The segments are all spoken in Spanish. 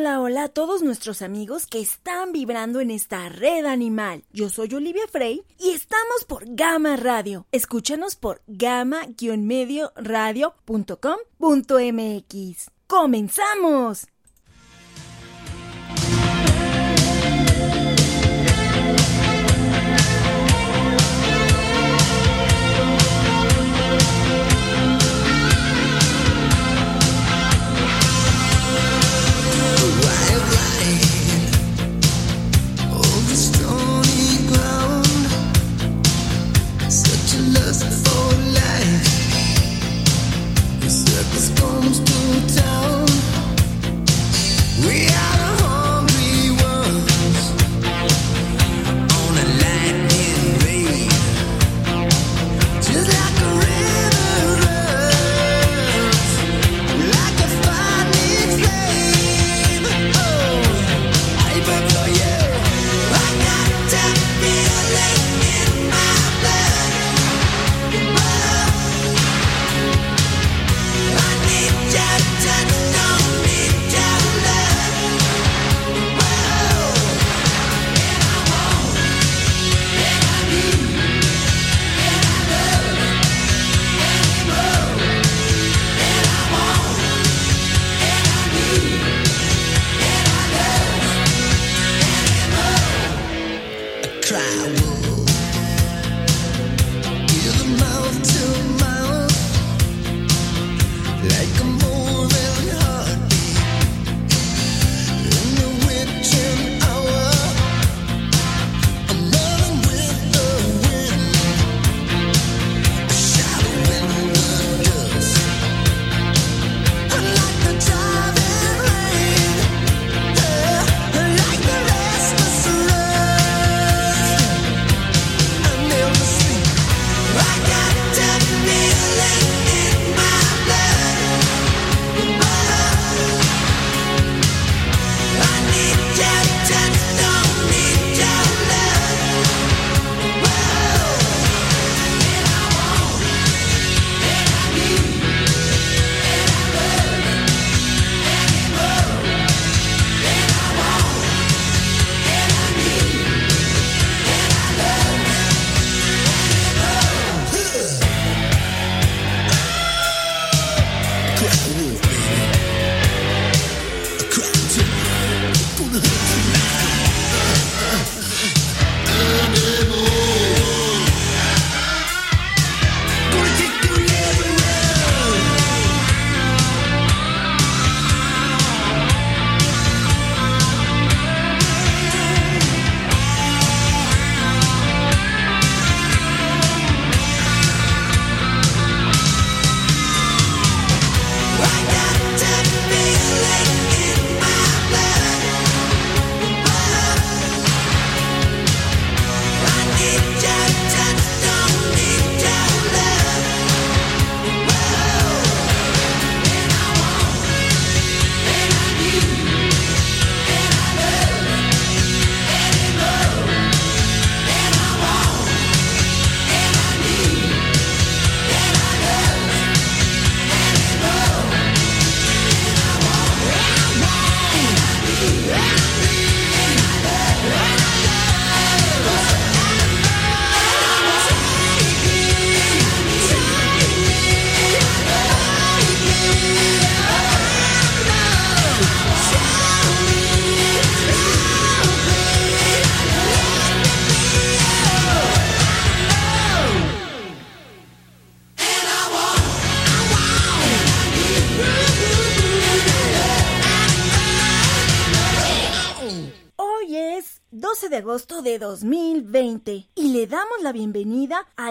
hola, hola a todos nuestros amigos que están vibrando en esta red animal. Yo soy Olivia Frey y estamos por Gama Radio. Escúchanos por gama-medioradio.com.mx. ¡Comenzamos!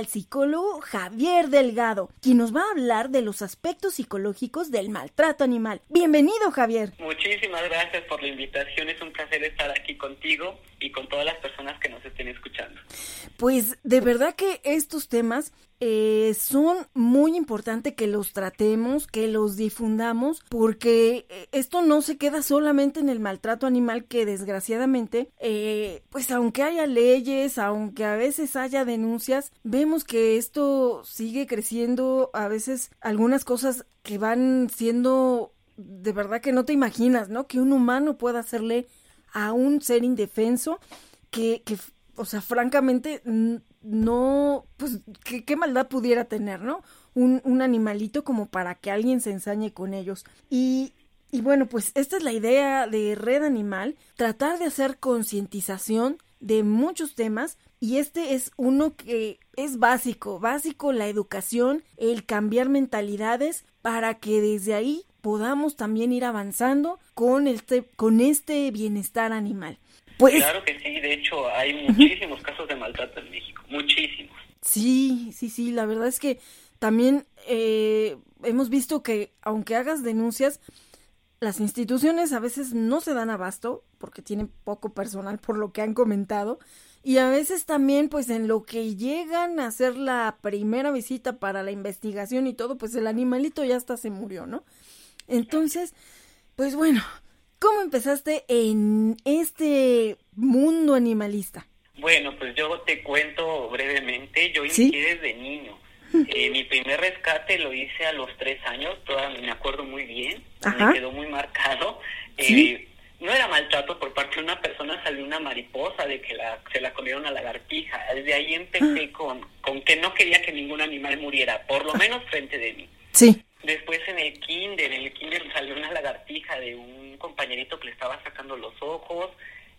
Psicólogo Javier Delgado, quien nos va a hablar de los aspectos psicológicos del maltrato animal. Bienvenido Javier. Muchísimas gracias por la invitación, es un placer estar aquí contigo y con todas las personas que nos estén escuchando. Pues de verdad que estos temas eh, son muy importantes que los tratemos, que los difundamos, porque eh, esto no se queda solamente en el maltrato animal que desgraciadamente, eh, pues aunque haya leyes, aunque a veces haya denuncias, vemos que esto sigue creciendo, a veces algunas cosas que van siendo de verdad que no te imaginas, ¿no? Que un humano pueda hacerle a un ser indefenso que, que o sea, francamente, no, pues, ¿qué, maldad pudiera tener, ¿no? Un, un, animalito como para que alguien se ensañe con ellos. Y, y bueno, pues esta es la idea de Red Animal, tratar de hacer concientización de muchos temas y este es uno que es básico, básico la educación, el cambiar mentalidades para que desde ahí podamos también ir avanzando con este, con este bienestar animal. Pues, claro que sí, de hecho hay muchísimos casos de maltrato en México, muchísimos. Sí, sí, sí, la verdad es que también eh, hemos visto que aunque hagas denuncias, las instituciones a veces no se dan abasto porque tienen poco personal por lo que han comentado y a veces también pues en lo que llegan a hacer la primera visita para la investigación y todo pues el animalito ya hasta se murió, ¿no? Entonces, pues bueno, ¿cómo empezaste en este mundo animalista? Bueno, pues yo te cuento brevemente, yo inicié desde niño. Eh, mi primer rescate lo hice a los tres años, todavía me acuerdo muy bien, me quedó muy marcado. Eh, no era maltrato por parte de una persona, salió una mariposa de que la, se la comieron a la lagartija. Desde ahí empecé ah. con, con que no quería que ningún animal muriera, por lo menos frente de mí. Sí. Después en el kinder, en el kinder salió una lagartija de un compañerito que le estaba sacando los ojos.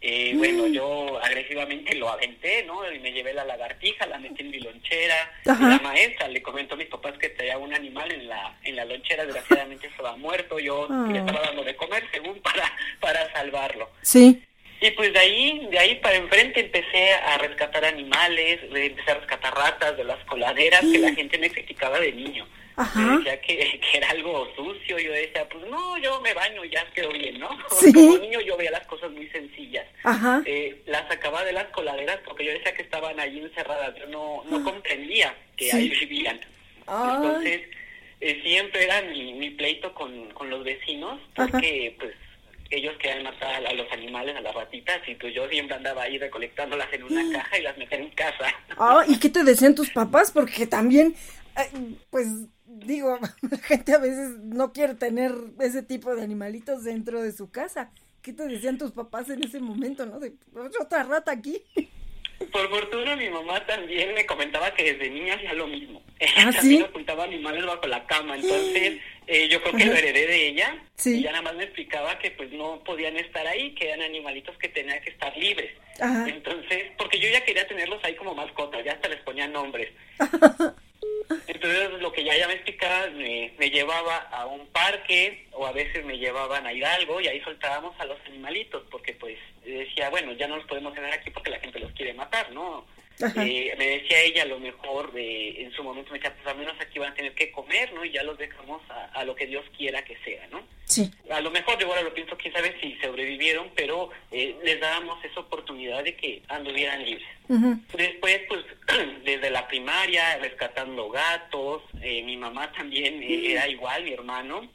Eh, bueno, mm. yo agresivamente lo aventé, ¿no? Y me llevé la lagartija, la metí en mi lonchera. La maestra le comentó a mis papás que traía un animal en la en la lonchera, desgraciadamente estaba muerto. Yo le ah. estaba dando de comer, según para para salvarlo. Sí. Y pues de ahí, de ahí para enfrente empecé a rescatar animales, empecé a rescatar ratas de las coladeras que la gente me criticaba de niño. Ajá. decía que, que, era algo sucio, yo decía, pues no, yo me baño y ya quedó bien, ¿no? Como niño yo veía las cosas muy sencillas. Ajá. Eh, las sacaba de las coladeras porque yo decía que estaban allí encerradas, yo no, no ah. comprendía que ahí vivían. Entonces, eh, siempre era mi, mi pleito con, con los vecinos, porque pues ellos querían matar a los animales, a las ratitas, y pues yo siempre andaba ahí recolectándolas en una caja y las metía en casa. Ah, ¿y qué te decían tus papás? Porque también, eh, pues digo, la gente a veces no quiere tener ese tipo de animalitos dentro de su casa. ¿Qué te decían tus papás en ese momento, no? De otra rata aquí. Por fortuna mi mamá también me comentaba que desde niña hacía lo mismo. ¿Ah, también ocultaba animales bajo la cama, entonces eh, yo creo que lo heredé de ella. Sí. Y ella nada más me explicaba que pues no podían estar ahí, que eran animalitos que tenían que estar libres. Entonces, porque yo ya quería tenerlos ahí como mascotas, ya hasta les ponía nombres. Entonces lo que ya, ya me explicaba, me, me, llevaba a un parque o a veces me llevaban a ir algo y ahí soltábamos a los animalitos porque pues decía, bueno, ya no los podemos tener aquí porque la gente los quiere matar, ¿no? Eh, me decía ella a lo mejor de, en su momento me decía, pues al menos aquí van a tener que comer, ¿no? Y ya los dejamos a, a lo que Dios quiera que sea, ¿no? Sí. A lo mejor yo ahora lo pienso, quién sabe si sobrevivieron, pero eh, les dábamos esa oportunidad de que anduvieran libres. Después, pues, desde la primaria, rescatando gatos, eh, mi mamá también eh, era igual, mi hermano.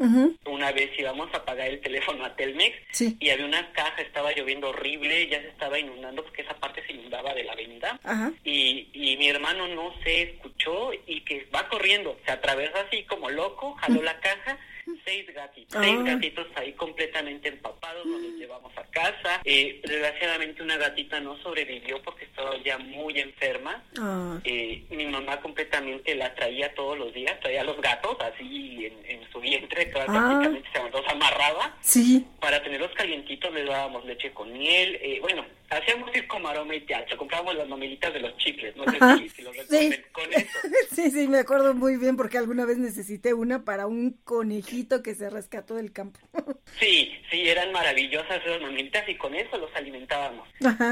Una vez íbamos a pagar el teléfono a Telmex y había una caja, estaba lloviendo horrible, ya se estaba inundando porque esa parte se inundaba de la avenida. Y, y mi hermano no se escuchó y que va corriendo, se atravesó así como loco, jaló la caja seis gatitos, seis ah. gatitos ahí completamente empapados, nos los llevamos a casa. Eh, desgraciadamente una gatita no sobrevivió porque estaba ya muy enferma. Ah. Eh, mi mamá completamente la traía todos los días, traía los gatos así en, su vientre, ah. prácticamente se los amarraba. Sí. Para tenerlos calientitos les dábamos leche con miel. Eh, bueno, hacíamos como aroma y teatro, comprábamos las mamelitas de los chicles, no sé si, los recuerden con eso. sí, sí, me acuerdo muy bien porque alguna vez necesité una para un conejito que se rescató del campo. sí, sí, eran maravillosas esas mamelitas y con eso los alimentábamos.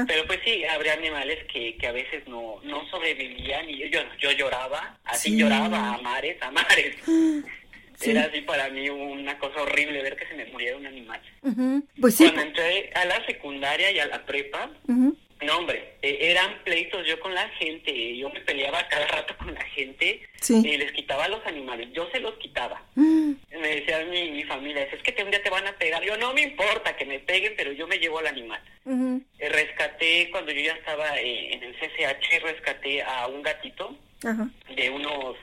Pero pues sí, habría animales que, que a veces no, no sobrevivían y yo, yo lloraba, así lloraba a mares, a mares. Era así para mí una cosa horrible ver que se me muriera un animal. Pues sí. Cuando entré a la secundaria y a la prepa, no hombre, e, eran pleitos yo con la gente, yo me peleaba cada rato con la gente y les quitaba los animales, yo se los quitaba. Mm. Me decía mi, mi familia, es que un día te van a pegar, yo no me importa que me peguen, pero yo me llevo al animal. Eh, rescaté, cuando yo ya estaba eh, en el CCH, rescaté a un gatito de unos,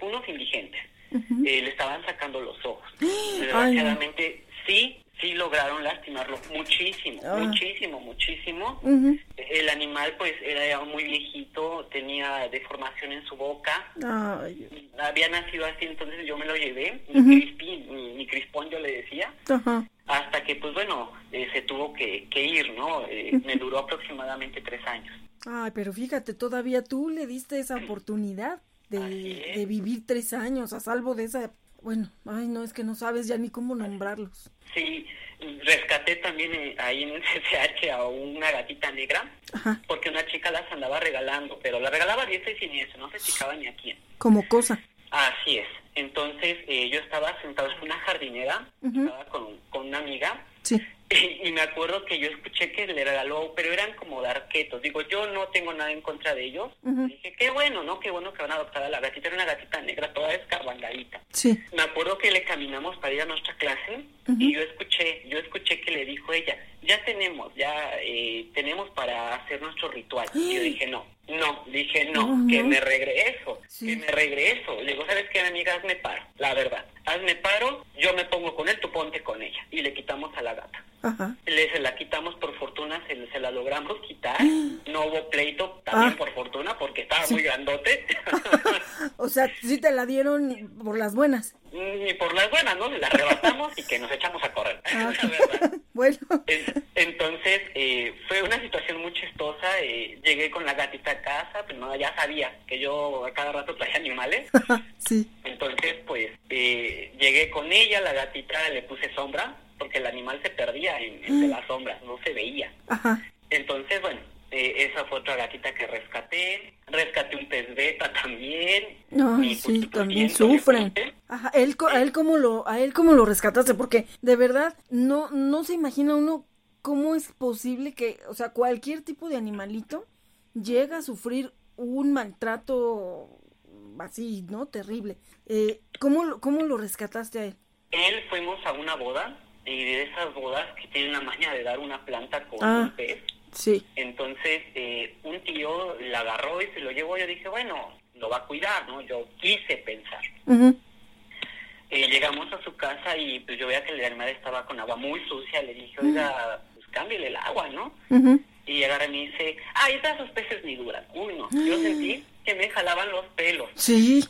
unos indigentes eh, le estaban sacando los ojos. Desgraciadamente, sí, sí lograron lastimarlo muchísimo, ah. muchísimo, muchísimo. El animal pues era muy viejito, tenía deformación en su boca. Había nacido así, entonces yo me lo llevé, mi, crispón yo le decía. Hasta que pues bueno, eh, se tuvo que, ir, ¿no? Eh, me duró aproximadamente tres años. Ay, pero fíjate, todavía tú le diste esa oportunidad de, de vivir tres años a salvo de esa bueno, ay, no, es que no sabes ya ni cómo nombrarlos. Sí, rescaté también eh, ahí en el CCH a una gatita negra, porque una chica las andaba regalando, pero la regalaba diestra y siniestra, no se fijaba ni a quién. Como cosa. Así es. Entonces eh, yo estaba sentado en una jardinera, estaba con, con una amiga, sí. Y, me acuerdo que yo escuché que le regaló, pero eran como darquetos. Digo, yo no tengo nada en contra de ellos. Dije, qué bueno, ¿no? Qué bueno que van a adoptar a la gatita. Era una gatita negra, toda descarbandadita. Sí. Me acuerdo que le caminamos para ir a nuestra clase y yo escuché, yo escuché que le dijo ella, ya tenemos, ya eh, tenemos para hacer nuestro ritual. Y yo dije, no, no, dije, no, que me regreso, que me regreso. Le digo, ¿sabes qué, amiga? Hazme paro, la verdad. Hazme paro, yo me pongo con él, tú ponte con ella. Y le quitamos a la gata. Le, se la quitamos por fortuna, se, se la logramos quitar. No hubo pleito, también ah. por fortuna, porque estaba muy grandote. o sea, sí te la dieron por las buenas. Ni por las buenas, ¿no? La arrebatamos y que nos echamos a correr. Ah, bueno. Entonces, eh, fue una situación muy chistosa. Eh, llegué con la gatita a casa, pues no, ya sabía que yo a cada rato traía animales. sí. Entonces, pues, eh, llegué con ella, la gatita le puse sombra, porque el animal se perdía en, entre las sombras, no se veía. Ajá. Entonces, bueno, eh, esa fue otra gatita que rescaté. Rescaté un pez beta también. Ay, sí, también sufren. Ajá, él, a él cómo lo, a él cómo lo rescataste, porque de verdad no, no se imagina uno cómo es posible que, o sea, cualquier tipo de animalito llega a sufrir un maltrato así, ¿no? Terrible. Eh, ¿cómo, ¿Cómo lo rescataste a él? Él fuimos a una boda y de esas bodas que tienen la maña de dar una planta con ah, un pez. Sí. Entonces, eh, un tío la agarró y se lo llevó. Yo dije, bueno, lo va a cuidar, ¿no? Yo quise pensar. eh, llegamos a su casa y pues yo veía que el animal estaba con agua muy sucia. Le dije, oiga, pues cámbiale el agua, ¿no? Y agarra y me dice, ay, esos peces ni duran. Uy, no. Yo sentí que me jalaban los pelos. Sí.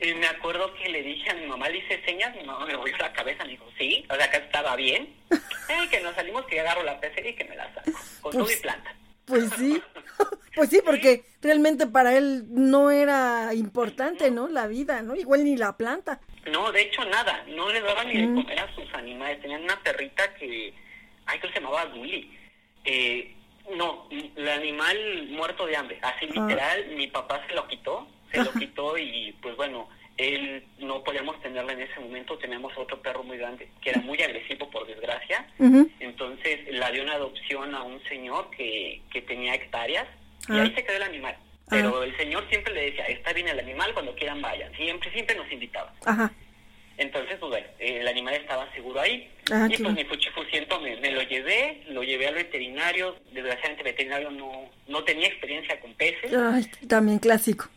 Y me acuerdo que le dije a mi mamá, le hice señas, mi mamá me volvió la cabeza, me dijo, sí, o sea, acá estaba bien. Eh, que nos salimos, que agarro la pecera y que me la saco, con todo y pues, planta. Pues sí, pues sí, porque realmente para él no era importante, ¿no? La vida, ¿no? Igual ni la planta. No, de hecho nada, no le daban ni de comer a sus animales. Tenían una perrita que, ay, que se llamaba Gully. Eh, no, el animal muerto de hambre, así ah. literal, mi papá se lo quitó se lo quitó y pues bueno, él no podíamos tenerla en ese momento, teníamos otro perro muy grande, que era muy agresivo por desgracia, entonces la dio una adopción a un señor que, que tenía hectáreas y ahí se quedó el animal. Pero el señor siempre le decía, está bien el animal, cuando quieran vayan. Siempre, siempre nos invitaba. Entonces, pues bueno, el animal estaba seguro ahí. Ah, y pues mi fuchifuciento me, me lo llevé, lo llevé al veterinario. Desgraciadamente el veterinario no, no tenía experiencia con peces. Ay, también clásico.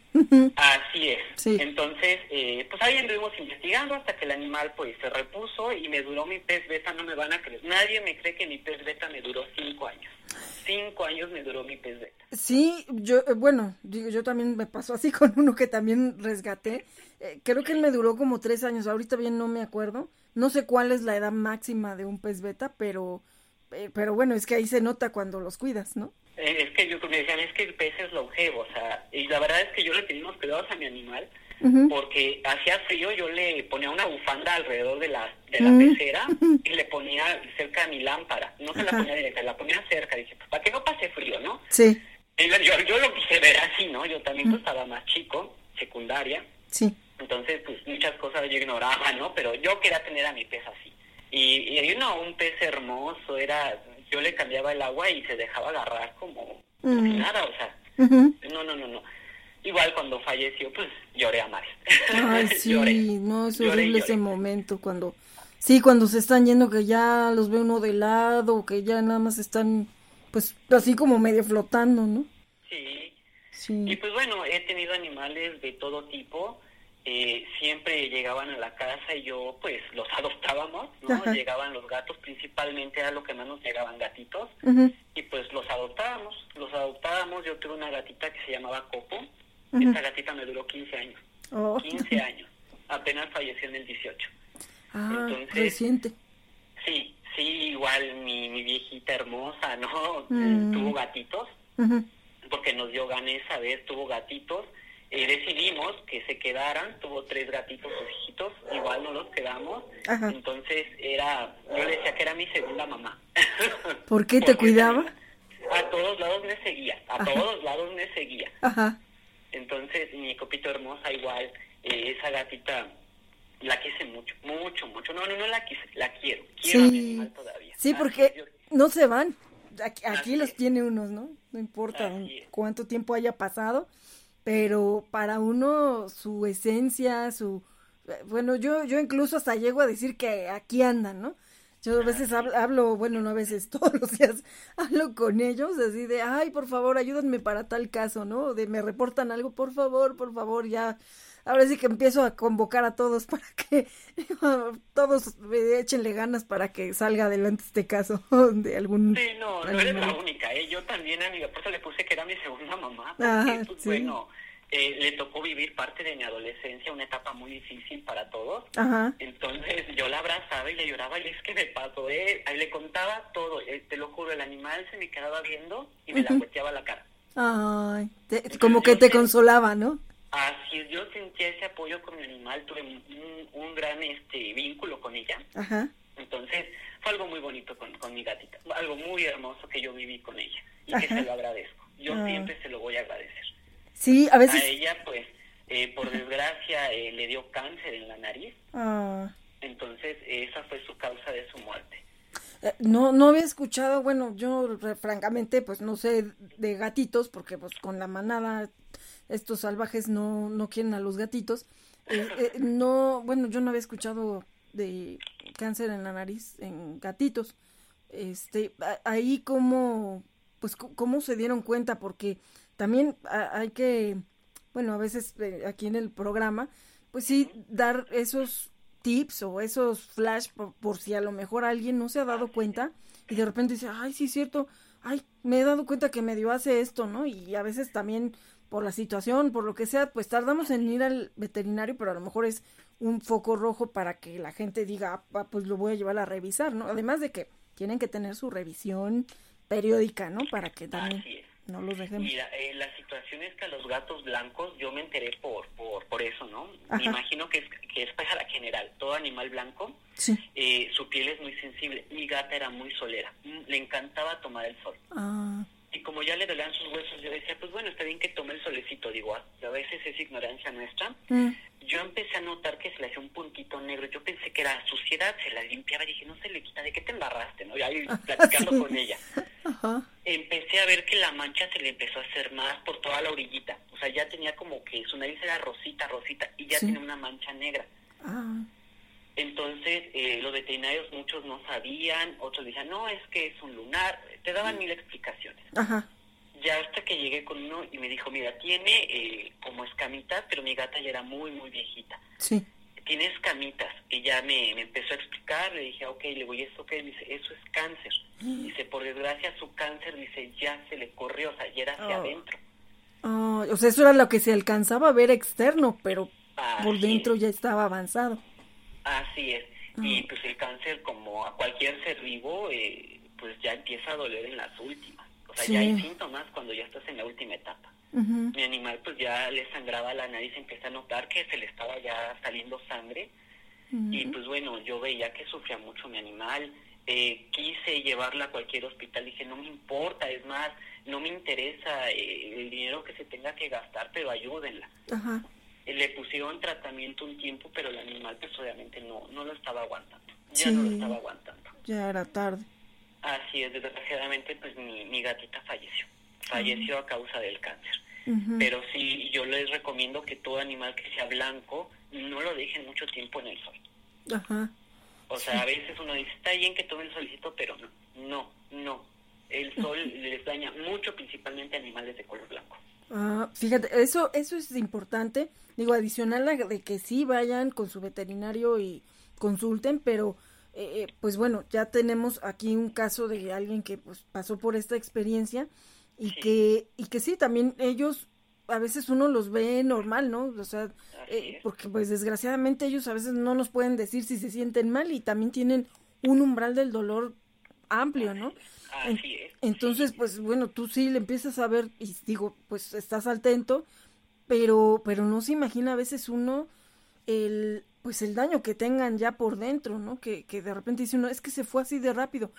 Así es. Entonces, eh, pues ahí anduvimos investigando hasta que el animal pues se repuso y me duró mi pez beta, no me van a creer. Nadie me cree que mi pez beta me duró cinco años. Cinco años me duró mi pez beta. Sí, yo, eh, bueno, digo, yo también me pasó así con uno que también resgaté. Eh, creo que él me duró como tres años, ahorita bien no me acuerdo. No sé cuál es la edad máxima de un pez beta, pero, pero bueno, es que ahí se nota cuando los cuidas, ¿no? Eh, es que yo me decían, es que el pez es longevo, o sea, y la verdad es que yo le tenía unos cuidados a mi animal, porque hacía frío, yo le ponía una bufanda alrededor de la, de la pecera y le ponía cerca de mi lámpara, no se la ponía directa, la ponía cerca, dije, pues, para que no pase frío, ¿no? Sí. yo, yo lo quise ver así, ¿no? Yo también pues, estaba más chico, secundaria. Sí. Entonces, pues muchas cosas yo ignoraba, ¿no? Pero yo quería tener a mi pez así. Y, y no, un pez hermoso, era yo le cambiaba el agua y se dejaba agarrar como, nada, o sea, no, no, no, no. Igual cuando falleció, pues lloré a madre. Ay, sí, no, es horrible ese momento cuando, sí, cuando se están yendo que ya los ve uno de lado, que ya nada más están, pues, así como medio flotando, ¿no? Sí. Sí. Y pues bueno, he tenido animales de todo tipo eh, siempre llegaban a la casa y yo pues los adoptábamos, ¿no? Llegaban los gatos, principalmente era lo que más nos llegaban gatitos, y pues los adoptábamos, los adoptábamos, yo tuve una gatita que se llamaba Coco, esta gatita me duró 15 años, 15 años, apenas falleció en el 18. Ah, reciente. Sí, sí, igual mi, mi viejita hermosa, ¿no? Mm. Tuvo gatitos, porque nos dio ganas esa vez, tuvo gatitos, eh, decidimos que se quedaran, tuvo tres gatitos sus hijitos, igual no los quedamos, entonces era, yo le decía que era mi segunda mamá. ¿Por qué te cuidaba? A todos lados me seguía, a todos lados me seguía. Ajá. Entonces mi copito hermosa igual, eh, esa gatita la quise mucho, mucho, mucho. No, no, no la quise, la quiero. Quiero sí. a todavía. Sí, porque no se van. Aquí, los tiene unos, ¿no? No importa cuánto tiempo haya pasado, pero para uno su esencia, su... Bueno, yo, yo incluso hasta llego a decir que aquí andan, ¿no? Yo a veces hablo, bueno, no a veces, todos los días hablo con ellos así de, ay, por favor, ayúdenme para tal caso, ¿no? De me reportan algo, por favor, por favor, ya. Ahora sí que empiezo a convocar a todos para que todos échenle ganas para que salga adelante este caso de algún... Sí, no, no eres la única, ¿eh? Yo también a mi esposa le puse que era mi segunda mamá, porque, pues, bueno eh, le tocó vivir parte de mi adolescencia, una etapa muy difícil para todos. Entonces yo la abrazaba y le lloraba y es que me pasó, eh, ahí le contaba todo, eh, te lo juro, el animal se me quedaba viendo y me la volteaba la cara. Ay, como que te consolaba, ¿no? Así es, yo sentía ese apoyo con mi animal, tuve un, gran este vínculo con ella. Ajá. Entonces fue algo muy bonito con, con mi gatita, algo muy hermoso que yo viví con ella y que se lo agradezco. Yo ah. siempre se lo voy a agradecer. Sí, a veces... A ella, pues, eh, por desgracia, eh, le dio cáncer en la nariz. Ah. Entonces, esa fue su causa de su muerte. Eh, no, no había escuchado, bueno, yo francamente, pues no sé de gatitos, porque pues con la manada estos salvajes no, no quieren a los gatitos. no, bueno, yo no había escuchado de cáncer en la nariz en gatitos. Este, ahí como, pues cómo se dieron cuenta, porque también hay que, bueno, a veces eh, aquí en el programa, pues sí, dar esos tips o esos flash por, si a lo mejor alguien no se ha dado cuenta y de repente dice, ay, sí es cierto, ay, me he dado cuenta que medio hace esto, ¿no? Y a veces también por la situación, por lo que sea, pues tardamos en ir al veterinario, pero a lo mejor es un foco rojo para que la gente diga, ah, pues lo voy a llevar a revisar, ¿no? Además de que tienen que tener su revisión periódica, ¿no? Para que también no los dejemos. Mira, eh, la situación es que a los gatos blancos, yo me enteré por por, por eso, ¿no? Me imagino que es, que es para general. Todo animal blanco, eh, su piel es muy sensible. Mi gata era muy solera. Mm, le encantaba tomar el sol. Ah. Y como ya le dolían sus huesos, yo decía, pues bueno, está bien que tome el solecito. Digo, ah, a veces es ignorancia nuestra. Mm. Yo empecé a notar que se le hacía un puntito negro. Yo pensé que era suciedad, se la limpiaba. Dije, no se le quita, ¿de qué te embarraste? ¿no? Y ahí platicando con ella. Empecé a ver que la mancha se le empezó a hacer más por toda la orillita. O sea, ya tenía como que su nariz era rosita, rosita, y ya tenía una mancha negra. Ah. Entonces, eh, los veterinarios muchos no sabían, otros decían, no, es que es un lunar, te daban mil explicaciones. Ajá. Ya hasta que llegué con uno y me dijo, mira, tiene eh, como escamitas, pero mi gata ya era muy, muy viejita. Sí. Tiene escamitas. Y ya me, empezó a explicar, le dije, ok, le voy, ¿eso qué? dice, eso es cáncer. Dice, por desgracia su cáncer, dice, ya se le corrió, o sea, ya era hacia oh. adentro. Oh, o sea, eso era lo que se alcanzaba a ver externo, pero por dentro ya estaba avanzado. Así es. Y ah. pues el cáncer, como a cualquier ser vivo, eh, pues ya empieza a doler en las últimas. O sea, ya hay síntomas cuando ya estás en la última etapa. Mi animal pues ya le sangraba la nariz, empieza a notar que se le estaba ya saliendo sangre. Y pues bueno, yo veía que sufría mucho mi animal. Eh, quise llevarla a cualquier hospital, dije, no me importa, es más, no me interesa eh, el dinero que se tenga que gastar, pero ayúdenla. Ajá le pusieron tratamiento un tiempo, pero el animal pues obviamente no, no lo estaba aguantando. Ya no lo estaba aguantando. Ya era tarde. Así es, desgraciadamente pues mi, mi gatita falleció. Falleció a causa del cáncer. Pero sí, yo les recomiendo que todo animal que sea blanco no lo dejen mucho tiempo en el sol. Ajá. O sea, a veces uno dice, está bien que tome el solcito, pero no, no, no. El sol les daña mucho, principalmente animales de color blanco. Ah, fíjate, eso, eso es importante. Digo, adicional a de que sí vayan con su veterinario y consulten, pero eh, eh, pues bueno, ya tenemos aquí un caso de alguien que pues pasó por esta experiencia y que y que sí también ellos a veces uno los ve normal, ¿no? O sea, eh, porque pues desgraciadamente ellos a veces no nos pueden decir si se sienten mal y también tienen un umbral del dolor amplio, ¿no? Así es. Entonces, pues bueno, tú sí le empiezas a ver y digo, pues estás atento, pero pero no se imagina a veces uno el pues el daño que tengan ya por dentro, ¿no? Que, que de repente dice uno, es que se fue así de rápido.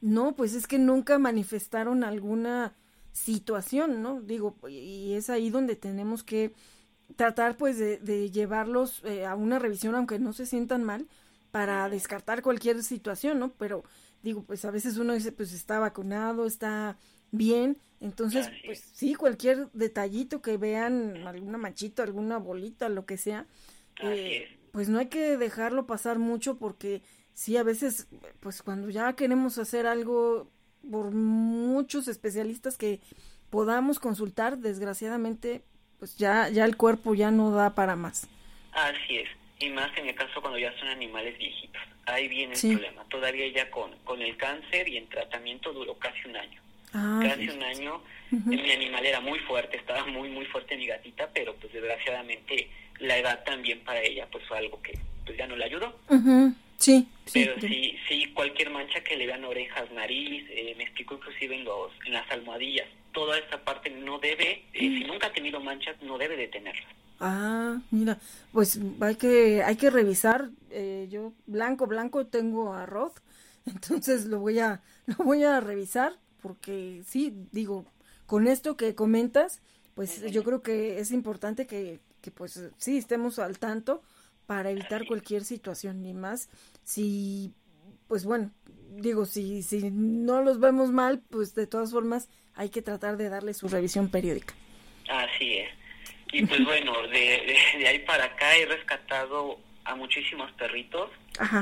No, pues es que nunca manifestaron alguna situación, ¿no? Digo, y es ahí donde tenemos que tratar pues de, de llevarlos eh, a una revisión aunque no se sientan mal para descartar cualquier situación, ¿no? Pero digo, pues a veces uno dice, pues está vacunado, está bien, entonces, pues sí, cualquier detallito que vean, alguna manchita, alguna bolita, lo que sea, eh, pues no hay que dejarlo pasar mucho porque sí, a veces, pues cuando ya queremos hacer algo por muchos especialistas que podamos consultar, desgraciadamente, pues ya, ya el cuerpo ya no da para más. Así es, y más en el caso cuando ya son animales viejitos. Ahí viene el problema. Todavía ya con, con el cáncer y en tratamiento duró casi un año. Ah, casi un año. Mi animal era muy fuerte, estaba muy, muy fuerte mi gatita, pero pues desgraciadamente la edad también para ella pues fue algo que pues ya no le ayudó. Sí, Pero sí, sí, cualquier mancha que le vean orejas, nariz, eh, me explico inclusive en, los, en las almohadillas, toda esta parte no debe, eh, si nunca ha tenido manchas, no debe de tenerlas. Ah, mira, pues hay que, hay que revisar, eh, yo blanco, blanco tengo arroz, entonces lo voy a, lo voy a revisar, porque sí, digo, con esto que comentas, pues yo creo que es importante que, que pues sí estemos al tanto para evitar cualquier situación, ni más si, pues bueno, digo, si, si no los vemos mal, pues de todas formas hay que tratar de darle su revisión periódica. Así es. Y pues bueno, de, de, ahí para acá he rescatado a muchísimos perritos.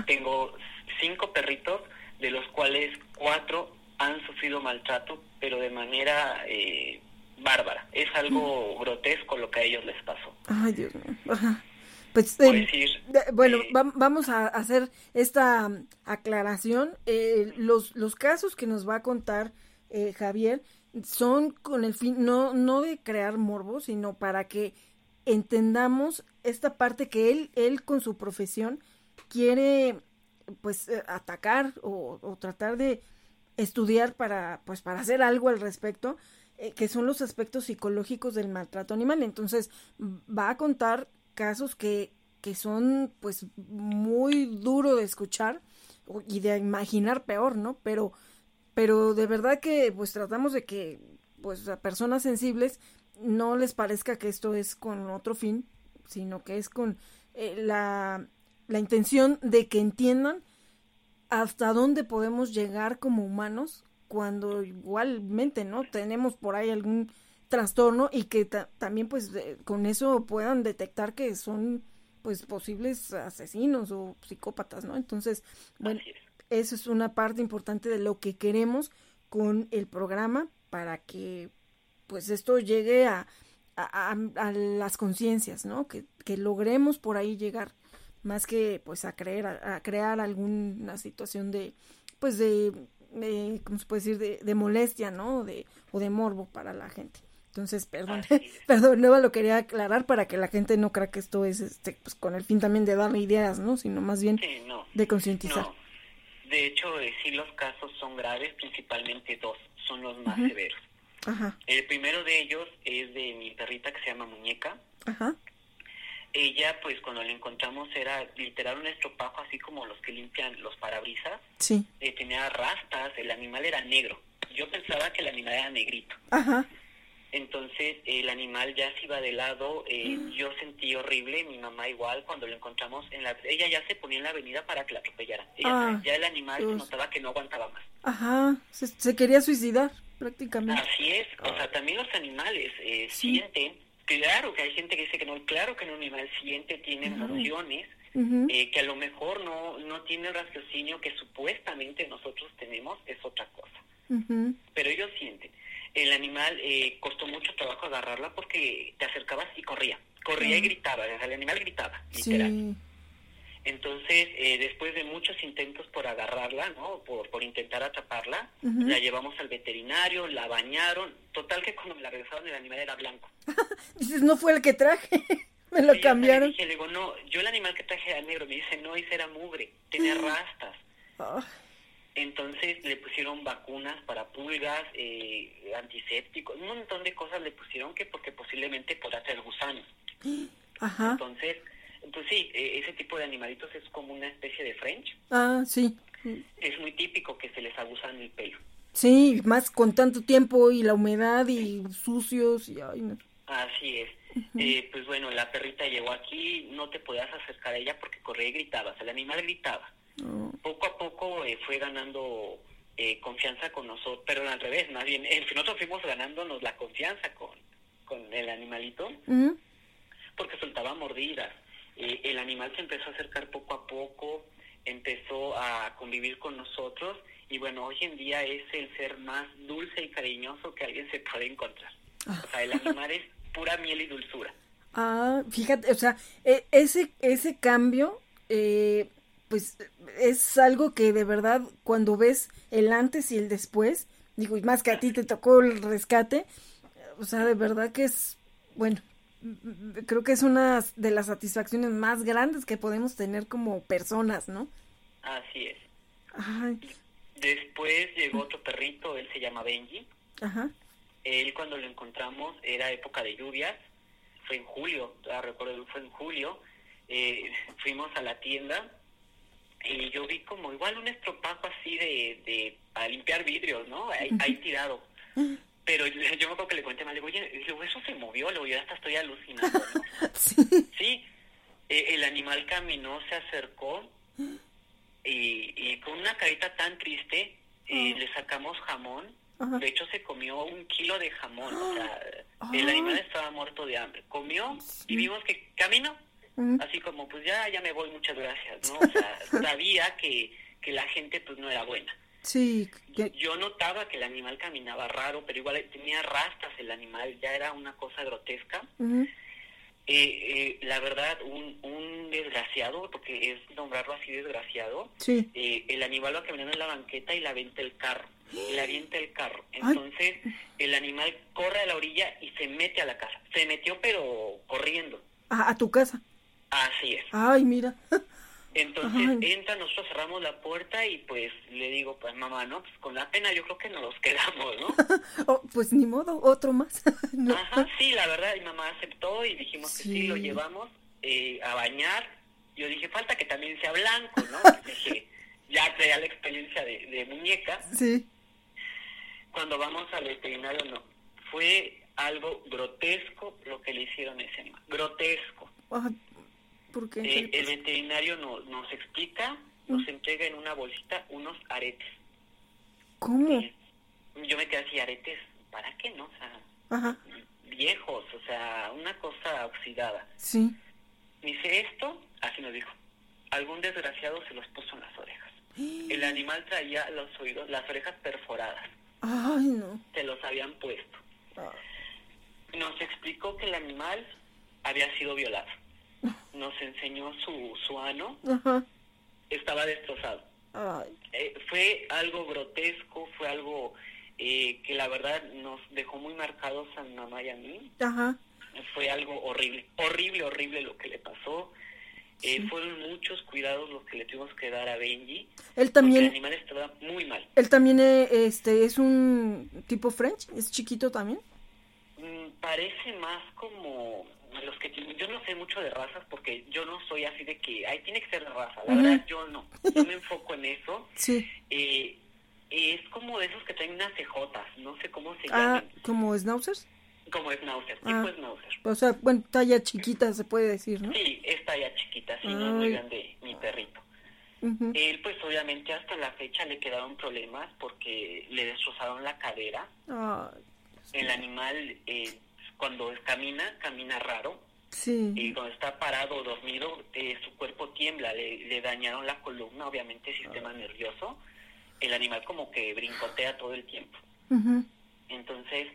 Tengo cinco perritos, de los cuales cuatro han sufrido maltrato, pero de manera eh, bárbara. Es algo grotesco lo que a ellos les pasó. Ay, Dios mío. Pues, eh, bueno, eh, vamos a hacer esta um, aclaración. Eh, los, los casos que nos va a contar Javier son con el fin, no, no de crear morbo, sino para que entendamos esta parte que él, él con su profesión quiere pues atacar o, tratar de estudiar para pues para hacer algo al respecto que son los aspectos psicológicos del maltrato animal entonces va a contar casos que, que son pues muy duro de escuchar y de imaginar peor, ¿no? Pero, pero de verdad que pues tratamos de que pues a personas sensibles no les parezca que esto es con otro fin, sino que es con eh, la, la intención de que entiendan hasta dónde podemos llegar como humanos cuando igualmente, ¿no? Tenemos por ahí algún trastorno y que también pues con eso puedan detectar que son pues posibles asesinos o psicópatas, ¿no? Entonces, bueno, eso es una parte importante de lo que queremos con el programa para que pues esto llegue a, a, las conciencias, ¿no? Que, que, logremos por ahí llegar más que pues a creer, a, crear alguna situación de pues de, de ¿cómo se puede decir? De, de molestia, ¿no? De, o de morbo para la gente. Entonces, perdón, perdón, no lo quería aclarar para que la gente no crea que esto es este, pues, con el fin también de darle ideas, ¿no? Sino más bien de concientizar. De hecho, eh, sí los casos son graves, principalmente dos, son los más severos. Ajá. El primero de ellos es de mi perrita que se llama Muñeca. Ajá. Ella, pues cuando la encontramos era literal un estropajo, así como los que limpian los parabrisas. Sí. Eh, tenía rastas, el animal era negro. Yo pensaba que el animal era negrito. Ajá. Entonces el animal ya se iba de lado, eh, mm. yo sentí horrible, mi mamá igual, cuando lo encontramos en la... Ella ya se ponía en la avenida para que la atropellaran. Ah, ya el animal se notaba que no aguantaba más. Ajá, se, quería suicidar prácticamente. Así es, o sea, también los animales eh, sienten, claro que hay gente que dice que no, claro que un animal siente, tiene emociones, eh, que a lo mejor no, no tiene el raciocinio que supuestamente nosotros tenemos, es otra cosa. Pero ellos sienten. El animal eh, costó mucho trabajo agarrarla porque te acercabas y corría, corría y gritaba, el animal gritaba, literal. Entonces, eh, después de muchos intentos por agarrarla, ¿no? Por, por intentar atraparla, la llevamos al veterinario, la bañaron. Total que cuando me la regresaron el animal era blanco. Dices, no fue el que traje, me lo cambiaron. Le, dije, le digo, no, yo el animal que traje era negro. Me dice, no, ese era mugre, tenía rastas. Ah. Entonces le pusieron vacunas para pulgas, eh, antisépticos, un montón de cosas le pusieron que porque posiblemente podrá ser gusano. Ajá. Entonces, pues sí, e, ese tipo de animalitos es como una especie de French. Ah, sí. Es muy típico que se les abusan el pelo. Sí, más con tanto tiempo y la humedad y sucios y Así es. eh, pues bueno, la perrita llegó aquí, no te podías acercar a ella porque corría y gritabas, el animal gritaba. Poco a poco eh, fue ganando eh, confianza con nosotros, pero al revés, más bien, eh, nosotros fuimos ganándonos la confianza con, con el animalito, porque soltaba mordidas. el animal se empezó a acercar poco a poco, empezó a convivir con nosotros y bueno, hoy en día es el ser más dulce y cariñoso que alguien se puede encontrar. O sea, el animal es pura miel y dulzura. Ah, fíjate, o sea, e, ese, ese cambio, eh, pues es algo que de verdad cuando ves el antes y el después, digo, y más que a ti te tocó el rescate, o sea, de verdad que es, bueno, creo que es una de las satisfacciones más grandes que podemos tener como personas, ¿no? Así es. Después llegó otro perrito, él se llama Benji. Ajá. Él cuando lo encontramos era época de lluvias, fue en julio, recuerdo, fue en julio. Eh, fuimos a la tienda y yo vi como igual un estropajo así de, de para limpiar vidrios, ¿no? Ahí, tirado. Pero yo, me acuerdo que le conté mal, le digo, oye, eso se movió, le digo, ya hasta estoy alucinando, ¿no? sí. E, el animal caminó, se acercó y, y con una carita tan triste eh, le sacamos jamón. De hecho, se comió un kilo de jamón. O sea, el animal estaba muerto de hambre. Comió y vimos que caminó Así como, pues ya, ya me voy, muchas gracias, ¿no? O sea, sabía que, que la gente pues no era buena. Sí. Yo notaba que el animal caminaba raro, pero igual tenía rastas el animal, ya era una cosa grotesca. eh, eh, la verdad, un, un desgraciado, porque es nombrarlo así desgraciado, sí. eh, el animal va caminando en la banqueta y la avienta el carro, la avienta el carro. Entonces, el animal corre a la orilla y se mete a la casa. Se metió, pero corriendo. a tu casa. Así es. Ay, mira. Entonces entra, nosotros cerramos la puerta y pues le digo, pues mamá, ¿no? Pues con la pena yo creo que nos quedamos, ¿no? oh, pues ni modo, otro más. Ajá, sí, la verdad, mi mamá aceptó y dijimos que sí, lo llevamos eh, a bañar. Yo dije, falta que también sea blanco, ¿no? dije, ya traía la experiencia de, de muñeca. Sí. Cuando vamos al veterinario, no. Fue algo grotesco lo que le hicieron a ese animal. Grotesco. Eh, el veterinario nos explica, nos mm. entrega en una bolsita unos aretes. ¿Cómo? Eh, yo me quedé así, aretes, ¿para qué no? O sea, viejos, o sea, una cosa oxidada. Sí. Dice esto, así nos dijo, algún desgraciado se los puso en las orejas. El animal traía los oídos, las orejas perforadas. Ay, no. Se los habían puesto. Ah. Nos explicó que el animal había sido violado nos enseñó su, su ano, estaba destrozado. Eh, fue algo grotesco, fue algo eh, que la verdad nos dejó muy marcados a mi mamá y a mí. Fue algo horrible, horrible, horrible lo que le pasó. Eh, fueron muchos cuidados los que le tuvimos que dar a Benji. Él también. el animal estaba muy mal. Él también este, es un tipo French, es chiquito también. Mm, parece más como los que yo no sé mucho de razas porque yo no soy así de que, ay, tiene que ser de raza, la verdad yo no, yo me enfoco en eso. Sí. Eh, es como de esos que traen unas cejotas, no sé cómo se ah, ¿como schnauzers? Como schnauzer, ah. tipo schnauzer. O sea, bueno, talla chiquita se puede decir, ¿no? Sí, es talla chiquita, sí, no es muy grande mi perrito. Él, pues obviamente hasta la fecha le quedaron problemas porque le destrozaron la cadera. El animal eh, cuando camina, camina raro. Sí. Y cuando está parado o dormido, eh, su cuerpo tiembla, le, dañaron la columna, obviamente el sistema ah. nervioso. El animal como que brincotea todo el tiempo. Entonces,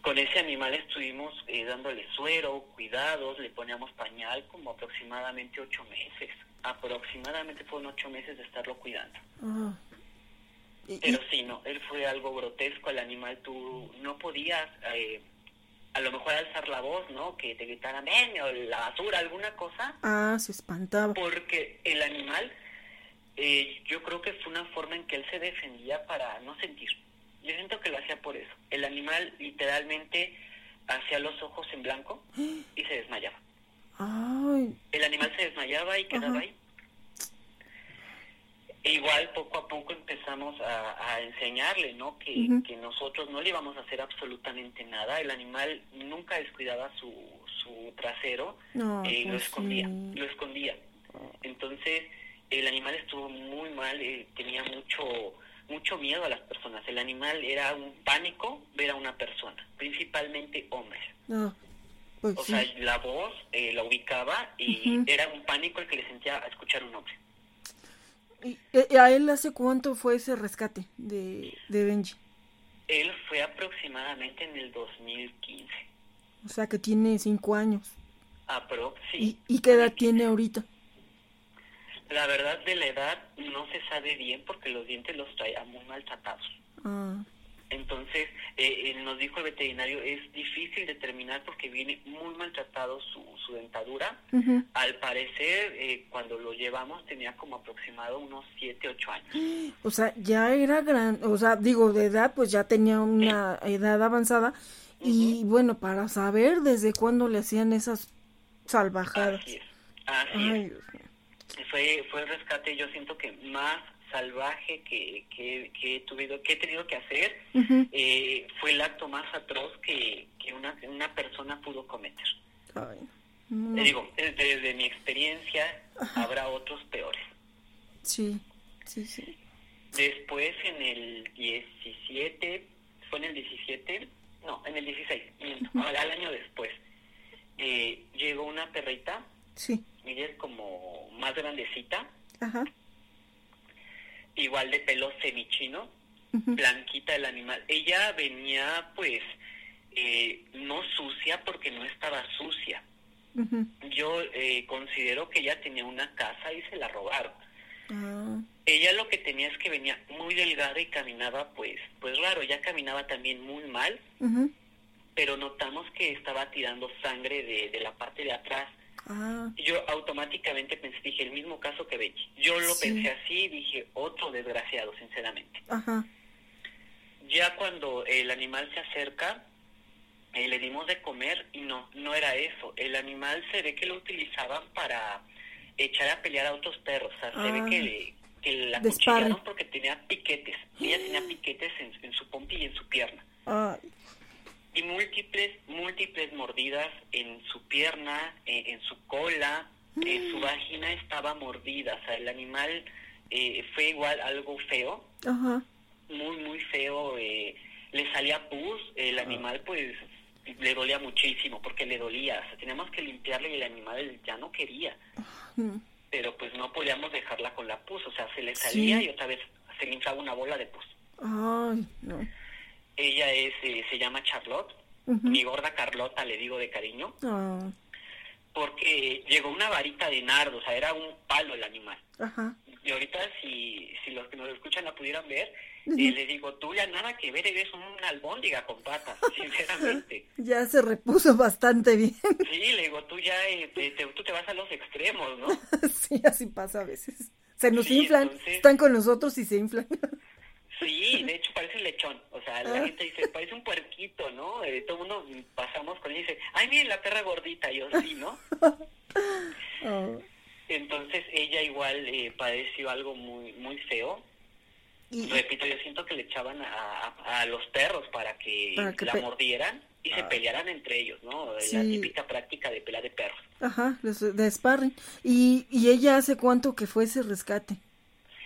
con ese animal estuvimos eh, dándole suero, cuidados, le poníamos pañal como aproximadamente ocho meses. Aproximadamente fueron ocho meses de estarlo cuidando. Ah. Pero sí, no, él fue algo grotesco, el animal tú no podías eh, a lo mejor alzar la voz, ¿no? Que te gritaran, ven, o la basura, alguna cosa. Ah, se espantaba. Porque el animal, eh, yo creo que fue una forma en que él se defendía para no sentir. Yo siento que lo hacía por eso. El animal literalmente hacía los ojos en blanco y se desmayaba. Ay. El animal se desmayaba y quedaba ahí. E igual poco a poco empezamos a, enseñarle, ¿no? Que, que, nosotros no le íbamos a hacer absolutamente nada. El animal nunca descuidaba su, su trasero, no, eh, lo pues escondía, lo escondía. Entonces el animal estuvo muy mal, eh, tenía mucho mucho miedo a las personas. El animal era un pánico ver a una persona, principalmente hombres. Pues o sea, la voz eh, la ubicaba y era un pánico el que le sentía a escuchar un hombre. ¿Y, a él hace cuánto fue ese rescate de, de Benji? Él fue aproximadamente en el 2015. O sea que tiene cinco años. Aprox, sí. ¿Y, qué edad tiene ahorita? La verdad de la edad no se sabe bien porque los dientes los traía muy maltratados. Ah. Entonces, eh, eh, nos dijo el veterinario, es difícil determinar porque viene muy maltratado su, su dentadura. Al parecer, eh, cuando lo llevamos tenía como aproximado unos 7, 8 años. O sea, ya era gran, o sea, digo, de edad, pues ya tenía una edad avanzada. Y bueno, para saber desde cuándo le hacían esas salvajadas. Así es, así Fue, fue el rescate, yo siento que más salvaje que, que, que, he, tuvido, que he tenido que hacer eh, fue el acto más atroz que, que una, una persona pudo cometer. Te digo, desde, mi experiencia habrá otros peores. Sí, sí, sí. Después en el 17, fue en el 17, no, en el 16, al, año después, eh, llegó una perrita. Sí. Ella es como más grandecita. Ajá igual de pelo semichino, blanquita el animal. Ella venía pues eh, no sucia porque no estaba sucia. Yo eh, considero que ella tenía una casa y se la robaron. Ah. Ella lo que tenía es que venía muy delgada y caminaba pues pues raro, ya caminaba también muy mal, pero notamos que estaba tirando sangre de, de la parte de atrás Ah. Yo automáticamente pensé, dije, el mismo caso que Becky. Yo lo pensé así, dije, otro desgraciado, sinceramente. Ya cuando el animal se acerca, eh, le dimos de comer y no, no era eso. El animal se ve que lo utilizaban para echar a pelear a otros perros. O sea, se ve ah. que, que la cuchillaron porque tenía piquetes. Ella tenía piquetes en, su pompi y en su pierna y múltiples, múltiples mordidas en su pierna, eh, en su cola, en su mm. vagina estaba mordida, o sea, el animal eh, fue igual algo feo, muy, muy feo, eh, le salía pus, el ah. animal pues le dolía muchísimo porque le dolía, o sea, teníamos que limpiarle y el animal ya no quería, pero pues no podíamos dejarla con la pus, o sea, se le salía y otra vez se le inflaba una bola de pus. Ay, no. Ella es, eh, se llama Charlotte, mi gorda Carlota le digo de cariño, ah. porque llegó una varita de nardo, o sea, era un palo el animal. Y ahorita si, si los que nos escuchan la pudieran ver, eh, le digo, tú ya nada que ver, eres un albóndiga con patas, sinceramente. ya se repuso bastante bien. sí, le digo, tú ya, eh, te, tú te vas a los extremos, ¿no? sí, así pasa a veces. Se nos inflan, están con nosotros y se inflan. Sí, de hecho parece un lechón. O sea, la ah. gente dice, parece un puerquito, ¿no? Eh, todo mundo pasamos con él y dice, ay, miren la perra gordita. Y yo, sí, ¿no? Oh. Entonces ella igual eh, padeció algo muy muy feo. Repito, yo siento que le echaban a, a, los perros para que, la mordieran y se ah. pelearan entre ellos, ¿no? La típica práctica de pelea de perros. Ajá, de sparring. ¿Y, ¿Y ella hace cuánto que fue ese rescate?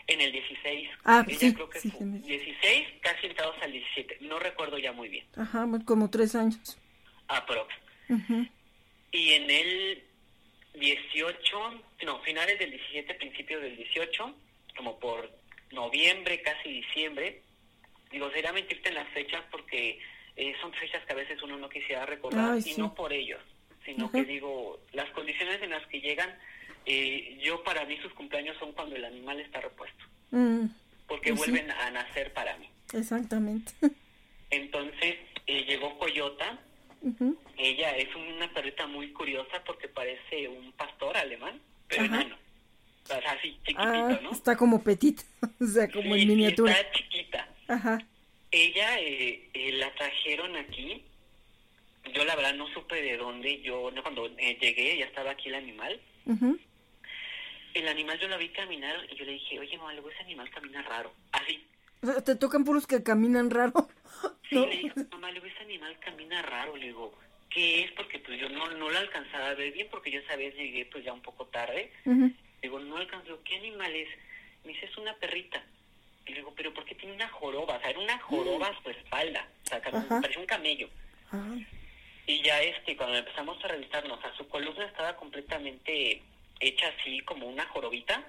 En el 16. Ah, sí, creo que fue 16, casi entrados al 17. No recuerdo ya muy bien. Ajá, como tres años. Aprox. Y en el 18, no, finales del 17, principios del 18, como por noviembre, casi diciembre, digo, sería mentirte en las fechas porque eh, son fechas que a veces uno no quisiera recordar y no por ellos, sino que digo, las condiciones en las que llegan, eh, yo para mí sus cumpleaños son cuando el animal está repuesto, mm, porque pues vuelven a nacer para mí. Exactamente. Entonces eh, llegó Coyota, ella es una perrita muy curiosa porque parece un pastor alemán, pero enano. O sea, así, chiquitito, ah, ¿no? Está como petit, o sea, como en miniatura. está chiquita. Ajá. Ella eh, eh, la trajeron aquí. Yo la verdad no supe de dónde. Yo cuando eh, llegué ya estaba aquí el animal. El animal yo la vi caminar y yo le dije, oye, mamá, luego ese animal camina raro. Así. ¿Te tocan puros que caminan raro? Sí, le dije, mamá, luego ese animal camina raro. Le digo, ¿qué es? Porque pues yo no, no lo alcanzaba a ver bien porque yo esa vez llegué pues ya un poco tarde. Digo, no alcanzo. ¿Qué animal es? Me dice, es una perrita. Y le digo, pero ¿por qué tiene una joroba? O sea, era una joroba a su espalda. O sea, parecía un camello. Y ya este, cuando empezamos a revisarnos, o sea, su columna estaba completamente hecha así como una jorobita.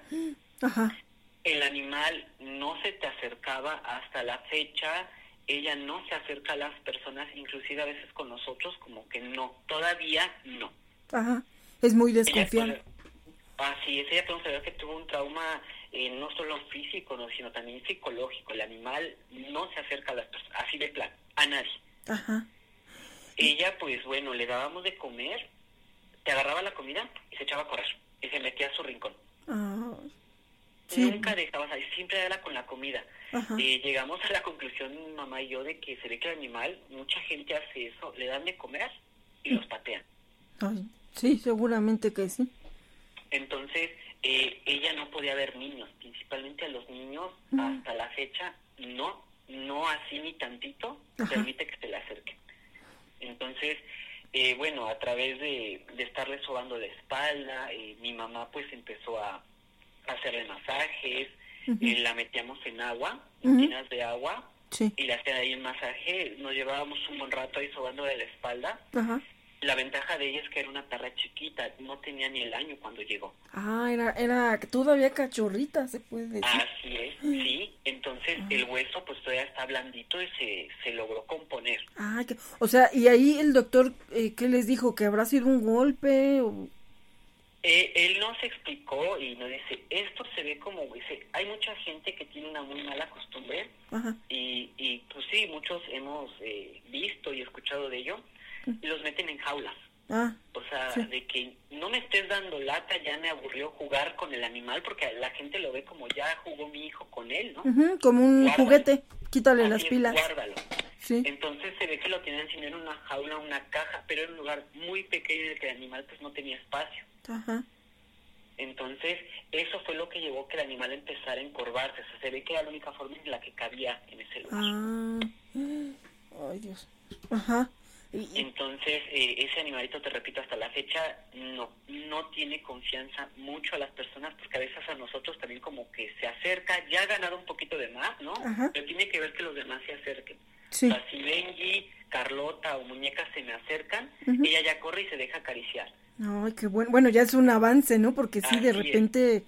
Ajá. El animal no se te acercaba hasta la fecha. Ella no se acerca a las personas, inclusive a veces con nosotros, como que no. Todavía no. Ajá. Es muy desconfiada. Así es, ella podemos saber que tuvo un trauma eh, no solo físico, no, sino también psicológico. El animal no se acerca a las personas, así de plan, a nadie. Ajá. Ella, pues bueno, le dábamos de comer, te agarraba la comida y se echaba a correr y se metía a su rincón. Ah, Nunca dejaba salir, siempre era con la comida. Eh, llegamos a la conclusión, mamá y yo, de que se ve que el animal, mucha gente hace eso, le dan de comer y los patean. sí, seguramente que sí. Entonces, eh, ella no podía ver niños, principalmente a los niños, hasta la fecha, no, no así ni tantito, permite que se le acerquen. Entonces, eh, bueno, a través de, de estarle sobando la espalda, eh, mi mamá pues empezó a, hacerle masajes, la metíamos en agua, en tinas de agua, y le hacía ahí el masaje, nos llevábamos un buen rato ahí sobándole la espalda. La ventaja de ella es que era una perra chiquita, no tenía ni el año cuando llegó. Ah, era, era todavía cachorrita, se puede decir. Así es, sí. Entonces el hueso pues todavía está blandito y se, se logró componer. Ah, o sea, y ahí el doctor, eh, ¿qué les dijo? ¿Que habrá sido un golpe o...? Eh, él nos explicó y nos dice, esto se ve como, dice, hay mucha gente que tiene una muy mala costumbre Y, y pues sí, muchos hemos eh, visto y escuchado de ello, y los meten en jaulas. Ah, o sea, de que no me estés dando lata, ya me aburrió jugar con el animal porque la gente lo ve como ya jugó mi hijo con él, ¿no? como un juguete, quítale las pilas. Guárdalo. Sí. Entonces se ve que lo tienen sin en una jaula, una caja, pero en un lugar muy pequeño en el que el animal pues no tenía espacio. Ajá. Entonces, eso fue lo que llevó que el animal empezara a encorvarse. O sea, se ve que era la única forma en la que cabía en ese lugar. Ah. Ay, Dios. Ajá. Entonces, eh, ese animalito, te repito, hasta la fecha no, no tiene confianza mucho a las personas porque a veces a nosotros también como que se acerca, ya ha ganado un poquito de más, ¿no? Pero tiene que ver que los demás se acerquen. Sí. O sea, si Benji, Carlota o Muñeca se me acercan, ella ya corre y se deja acariciar. Ay, qué bueno. Bueno, ya es un avance, ¿no? Porque si de repente...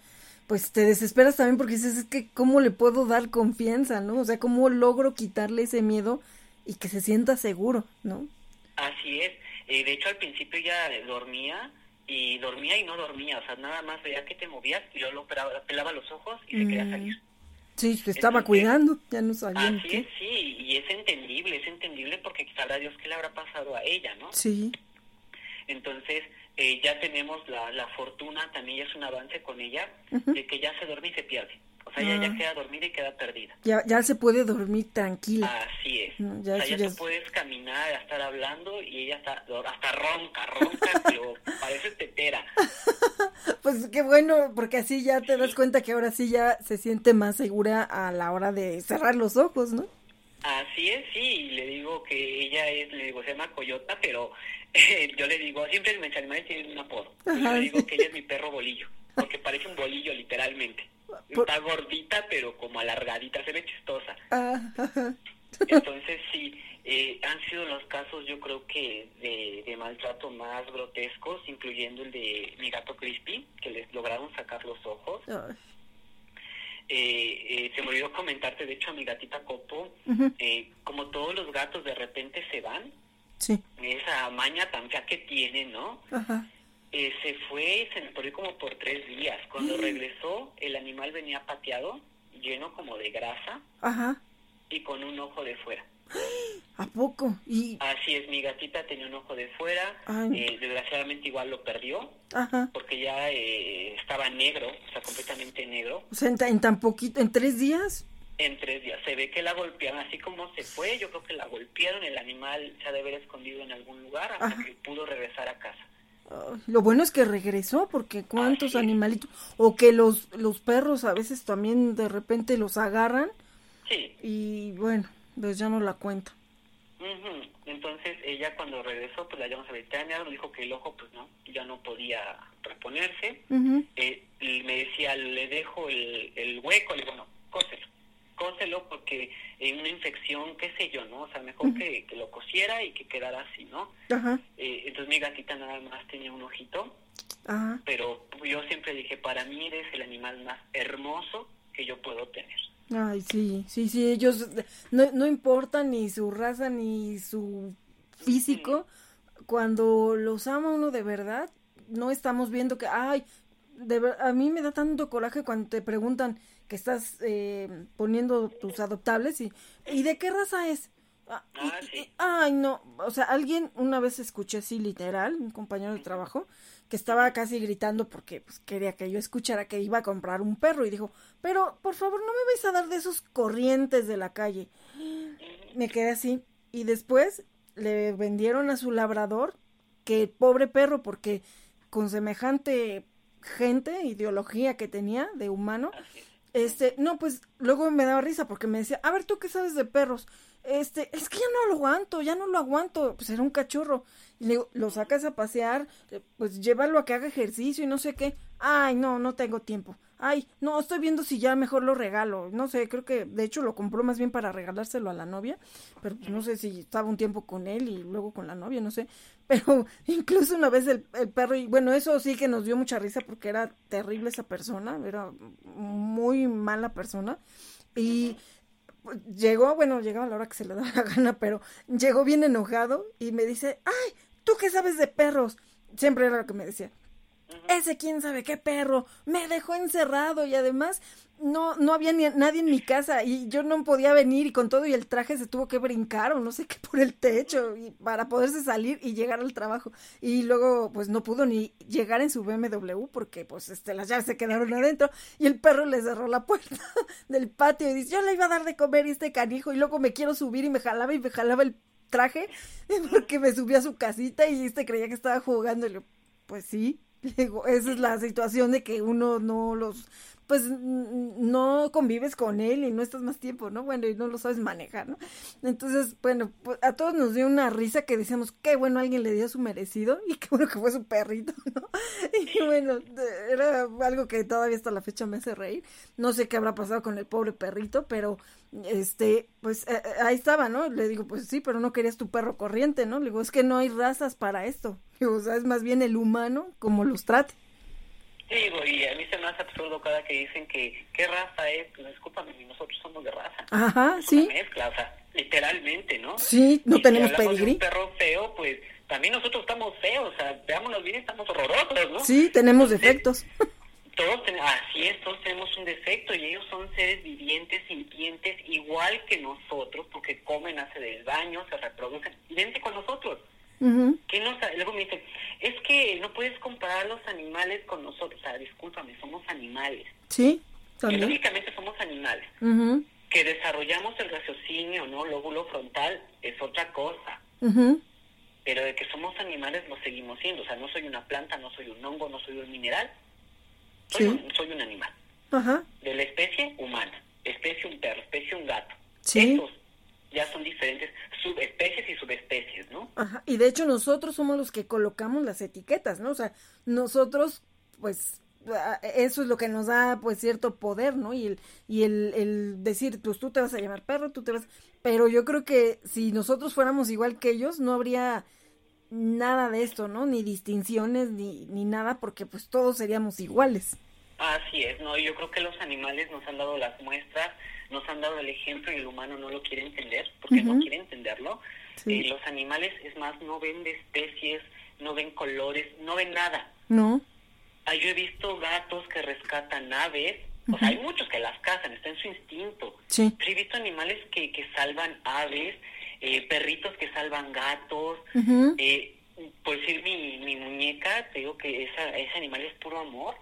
pues te desesperas también porque dices, es que cómo le puedo dar confianza, ¿no? O sea, cómo logro quitarle ese miedo y que se sienta seguro, ¿no? Así es. Eh, de hecho, al principio ya dormía y dormía y no dormía. O sea, nada más veía que te movías y yo lo pelaba, los ojos y se quería mm. salir. Sí, se estaba cuidando, ya no sabía. Así es, sí, y es entendible, es entendible porque sabrá Dios qué le habrá pasado a ella, ¿no? Sí. Entonces, eh, ya tenemos la, la fortuna, también ya es un avance con ella, de que ya se duerme y se pierde. O sea, ella ya ah. queda dormida y queda perdida. Ya, ya se puede dormir tranquila. Así es. ya o sea, ya, puedes caminar, estar hablando y ella está hasta ronca, ronca, pero parece tetera. pues qué bueno, porque así ya te das cuenta que ahora sí ya se siente más segura a la hora de cerrar los ojos, ¿no? Así es, sí, le digo que ella es, le digo, se llama Coyota, pero yo le digo, siempre mis animales tienen un apodo. Yo le digo que ella es mi perro bolillo, porque parece un bolillo literalmente. Está gordita, pero como alargadita, se ve chistosa. Ah, Entonces, sí, eh, han sido los casos, yo creo que, de, maltrato más grotescos, incluyendo el de mi gato Crispy, que les lograron sacar los ojos. eh, eh, se me olvidó comentarte, de hecho, a mi gatita Copo, eh, como todos los gatos de repente se van, sí. esa maña tan fea que tiene, ¿no? Ajá. Eh, se fue, se me perdió como por tres días. Cuando regresó, el animal venía pateado, lleno como de grasa Ajá. y con un ojo de fuera. ¿A poco? Y... Así es, mi gatita tenía un ojo de fuera, eh, desgraciadamente igual lo perdió, Ajá. porque ya eh, estaba negro, o sea, completamente negro, O sea, en, ta- en tan poquito, en tres días. en tres días. Se ve que la golpearon, así como se fue, yo creo que la golpearon, el animal se ha de haber escondido en algún lugar hasta Ajá. que pudo regresar a casa. Lo bueno es que regresó, porque cuántos animalitos, o que los, los perros a veces también de repente los agarran Sí, y bueno, pues ya no la cuenta. Ujú. Entonces ella cuando regresó, pues la llevamos a veterinario, dijo que el ojo pues no, ya no podía reponerse. Eh, y me decía, le dejo el, el hueco, le digo, no, cóselo, cóselo porque en una infección, qué sé yo, ¿no? O sea, mejor que, que lo cosiera y que quedara así, ¿no? Ajá, Eh, entonces mi gatita nada más tenía un ojito, ajá. pero yo siempre dije, para mí eres el animal más hermoso que yo puedo tener. Ay, sí, sí, sí, ellos no, no importa ni su raza ni su físico, cuando los ama uno de verdad, no estamos viendo que, ay, de ver- a mí me da tanto coraje cuando te preguntan que estás eh, poniendo tus adoptables y, ¿y de qué raza es? Ah, y- Ah, y- sí. y- ay, no, o sea, alguien una vez escuché así literal, un compañero de trabajo, que estaba casi gritando porque pues, quería que yo escuchara que iba a comprar un perro y dijo, pero por favor no me vais a dar de esos corrientes de la calle. Me quedé así y después le vendieron a su labrador que pobre perro porque con semejante gente, ideología que tenía de humano, es. Este, no, pues luego me daba risa porque me decía, a ver, ¿tú qué sabes de perros? Este, es que ya no lo aguanto, ya no lo aguanto, pues era un cachorro. Y le digo, lo sacas a pasear, eh, pues llévalo a que haga ejercicio y no sé qué. Ay, no, no tengo tiempo. Ay, no, estoy viendo si ya mejor lo regalo. No sé, creo que de hecho lo compró más bien para regalárselo a la novia, pero pues no sé si estaba un tiempo con él y luego con la novia, no sé. Pero incluso una vez el, perro, y bueno, eso sí que nos dio mucha risa porque era terrible esa persona, era muy mala persona. Y llegó, bueno, llegaba la hora que se le daba la gana, pero llegó bien enojado y me dice, ay, ¿tú qué sabes de perros? Siempre era lo que me decía. Ese quién sabe qué perro me dejó encerrado y además no no había ni nadie en mi casa y yo no podía venir y con todo y el traje se tuvo que brincar o no sé qué por el techo y para poderse salir y llegar al trabajo. Y luego pues no pudo ni llegar en su BMW porque pues este las llaves se quedaron adentro y el perro le cerró la puerta del patio y dice yo le iba a dar de comer y este canijo y luego me quiero subir y me jalaba y me jalaba el traje porque me subí a su casita y este creía que estaba jugando y le pues sí Digo, esa es la situación de que uno no los, pues no convives con él y no estás más tiempo, ¿no? Bueno, y no lo sabes manejar, ¿no? Entonces, bueno, pues a todos nos dio una risa que decíamos, qué bueno, alguien le dio su merecido y qué bueno que fue su perrito, ¿no? Y bueno, era algo que todavía hasta la fecha me hace reír. No sé qué habrá pasado con el pobre perrito, pero este, pues eh, eh, ahí estaba, ¿no? Le digo, pues sí, pero no querías tu perro corriente, ¿no? Le digo, es que no hay razas para esto. Digo, o sea, es más bien el humano como los trate. Digo, y a mí se me hace absurdo cada que dicen que, ¿qué raza es? Pues discúlpame, nosotros somos de raza. Ajá, Es sí. una mezcla, o sea, literalmente, ¿no? Sí, no Y si tenemos de pedigrí. un perro feo, pues también nosotros estamos feos, o sea, veámonos bien, estamos horrorosos, ¿no? Sí, tenemos defectos. Todos ten- así es, todos tenemos un defecto y ellos son seres vivientes, sintientes, igual que nosotros, porque comen, hacen el baño, se reproducen, idéntico a nosotros. ¿Qué nos, luego me dicen, es que no puedes comparar los animales con nosotros. O sea, discúlpame, somos animales. Sí, también. Biológicamente somos animales. Que desarrollamos el raciocinio, ¿no? Lóbulo frontal es otra cosa. Pero de que somos animales lo seguimos siendo. O sea, no soy una planta, no soy un hongo, no soy un mineral. Soy, Sí. un, soy un animal. Ajá, De la especie humana. Especie un perro, especie un gato. Sí. Esos ya son diferentes subespecies y subespecies, ¿no? ajá. Y de hecho nosotros somos los que colocamos las etiquetas, ¿no? O sea, nosotros, pues, a- eso es lo que nos da, pues, cierto poder, ¿no? Y el, y el, el decir, pues, tú te vas a llamar perro, tú te vas... Pero yo creo que si nosotros fuéramos igual que ellos, no habría nada de esto, ¿no? Ni distinciones, ni, ni nada, porque, pues, todos seríamos iguales. Así es, no, yo creo que los animales nos han dado las muestras, nos han dado el ejemplo y el humano no lo quiere entender, porque no quiere entenderlo. Sí. Eh, los animales, es más, no ven de especies, no ven colores, no ven nada. No. Ah, yo he visto gatos que rescatan aves, o sea, hay muchos que las cazan, está en su instinto. Sí. Pero he visto animales que, que salvan aves, eh, perritos que salvan gatos. eh, por decir mi, mi muñeca, te digo que esa, ese animal es puro amor.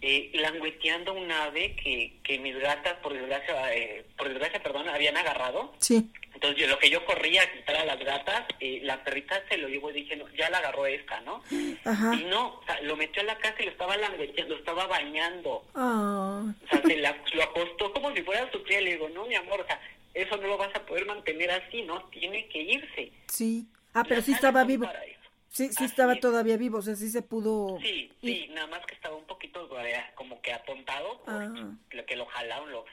Eh, langueteando un ave que, que mis gatas, por desgracia, eh, por desgracia, perdón, habían agarrado. Sí. Entonces, yo, lo que yo corría a quitar a las gatas, eh, la perrita se lo llevó y dije, no, ya la agarró esta, ¿no? Ajá. Y no, o sea, lo metió a la casa y lo estaba langueteando, lo estaba bañando. Ah. O sea, se la, lo acostó como si fuera su piel. Le digo, no, mi amor, o sea, eso no lo vas a poder mantener así, ¿no? Tiene que irse. Sí. Ah, pero sí estaba vivo. Sí, sí estaba todavía vivo, o sea, sí se pudo... Sí, sí, nada más que estaba un poquito como que atontado, ah. lo que lo jalaron, lo...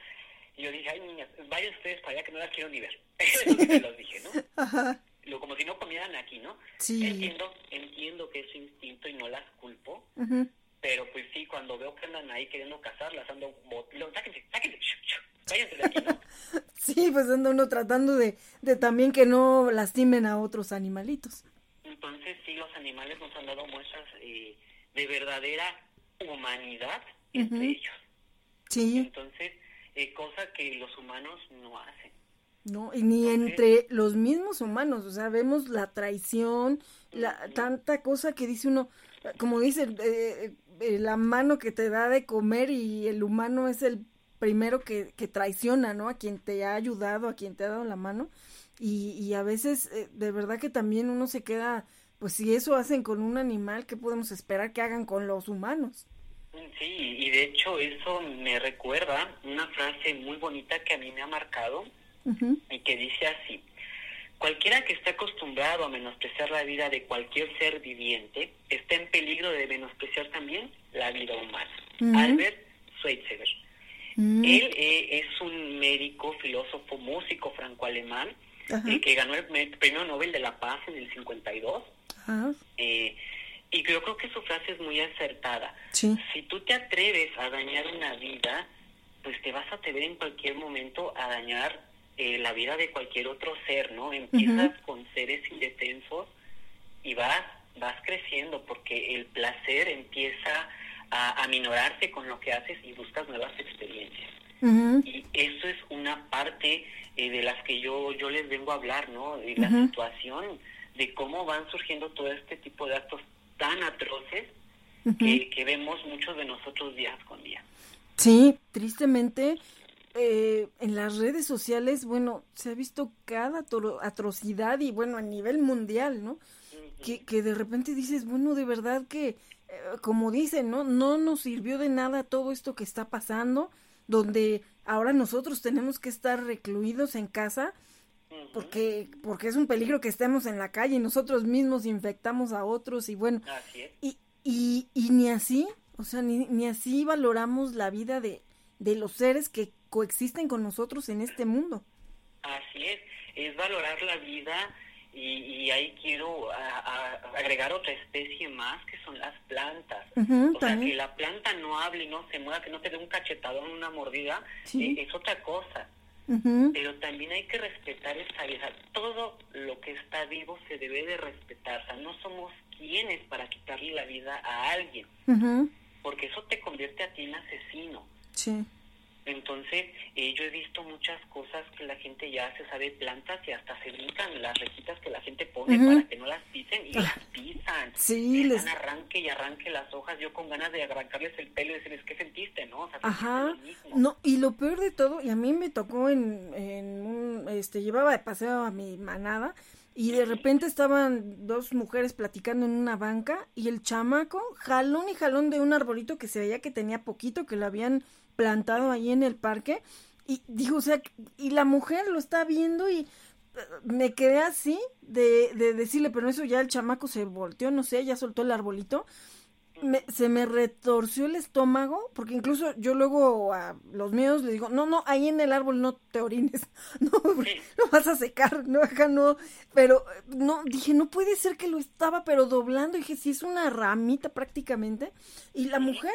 Y yo dije, ay, niñas, vayan ustedes para allá que no las quiero ni ver. Que los dije, ¿no? Ajá. Lo, como si no comieran aquí, ¿no? Sí. Entiendo, entiendo que es su instinto y no las culpo, pero pues sí, cuando veo que andan ahí queriendo cazarlas, ando... Sáquense, sáquense, váyanse de aquí, ¿no? sí, pues anda uno tratando de, de también que no lastimen a otros animalitos. Entonces sí, los animales nos han dado muestras eh, de verdadera humanidad entre ellos. Sí. Entonces, eh, cosa que los humanos no hacen. No, y ni entre los mismos humanos, o sea, vemos la traición, la tanta cosa que dice uno, como dice, eh, eh, la mano que te da de comer y el humano es el primero que, que traiciona, ¿no? A quien te ha ayudado, a quien te ha dado la mano. Y, y a veces, eh, de verdad que también uno se queda, pues si eso hacen con un animal, ¿qué podemos esperar que hagan con los humanos? Sí, y de hecho eso me recuerda una frase muy bonita que a mí me ha marcado y que dice así, cualquiera que esté acostumbrado a menospreciar la vida de cualquier ser viviente está en peligro de menospreciar también la vida humana. Albert Schweitzer. Él eh, es un médico, filósofo, músico franco-alemán eh, que ganó el premio Nobel de la Paz en el 52. Eh, y yo creo que su frase es muy acertada. Si tú te atreves a dañar una vida, pues te vas a atrever en cualquier momento a dañar eh, la vida de cualquier otro ser, ¿no? Empiezas con seres indefensos y vas, vas creciendo porque el placer empieza a aminorarse con lo que haces y buscas nuevas experiencias. Y eso es una parte eh, de las que yo, yo les vengo a hablar, ¿no? De la situación, de cómo van surgiendo todo este tipo de actos tan atroces que, que, vemos muchos de nosotros día con día. Sí, tristemente, eh, en las redes sociales, bueno, se ha visto cada atrocidad y bueno, a nivel mundial, ¿no? que, que de repente dices, bueno, de verdad que, eh, como dicen, ¿no? No nos sirvió de nada todo esto que está pasando donde ahora nosotros tenemos que estar recluidos en casa porque porque es un peligro que estemos en la calle y nosotros mismos infectamos a otros y bueno y, y, y ni así o sea ni, ni así valoramos la vida de, de los seres que coexisten con nosotros en este mundo. Así es es valorar la vida y, ahí quiero agregar otra especie más que son las plantas. o sea, que la planta no hable y no se mueva, que no te dé un cachetadón, una mordida, eh, es otra cosa. Pero también hay que respetar esa vida. Todo lo que está vivo se debe de respetar. O sea, no somos quienes para quitarle la vida a alguien. Porque eso te convierte a ti en asesino. Sí. Entonces, eh, yo he visto muchas cosas que la gente ya se sabe plantas y hasta se brincan las rejitas que la gente pone para que no las pisen y las pisan. Sí, les arranque y arranque las hojas. Yo con ganas de arrancarles el pelo y decirles, ¿qué sentiste, no? Ajá. No, y lo peor de todo, y a mí me tocó en, en un, este, llevaba de paseo a mi manada y de repente estaban dos mujeres platicando en una banca y el chamaco jalón y jalón de un arbolito que se veía que tenía poquito, que lo habían plantado ahí en el parque. Y dijo, o sea, y la mujer lo está viendo y eh, me quedé así de, de decirle, pero eso ya el chamaco se volteó, no sé, ya soltó el arbolito. Me, se me retorció el estómago, porque incluso yo luego a los míos le digo, no, no, ahí en el árbol no te orines, no, no vas a secar, no, acá no, pero no, dije, no puede ser que lo estaba pero doblando, dije, sí es una ramita prácticamente, y la mujer,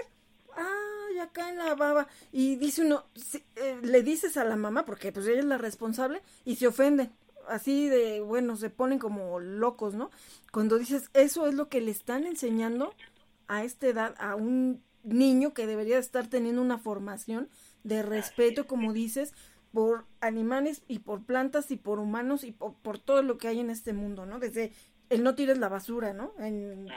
ah, ay, acá en la baba. Y dice uno, eh, le dices a la mamá, porque pues ella es la responsable, y se ofenden. Así de, bueno, se ponen como locos, ¿no? Cuando dices, eso es lo que le están enseñando a esta edad a un niño que debería estar teniendo una formación de respeto, como dices, por animales y por plantas y por humanos y por, todo lo que hay en este mundo, ¿no? Desde el no tires la basura, ¿no? En,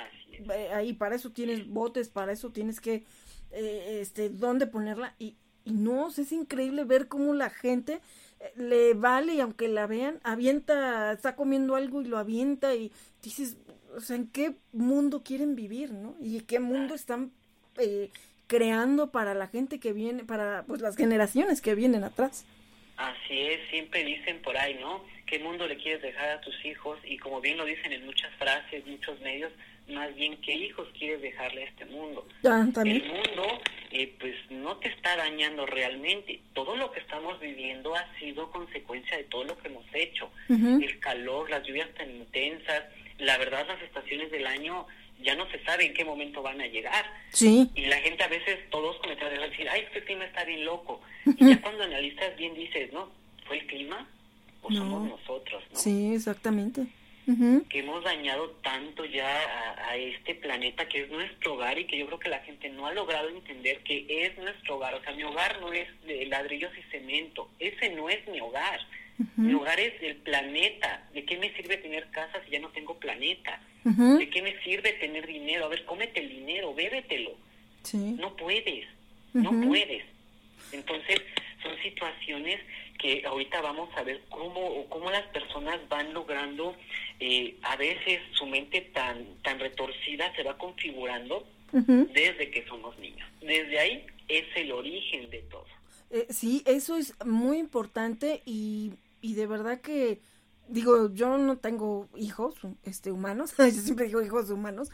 eh, ahí para eso tienes botes, para eso tienes que, eh, este, dónde ponerla y, y no, es increíble ver cómo la gente eh, le vale y aunque la vean, avienta, está comiendo algo y lo avienta y dices, o sea, ¿en qué mundo quieren vivir, no? Y qué mundo están eh, creando para la gente que viene, para pues las generaciones que vienen atrás. Así es, siempre dicen por ahí, ¿no? ¿Qué mundo le quieres dejar a tus hijos? Y como bien lo dicen en muchas frases, muchos medios, más bien qué hijos quieres dejarle a este mundo. Ah, El mundo, eh, pues no te está dañando realmente. Todo lo que estamos viviendo ha sido consecuencia de todo lo que hemos hecho. El calor, las lluvias tan intensas, la verdad las estaciones del año ya no se sabe en qué momento van a llegar. Sí. Y la gente a veces, todos cometen a decir, ay, este clima está bien loco. Y ya cuando analizas bien dices, ¿no? ¿Fue el clima o somos nosotros, no? Sí, exactamente. Que hemos dañado tanto ya a, este planeta que es nuestro hogar y que yo creo que la gente no ha logrado entender que es nuestro hogar. O sea, mi hogar no es de ladrillos y cemento. Ese no es mi hogar. Mi hogar es el planeta. ¿De qué me sirve tener casa si ya no tengo planeta? ¿De qué me sirve tener dinero? A ver, cómete el dinero, bébetelo. No puedes, no puedes. Entonces, son situaciones que ahorita vamos a ver cómo, cómo las personas van logrando, eh, a veces su mente tan, tan retorcida se va configurando desde que somos niños. Desde ahí es el origen de todo. Eh, sí, eso es muy importante y, y de verdad que digo, yo no tengo hijos este humanos, yo siempre digo hijos humanos,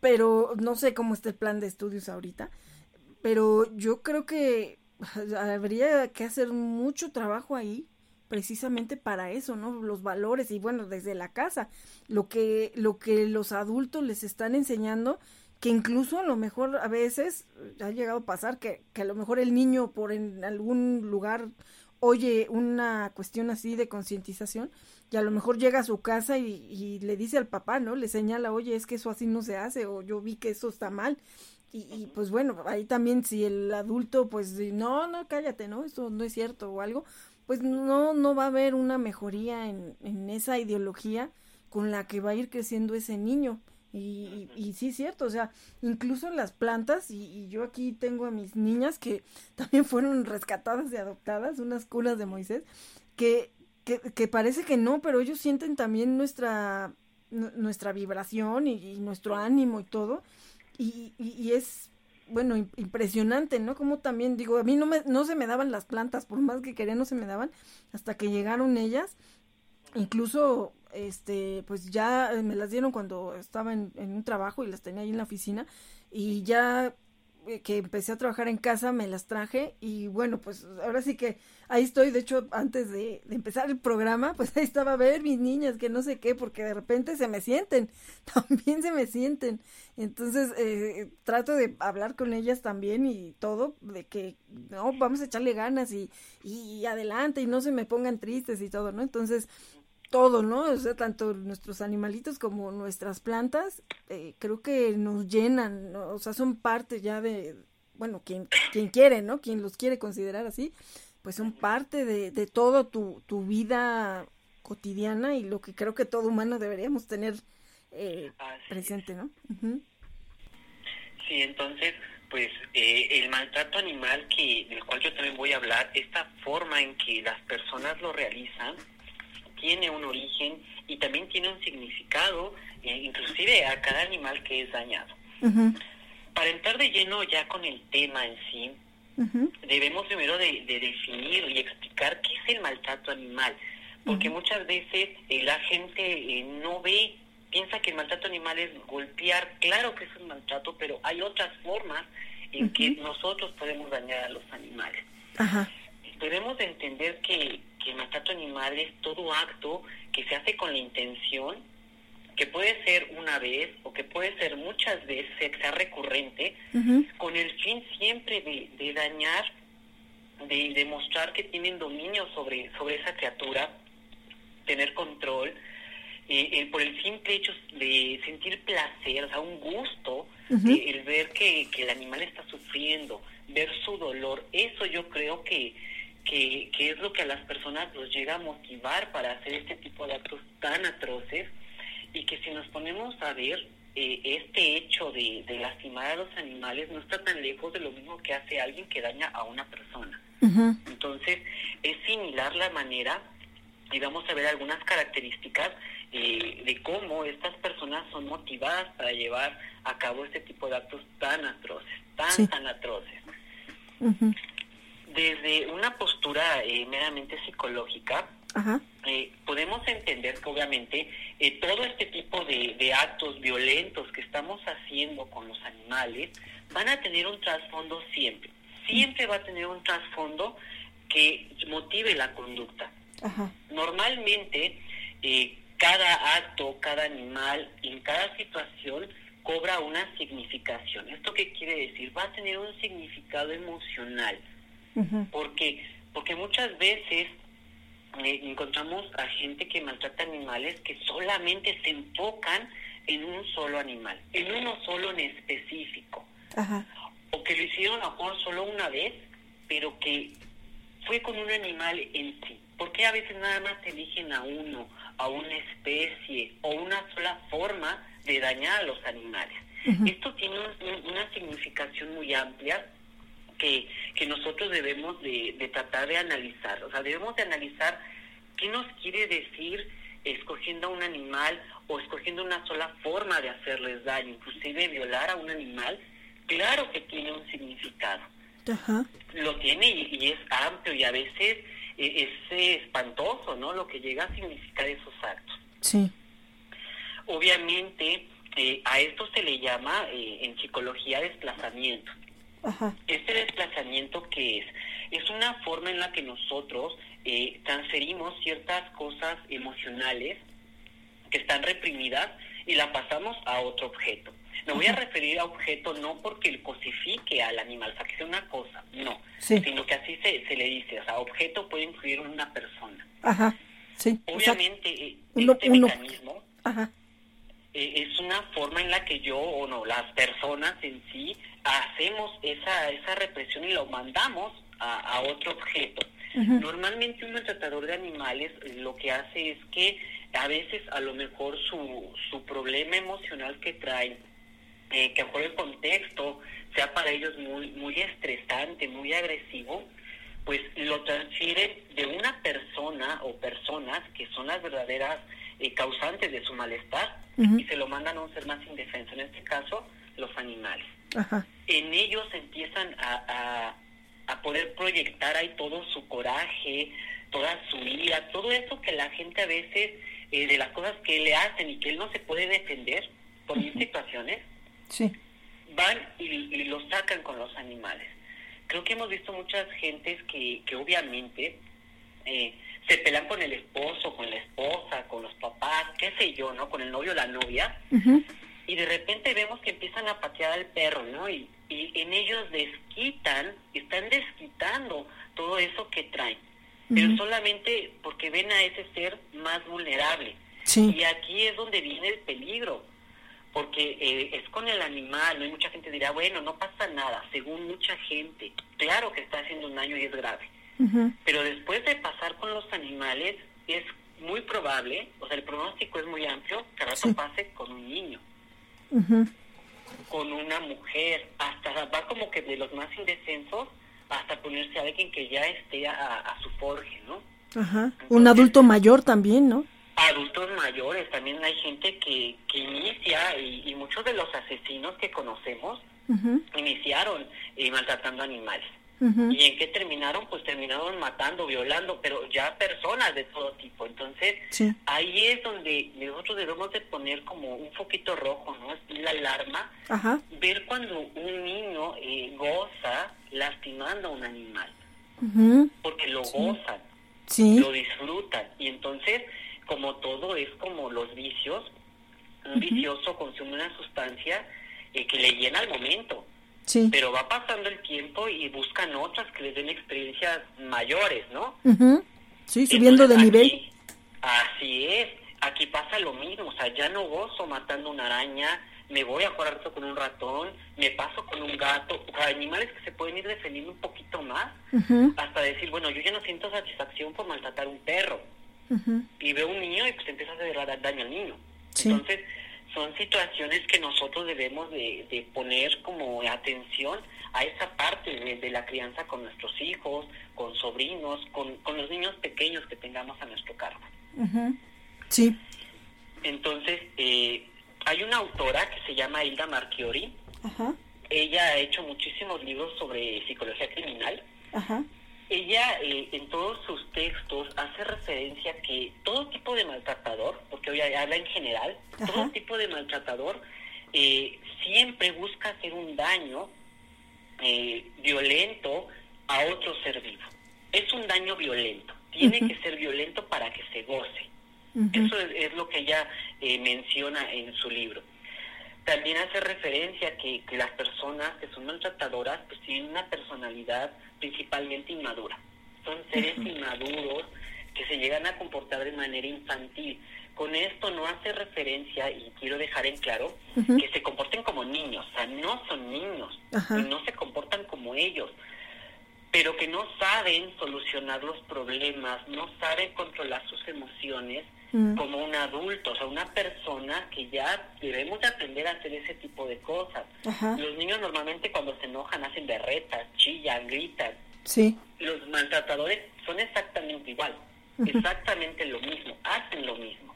pero no sé cómo está el plan de estudios ahorita, pero yo creo que habría que hacer mucho trabajo ahí precisamente para eso, ¿no? Los valores y bueno, desde la casa, lo que lo que los adultos les están enseñando que incluso a lo mejor a veces ha llegado a pasar que, que a lo mejor el niño por en algún lugar oye una cuestión así de concientización y a lo mejor llega a su casa y, le dice al papá, ¿no? Le señala, oye, es que eso así no se hace o yo vi que eso está mal. Y, pues bueno, ahí también si el adulto pues no, no, cállate, ¿no? Eso no es cierto o algo, pues no, no va a haber una mejoría en, en esa ideología con la que va a ir creciendo ese niño. Y, y, sí es cierto, o sea, incluso las plantas, y, yo aquí tengo a mis niñas que también fueron rescatadas y adoptadas, unas cunas de Moisés, que, que, que parece que no, pero ellos sienten también nuestra, nuestra vibración y, nuestro ánimo y todo, y, y, es, bueno, impresionante, ¿no? Como también digo, a mí no, me, no se me daban las plantas, por más que quería no se me daban, hasta que llegaron ellas, incluso este, pues ya eh, me las dieron cuando estaba en, un trabajo y las tenía ahí en la oficina y ya que empecé a trabajar en casa me las traje y bueno pues ahora sí que ahí estoy de hecho antes de, empezar el programa pues ahí estaba a ver mis niñas que no sé qué porque de repente se me sienten también se me sienten. Entonces eh, trato de hablar con ellas también y todo de que no vamos a echarle ganas y, y adelante y no se me pongan tristes y todo no entonces todo, ¿no? O sea, tanto nuestros animalitos como nuestras plantas, eh, creo que nos llenan, o sea, son parte ya de, bueno, quien, quien quiere, ¿no? Quien los quiere considerar así, pues son parte de, de todo tu, tu vida cotidiana y lo que creo que todo humano deberíamos tener eh, presente, ¿no? Sí, entonces, pues eh, el maltrato animal que del cual yo también voy a hablar, esta forma en que las personas lo realizan, tiene un origen y también tiene un significado, eh, inclusive a cada animal que es dañado. Para entrar de lleno ya con el tema en sí, debemos primero de, definir y explicar qué es el maltrato animal, porque muchas veces eh, la gente eh, no ve, piensa que el maltrato animal es golpear, claro que es un maltrato, pero hay otras formas en que nosotros podemos dañar a los animales. Debemos de entender que que el maltrato animal es todo acto que se hace con la intención que puede ser una vez o que puede ser muchas veces, que sea recurrente, con el fin siempre de, dañar, de demostrar que tienen dominio sobre, sobre esa criatura, tener control, eh, eh, por el simple hecho de sentir placer, o sea, un gusto, eh, el ver que, que el animal está sufriendo, ver su dolor, eso yo creo que, que, que es lo que a las personas los llega a motivar para hacer este tipo de actos tan atroces y que si nos ponemos a ver eh, este hecho de, lastimar a los animales no está tan lejos de lo mismo que hace alguien que daña a una persona. Entonces, es similar la manera y vamos a ver algunas características eh, de cómo estas personas son motivadas para llevar a cabo este tipo de actos tan atroces, tan, tan atroces. Desde una postura eh, meramente psicológica, eh, podemos entender que obviamente eh, todo este tipo de, actos violentos que estamos haciendo con los animales van a tener un trasfondo siempre. Siempre va a tener un trasfondo que motive la conducta. Normalmente, eh, cada acto, cada animal, en cada situación, cobra una significación. ¿Esto qué quiere decir? Va a tener un significado emocional. Porque Porque muchas veces encontramos a gente que maltrata animales que solamente se enfocan en un solo animal, en uno solo en específico. O que lo hicieron a lo solo una vez, pero que fue con un animal en sí. Porque a veces nada más eligen a uno, a una especie o una sola forma de dañar a los animales? Esto tiene una significación muy amplia que, que nosotros debemos de, de, tratar de analizar. O sea, debemos de analizar qué nos quiere decir escogiendo a un animal o escogiendo una sola forma de hacerles daño, inclusive violar a un animal. Claro que tiene un significado. Lo tiene y, es amplio y a veces eh, es, eh, espantoso, ¿no? Lo que llega a significar esos actos. Sí. Obviamente, eh, a esto se le llama en psicología desplazamiento. Este desplazamiento que es, es una forma en la que nosotros eh, transferimos ciertas cosas emocionales que están reprimidas y la pasamos a otro objeto. Me voy a referir a objeto no porque el cosifique al animal, o sea, que sea una cosa, no, sino que así se, se le dice, o sea, objeto puede incluir una persona. Ajá, sí. Obviamente, eh, este mecanismo eh, es una forma en la que yo, o no, las personas en sí, hacemos esa, esa represión y lo mandamos a, otro objeto. Normalmente un maltratador de animales eh, lo que hace es que a veces a lo mejor su, su problema emocional que traen, eh, que por el contexto sea para ellos muy, muy estresante, muy agresivo, pues lo transfiere de una persona o personas que son las verdaderas eh, causantes de su malestar y se lo mandan a un ser más indefenso, en este caso los animales. En ellos empiezan a, a, poder proyectar ahí todo su coraje, toda su ira, todo eso que la gente a veces, eh, de las cosas que le hacen y que él no se puede defender por mil situaciones, sí. van y, y, lo sacan con los animales. Creo que hemos visto muchas gentes que, que obviamente eh, se pelean con el esposo, con la esposa, con los papás, qué sé yo, ¿no? Con el novio o la novia. Y de repente vemos que empiezan a patear al perro, ¿no? Y, y en ellos desquitan, están desquitando todo eso que traen. Pero solamente porque ven a ese ser más vulnerable. Y aquí es donde viene el peligro. Porque eh, es con el animal, ¿no? hay mucha gente dirá, bueno, no pasa nada, según mucha gente. Claro que está haciendo un daño y es grave pero después de pasar con los animales, es muy probable, o sea, el pronóstico es muy amplio, que rato pase con un niño, con una mujer, hasta va como que de los más indefensos hasta ponerse a alguien que ya esté a, su forje, ¿no? Ajá. un adulto mayor también, ¿no? Adultos mayores, también hay gente que, que inicia, y, muchos de los asesinos que conocemos iniciaron eh, maltratando animales. ¿Y en qué terminaron? Pues terminaron matando, violando, pero ya personas de todo tipo. Entonces, ahí es donde nosotros debemos de poner como un foquito rojo, ¿no? Es la alarma. Ver cuando un niño eh, goza lastimando a un animal. Porque lo gozan, lo disfrutan. Y entonces, como todo es como los vicios, Un vicioso consume una sustancia eh, que le llena al momento. Sí. Pero va pasando el tiempo y buscan otras que les den experiencias mayores, ¿no? Sí, subiendo de nivel. Así es. Aquí pasa lo mismo. O sea, ya no gozo matando una araña, me voy a jugar con un ratón, me paso con un gato, o sea, animales que se pueden ir defendiendo un poquito más, hasta decir, bueno, yo ya no siento satisfacción por maltratar un perro. Y veo un niño y pues empieza a hacer daño al niño. Entonces, son situaciones que nosotros debemos de, poner como atención a esa parte de, la crianza con nuestros hijos, con sobrinos, con, con los niños pequeños que tengamos a nuestro cargo. Sí. Entonces, eh, hay una autora que se llama Hilda Marchiori. Ella ha hecho muchísimos libros sobre psicología criminal. Ella eh, en todos sus textos hace referencia a que todo tipo de maltratador, porque hoy habla en general, todo tipo de maltratador eh, siempre busca hacer un daño eh, violento a otro ser vivo. Es un daño violento, tiene que ser violento para que se goce. Eso es, lo que ella eh, menciona en su libro. También hace referencia a que, las personas que son maltratadoras pues tienen una personalidad principalmente inmadura. Son seres inmaduros que se llegan a comportar de manera infantil. Con esto no hace referencia, y quiero dejar en claro, que se comporten como niños. O sea, no son niños y no se comportan como ellos pero que no saben solucionar los problemas, no saben controlar sus emociones Mm. como un adulto, o sea, una persona que ya debemos de aprender a hacer ese tipo de cosas. Los niños normalmente cuando se enojan hacen berretas, chillan, gritan. Sí. Los maltratadores son exactamente igual, exactamente lo mismo, hacen lo mismo.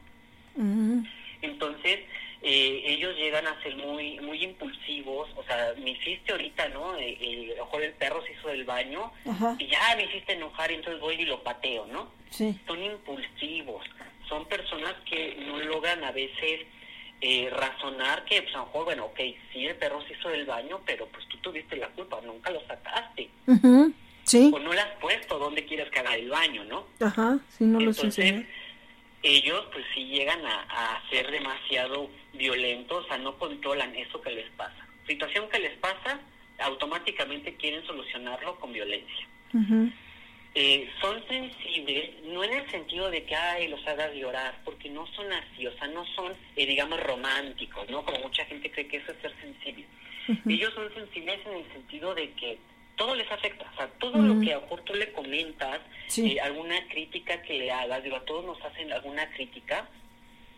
Entonces, eh, ellos llegan a ser muy muy impulsivos, o sea, me hiciste ahorita, ¿no? Eh, el, ojo del perro se hizo del baño y ya me hiciste enojar y entonces voy y lo pateo, ¿no? Sí. Son impulsivos son personas que no logran a veces eh, razonar que, pues a lo mejor, bueno, ok, sí, el perro se hizo del baño, pero pues tú tuviste la culpa, nunca lo sacaste. Sí. O no le has puesto dónde quieres que haga el baño, ¿no? Ajá, sí, no lo Entonces, ellos pues sí llegan a, a ser demasiado violentos, o sea, no controlan eso que les pasa. Situación que les pasa, automáticamente quieren solucionarlo con violencia. Eh, son sensibles, no en el sentido de que, ay, los hagas llorar, porque no son así, o sea, no son, eh, digamos, románticos, ¿no? Como mucha gente cree que eso es ser sensible. Ellos son sensibles en el sentido de que todo les afecta, o sea, todo lo que a lo tú le comentas, eh, alguna crítica que le hagas, digo, a todos nos hacen alguna crítica,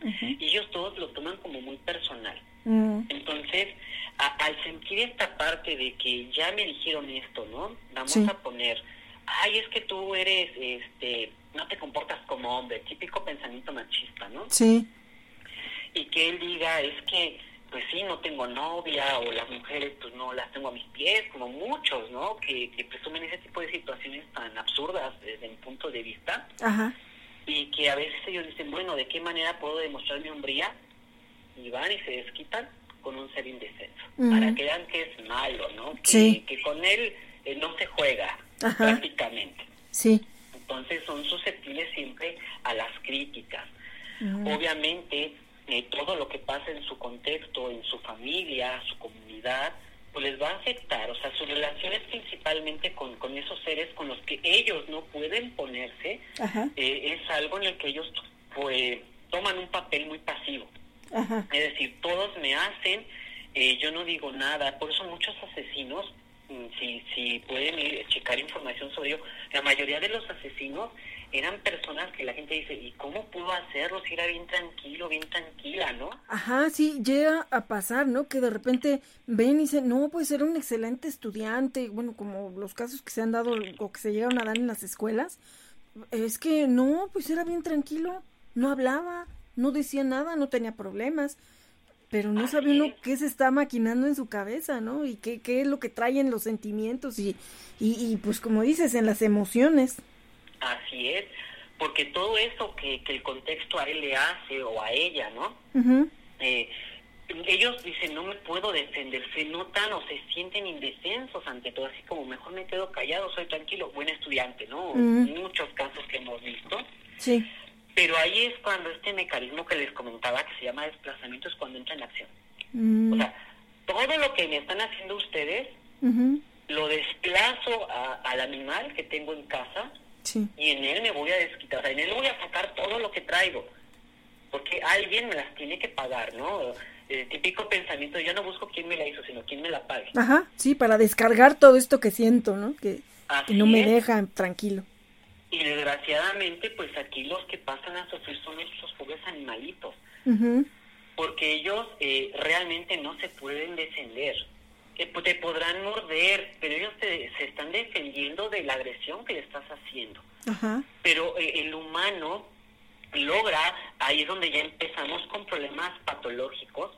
y ellos todos lo toman como muy personal. Entonces, al sentir esta parte de que ya me dijeron esto, ¿no? Vamos a poner ay, es que tú eres, este, no te comportas como hombre, típico pensamiento machista, ¿no? Sí. Y que él diga, es que, pues sí, no tengo novia, o las mujeres, pues no las tengo a mis pies, como muchos, ¿no? Que, que presumen ese tipo de situaciones tan absurdas desde mi punto de vista. Ajá. Y que a veces ellos dicen, bueno, ¿de qué manera puedo demostrar mi hombría? Y van y se desquitan con un ser indefenso, para que vean que es malo, ¿no? Que, sí. que con él eh, no se juega, prácticamente. Sí. Entonces son susceptibles siempre a las críticas. Obviamente, eh, todo lo que pasa en su contexto, en su familia, su comunidad, pues les va a afectar. O sea, sus relaciones principalmente con, con esos seres con los que ellos no pueden ponerse, eh, es algo en el que ellos pues toman un papel muy pasivo. Es decir, todos me hacen, eh, yo no digo nada. Por eso muchos asesinos si, si pueden ir, checar información sobre ello, la mayoría de los asesinos eran personas que la gente dice, ¿y cómo pudo hacerlo si era bien tranquilo, bien tranquila, no? Ajá, sí, llega a pasar, ¿no? Que de repente ven y dicen, no, pues era un excelente estudiante, bueno, como los casos que se han dado o que se llegaron a dar en las escuelas, es que no, pues era bien tranquilo, no hablaba, no decía nada, no tenía problemas pero no sabe uno qué se está maquinando en su cabeza, ¿no? Y qué, qué es lo que traen los sentimientos y, y, pues como dices, en las emociones. Así es, porque todo eso que, que el contexto a él le hace o a ella, ¿no? eh, ellos dicen, no me puedo defender, se notan o se sienten indefensos ante todo, así como mejor me quedo callado, soy tranquilo, buen estudiante, ¿no? Muchos casos que hemos visto. Sí Pero ahí es cuando este mecanismo que les comentaba, que se llama desplazamiento, es cuando entra en acción. Mm. O sea, todo lo que me están haciendo ustedes, lo desplazo al animal que tengo en casa y en él me voy a desquitar, o sea, en él voy a sacar todo lo que traigo, porque alguien me las tiene que pagar, ¿no? El típico pensamiento, yo no busco quién me la hizo, sino quién me la pague. Ajá, sí, para descargar todo esto que siento, ¿no? Que, no me deja tranquilo. Y desgraciadamente, pues aquí los que pasan a sufrir son estos pobres animalitos. Porque ellos eh, realmente no se pueden defender. Eh, pues, te podrán morder, pero ellos se están defendiendo de la agresión que le estás haciendo. Pero eh, el humano logra, ahí es donde ya empezamos con problemas patológicos,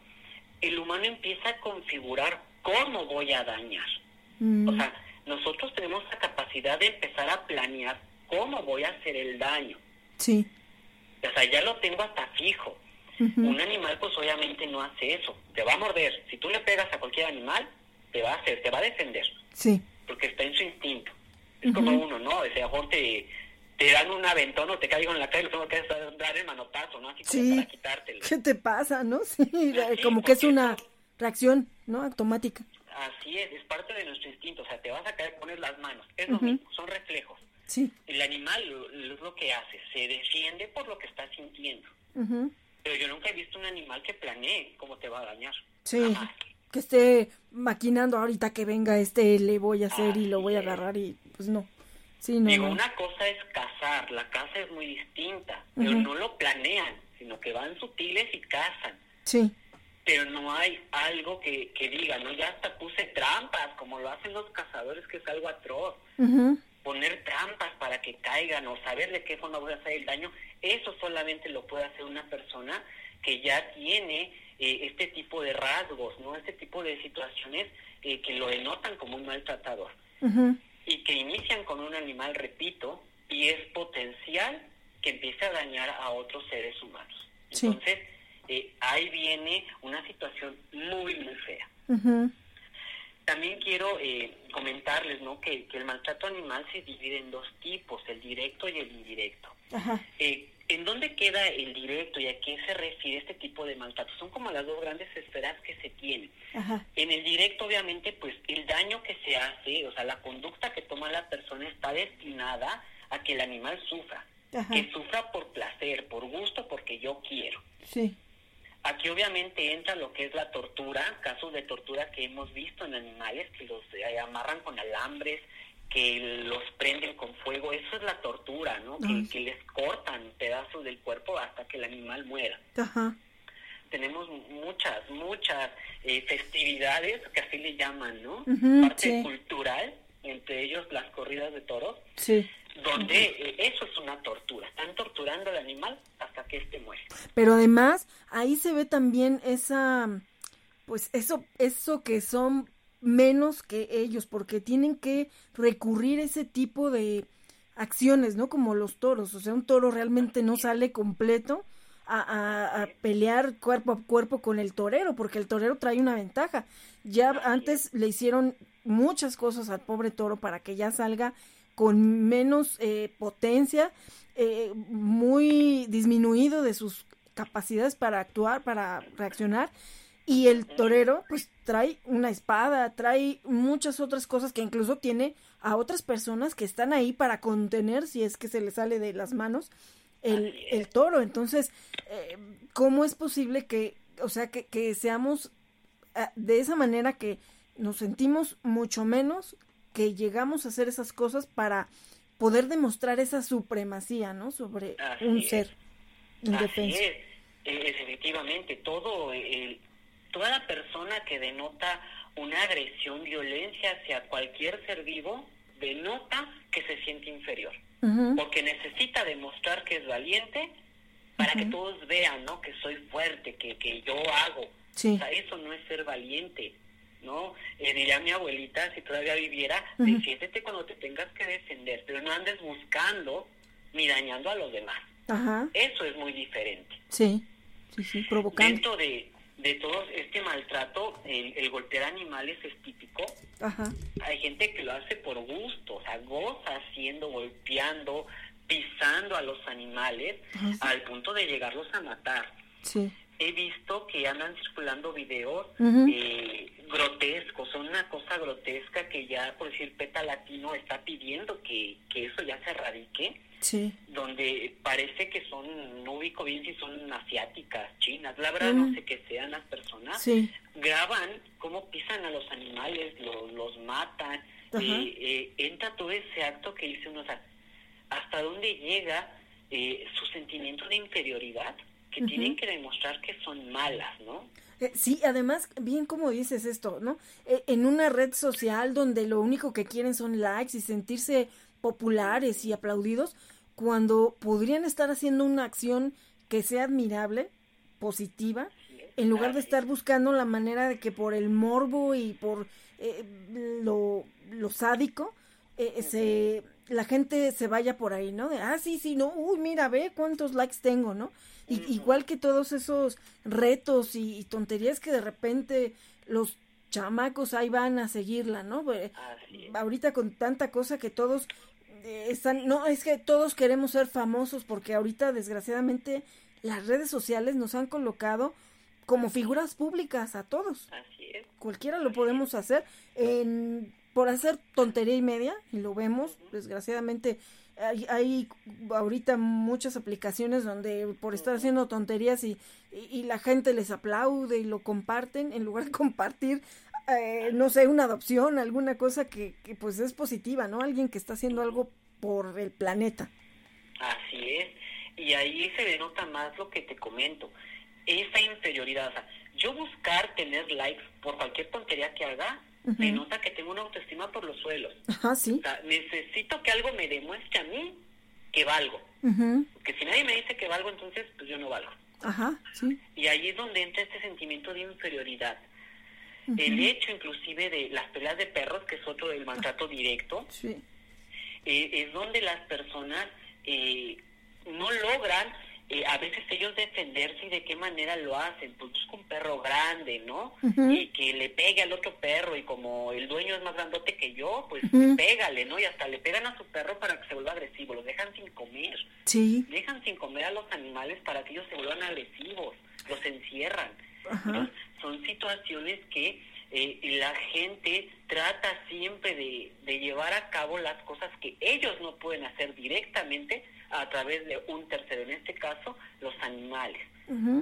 el humano empieza a configurar cómo voy a dañar. Mm. O sea, nosotros tenemos la capacidad de empezar a planear cómo voy a hacer el daño. Sí. O sea, ya lo tengo hasta fijo. Un animal pues obviamente no hace eso, te va a morder. Si tú le pegas a cualquier animal, te va a hacer, te va a defender. Sí. Porque está en su instinto. Es como uno, ¿no? O sea, te, te dan un aventón o te caigo en la calle, tengo que dar el manotazo, ¿no? Así como para quitártelo. ¿Qué te pasa, no? Sí, como que es una reacción, ¿no? Automática. Así es, es parte de nuestro instinto, o sea, te vas a caer, pones las manos, es lo mismo, son reflejos. Sí. El animal es lo que hace, se defiende por lo que está sintiendo. Pero yo nunca he visto un animal que planee cómo te va a dañar. Sí que esté maquinando ahorita que venga este le voy a hacer y lo voy a agarrar y pues no. Sí, no, Digo, una cosa es cazar, la caza es muy distinta, pero no lo planean, sino que van sutiles y cazan. Sí. Pero no hay algo que, que diga, no, ya hasta puse trampas, como lo hacen los cazadores, que es algo atroz. Poner trampas para que caigan o saber de qué forma voy a hacer el daño, eso solamente lo puede hacer una persona que ya tiene eh, este tipo de rasgos, ¿no? Este tipo de situaciones eh, que lo denotan como un maltratador. Y que inician con un animal, repito, y es potencial que empiece a dañar a otros seres humanos. Entonces, eh, ahí viene una situación muy, muy fea. También quiero comentarles ¿no? Que, que, el maltrato animal se divide en dos tipos, el directo y el indirecto. Ajá. ¿En dónde queda el directo y a qué se refiere este tipo de maltrato? Son como las dos grandes esferas que se tienen. En el directo, obviamente, pues el daño que se hace, o sea, la conducta que toma la persona está destinada a que el animal sufra. Que sufra por placer, por gusto, porque yo quiero. Sí. Aquí obviamente entra lo que es la tortura, casos de tortura que hemos visto en animales que los eh, amarran con alambres, que los prenden con fuego, eso es la tortura, ¿no? Que, les cortan pedazos del cuerpo hasta que el animal muera. Ajá. Tenemos muchas, muchas eh, festividades, que así le llaman, ¿no? Parte cultural, entre ellos las corridas de toros. Sí. Donde eh, eso es una tortura. Están torturando al animal que éste muere. Pero además, ahí se ve también esa pues eso eso que son menos que ellos porque tienen que recurrir a ese tipo de acciones, ¿no? Como los toros, o sea, un toro realmente no sale completo a, pelear cuerpo a cuerpo con el torero, porque el torero trae una ventaja. Ya antes le hicieron muchas cosas al pobre toro para que ya salga con menos eh, potencia, eh, muy disminuido de sus capacidades para actuar, para reaccionar, y el torero, pues trae una espada, trae muchas otras cosas que incluso tiene a otras personas que están ahí para contener, si es que se le sale de las manos, el, el toro. Entonces, eh, ¿cómo es posible que, o sea, que, que seamos ah, de esa manera que nos sentimos mucho menos, que llegamos a hacer esas cosas para poder demostrar esa supremacía, ¿no? Sobre un ser indefenso. Eh, efectivamente, todo el toda persona que denota una agresión, violencia hacia cualquier ser vivo, denota que se siente inferior. Porque necesita demostrar que es valiente para que todos vean, ¿no? Que soy fuerte, que, que yo hago. O sea, eso no es ser valiente, ¿no? Eh, diría mi abuelita, si todavía viviera, defiéndete cuando te tengas que defender, pero no andes buscando ni dañando a los demás. Eso es muy diferente. Sí, sí, sí, provocando. Dentro de, de todo este maltrato, el, golpear animales es típico. Hay gente que lo hace por gusto, o sea, goza haciendo, golpeando, pisando a los animales al punto de llegarlos a matar. Sí. He visto que andan circulando videos eh, grotescos, son una cosa grotesca que ya, por decir, PETA Latino está pidiendo que, que eso ya se erradique. Sí. Donde parece que son, no ubico bien si son asiáticas, chinas, la verdad no sé qué sean las personas. Sí. Graban cómo pisan a los animales, los matan, eh, eh, entra todo ese acto que dice uno, o sea, hasta dónde llega eh, su sentimiento de inferioridad, que tienen que demostrar que son malas, ¿no? Eh, sí, además, bien como dices esto, ¿no? Eh, en una red social donde lo único que quieren son likes y sentirse populares y aplaudidos, cuando podrían estar haciendo una acción que sea admirable, positiva, en lugar de estar buscando la manera de que por el morbo y por lo, lo sádico, se la gente se vaya por ahí, ¿no? De, ah, sí, sí, no, uy, mira, ve cuántos likes tengo, ¿no? Y, Igual que todos esos retos y, tonterías que de repente los chamacos ahí van a seguirla, ¿no? Ahorita con tanta cosa que todos eh, están, no, es que todos queremos ser famosos porque ahorita desgraciadamente las redes sociales nos han colocado como figuras públicas a todos. Así es. Cualquiera lo podemos hacer en por hacer tontería y media, y lo vemos, desgraciadamente hay, hay ahorita muchas aplicaciones donde por estar haciendo tonterías y, y, la gente les aplaude y lo comparten, en lugar de compartir, eh, no sé, una adopción, alguna cosa que, que pues es positiva, ¿no? Alguien que está haciendo algo por el planeta. Así es, y ahí se denota más lo que te comento, esa inferioridad, o sea, yo buscar tener likes por cualquier tontería que haga, me nota que tengo una autoestima por los suelos. Ajá, sí. O sea, necesito que algo me demuestre a mí que valgo. Porque si nadie me dice que valgo, entonces pues yo no valgo. Ajá, sí. Y ahí es donde entra este sentimiento de inferioridad. El hecho inclusive de las peleas de perros, que es otro del maltrato directo, sí. Eh, es donde las personas eh, no logran eh, a veces ellos defenderse y de qué manera lo hacen, pues busca un perro grande, ¿no? Y que le pegue al otro perro y como el dueño es más grandote que yo, pues pégale, ¿no? Y hasta le pegan a su perro para que se vuelva agresivo, los dejan sin comer. Sí. Dejan sin comer a los animales para que ellos se vuelvan agresivos, los encierran. son situaciones que eh, la gente trata siempre de, de llevar a cabo las cosas que ellos no pueden hacer directamente a través de un tercero, en este caso los animales.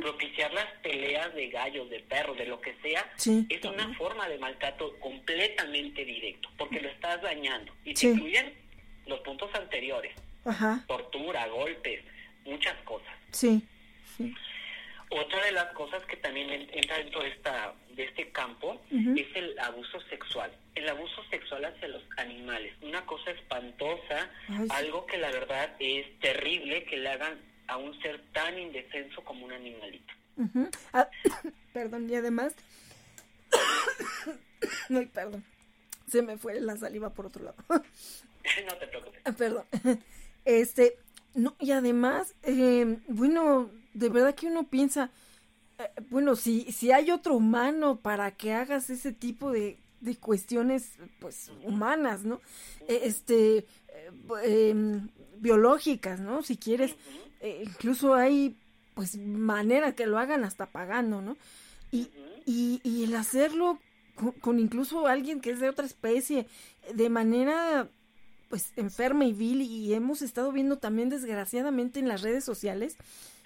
Propiciar las peleas de gallos, de perros, de lo que sea, es una forma de maltrato completamente directo, porque lo estás dañando. Y se incluyen los puntos anteriores. Tortura, golpes, muchas cosas. Sí. Otra de las cosas que también entra dentro de, esta, de este campo es el abuso sexual. El abuso sexual hacia los animales. Una cosa espantosa, algo que la verdad es terrible que le hagan a un ser tan indefenso como un animalito. Ah, perdón, y además... Ay, perdón. Se me fue la saliva por otro lado. no te preocupes. Ah, perdón. Este, no, y además, eh, bueno, de verdad que uno piensa, bueno, si, si hay otro humano para que hagas ese tipo de, de cuestiones, pues, humanas, ¿no? E, este, eh, em, biológicas, ¿no? Si quieres, eh, incluso hay, pues, manera que lo hagan hasta pagando, ¿no? Y, y, y el hacerlo con, con incluso alguien que es de otra especie, de manera pues enferma y vil y hemos estado viendo también desgraciadamente en las redes sociales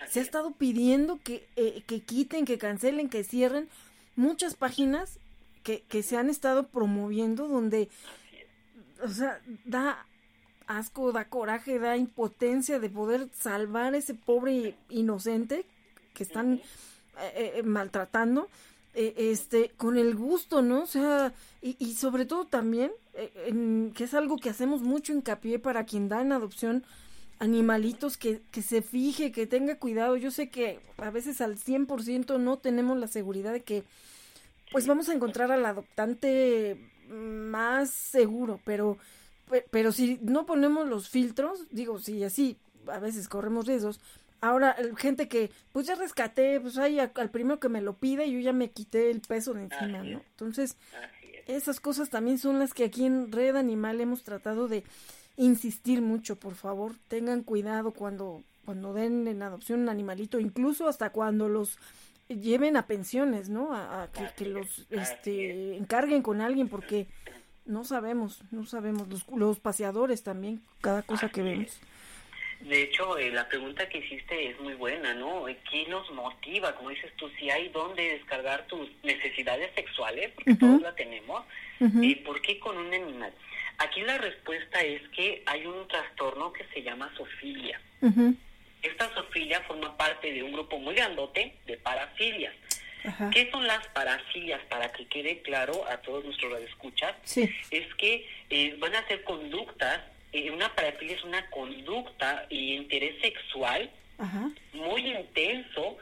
se ha estado pidiendo que, eh, que quiten, que cancelen, que cierren muchas páginas que, que se han estado promoviendo donde, o sea, da asco, da coraje, da impotencia de poder salvar a ese pobre inocente que están eh, eh, maltratando, este, con el gusto, ¿no? O sea, y, y sobre todo también, en, que es algo que hacemos mucho hincapié para quien da en adopción animalitos que, que se fije, que tenga cuidado. Yo sé que a veces al 100% no tenemos la seguridad de que pues vamos a encontrar al adoptante más seguro, pero pero si no ponemos los filtros, digo, si así a veces corremos riesgos. Ahora, gente que, pues ya rescaté, pues ahí al primero que me lo pide, yo ya me quité el peso de encima, ¿no? Entonces, esas cosas también son las que aquí en Red Animal hemos tratado de, insistir mucho, por favor, tengan cuidado cuando cuando den en adopción un animalito, incluso hasta cuando los lleven a pensiones, ¿no? A, que, los este, encarguen con alguien porque no sabemos, no sabemos, los, los paseadores también, cada cosa que vemos. De hecho, eh, la pregunta que hiciste es muy buena, ¿no? ¿Qué nos motiva? Como dices tú, si hay dónde descargar tus necesidades sexuales, porque todos la tenemos, ¿y por qué con un animal? Aquí la respuesta es que hay un trastorno que se llama sofilia. Esta sofilia forma parte de un grupo muy grandote de parafilias. ¿Qué son las parafilias? Para que quede claro a todos nuestros radioescuchas, sí. es que eh, van a ser conductas, eh, una parafilia es una conducta y interés sexual muy intenso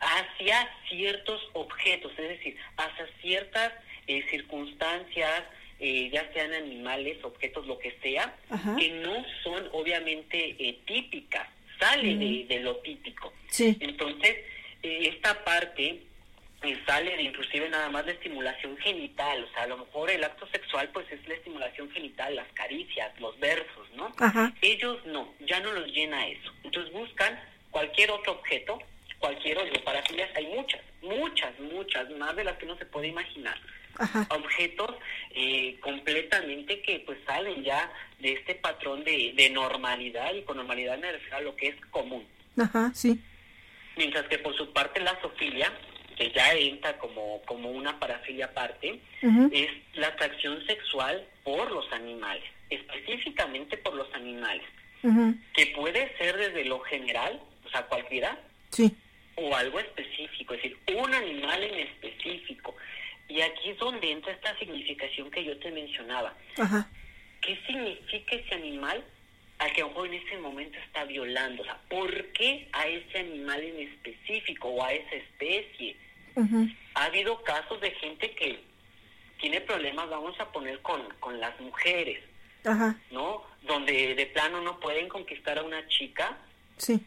hacia ciertos objetos, es decir, hacia ciertas eh, circunstancias, ya sean animales, objetos, lo que sea, que no son obviamente típicas sale de, lo típico. Entonces, eh, esta parte eh, sale de inclusive nada más la estimulación genital, o sea, a lo mejor el acto sexual pues es la estimulación genital, las caricias, los versos, ¿no? Ellos no, ya no los llena eso. Entonces buscan cualquier otro objeto, cualquier otro, para hay muchas, muchas, muchas, más de las que no se puede imaginar objetos eh, completamente que pues salen ya de este patrón de, de normalidad y con normalidad me refiero a lo que es común. Ajá, sí. Mientras que por su parte la sofilia, que ya entra como, como una parafilia aparte, es la atracción sexual por los animales, específicamente por los animales, que puede ser desde lo general, o sea, cualquiera, sí. o algo específico, es decir, un animal en específico. Y aquí es donde entra esta significación que yo te mencionaba. ¿Qué significa ese animal al que mejor en ese momento está violando? O sea, ¿por qué a ese animal en específico o a esa especie? Ha habido casos de gente que tiene problemas, vamos a poner, con, con las mujeres, Ajá. ¿no? Donde de plano no pueden conquistar a una chica. Sí.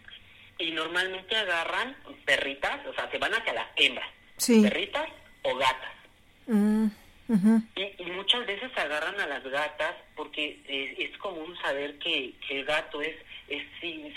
Y normalmente agarran perritas, o sea, se van hacia las hembras. Sí. Perritas o gatas. Mm, y, muchas veces agarran a las gatas porque es, común saber que, el gato es, es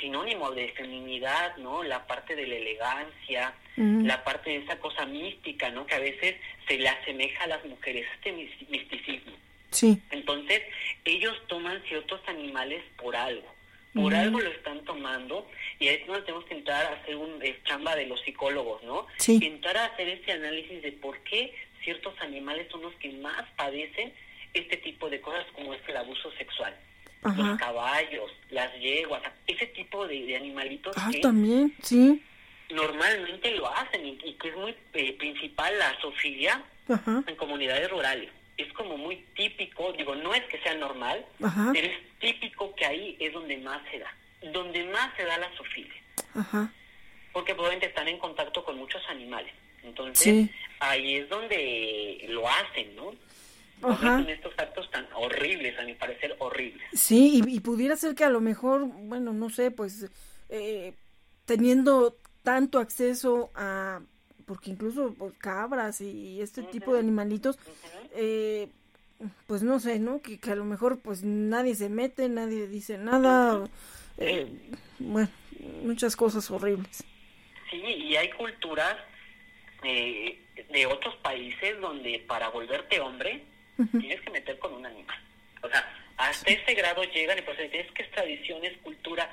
sinónimo de feminidad, ¿no? La parte de la elegancia, la parte de esa cosa mística, ¿no? Que a veces se le asemeja a las mujeres, este misticismo. Sí. Entonces, ellos toman ciertos animales por algo. Por algo lo están tomando y ahí es donde tenemos que entrar a hacer un chamba de los psicólogos, ¿no? Sí. Entrar a hacer ese análisis de por qué ciertos animales son los que más padecen este tipo de cosas como es el abuso sexual. Los caballos, las yeguas, ese tipo de, animalitos ah, también, sí. normalmente lo hacen y, que es muy eh, principal la zoofilia en comunidades rurales. Es como muy típico, digo, no es que sea normal, pero es típico que ahí es donde más se da, donde más se da la zoofilia. Porque probablemente están en contacto con muchos animales. Entonces, ahí es donde lo hacen, ¿no? Ajá. estos actos tan horribles, a mi parecer horribles. Sí, y, pudiera ser que a lo mejor, bueno, no sé, pues eh, teniendo tanto acceso a, porque incluso pues, cabras y este tipo de animalitos, eh, pues no sé, ¿no? Que, a lo mejor pues nadie se mete, nadie dice nada, eh, bueno, muchas cosas horribles. Sí, y hay culturas eh, de otros países donde para volverte hombre tienes que meter con un animal. O sea, hasta ese grado llegan y pues es que es tradición, es cultura,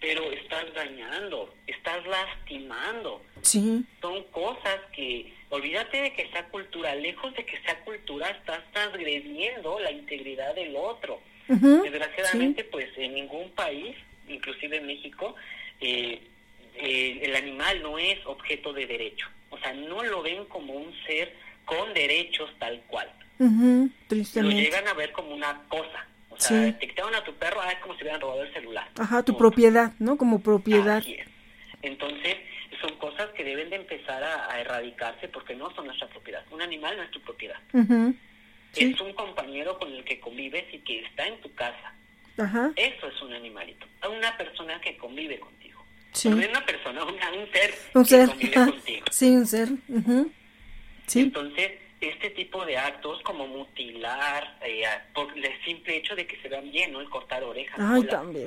pero estás dañando, estás lastimando. Sí. Son cosas que, olvídate de que sea cultura, lejos de que sea cultura, estás transgrediendo la integridad del otro. Desgraciadamente, pues en ningún país, inclusive en México, eh, eh, el animal no es objeto de derecho. O sea, no lo ven como un ser con derechos tal cual. Lo llegan a ver como una cosa. O sea, te quitaron a tu perro, ah, es como si hubieran robado el celular. Ajá, tu propiedad, ¿no? Como propiedad. Así es. Entonces, son cosas que deben de empezar a, erradicarse porque no son nuestra propiedad. Un animal no es tu propiedad. Es un compañero con el que convives y que está en tu casa. Ajá. Eso es un animalito. Una persona que convive contigo. Sí. No es una persona, un ser un que contigo. Sí, un ser. Sí. Entonces, este tipo de actos como mutilar, eh, por el simple hecho de que se vean bien, ¿no? El cortar orejas. Ay, también.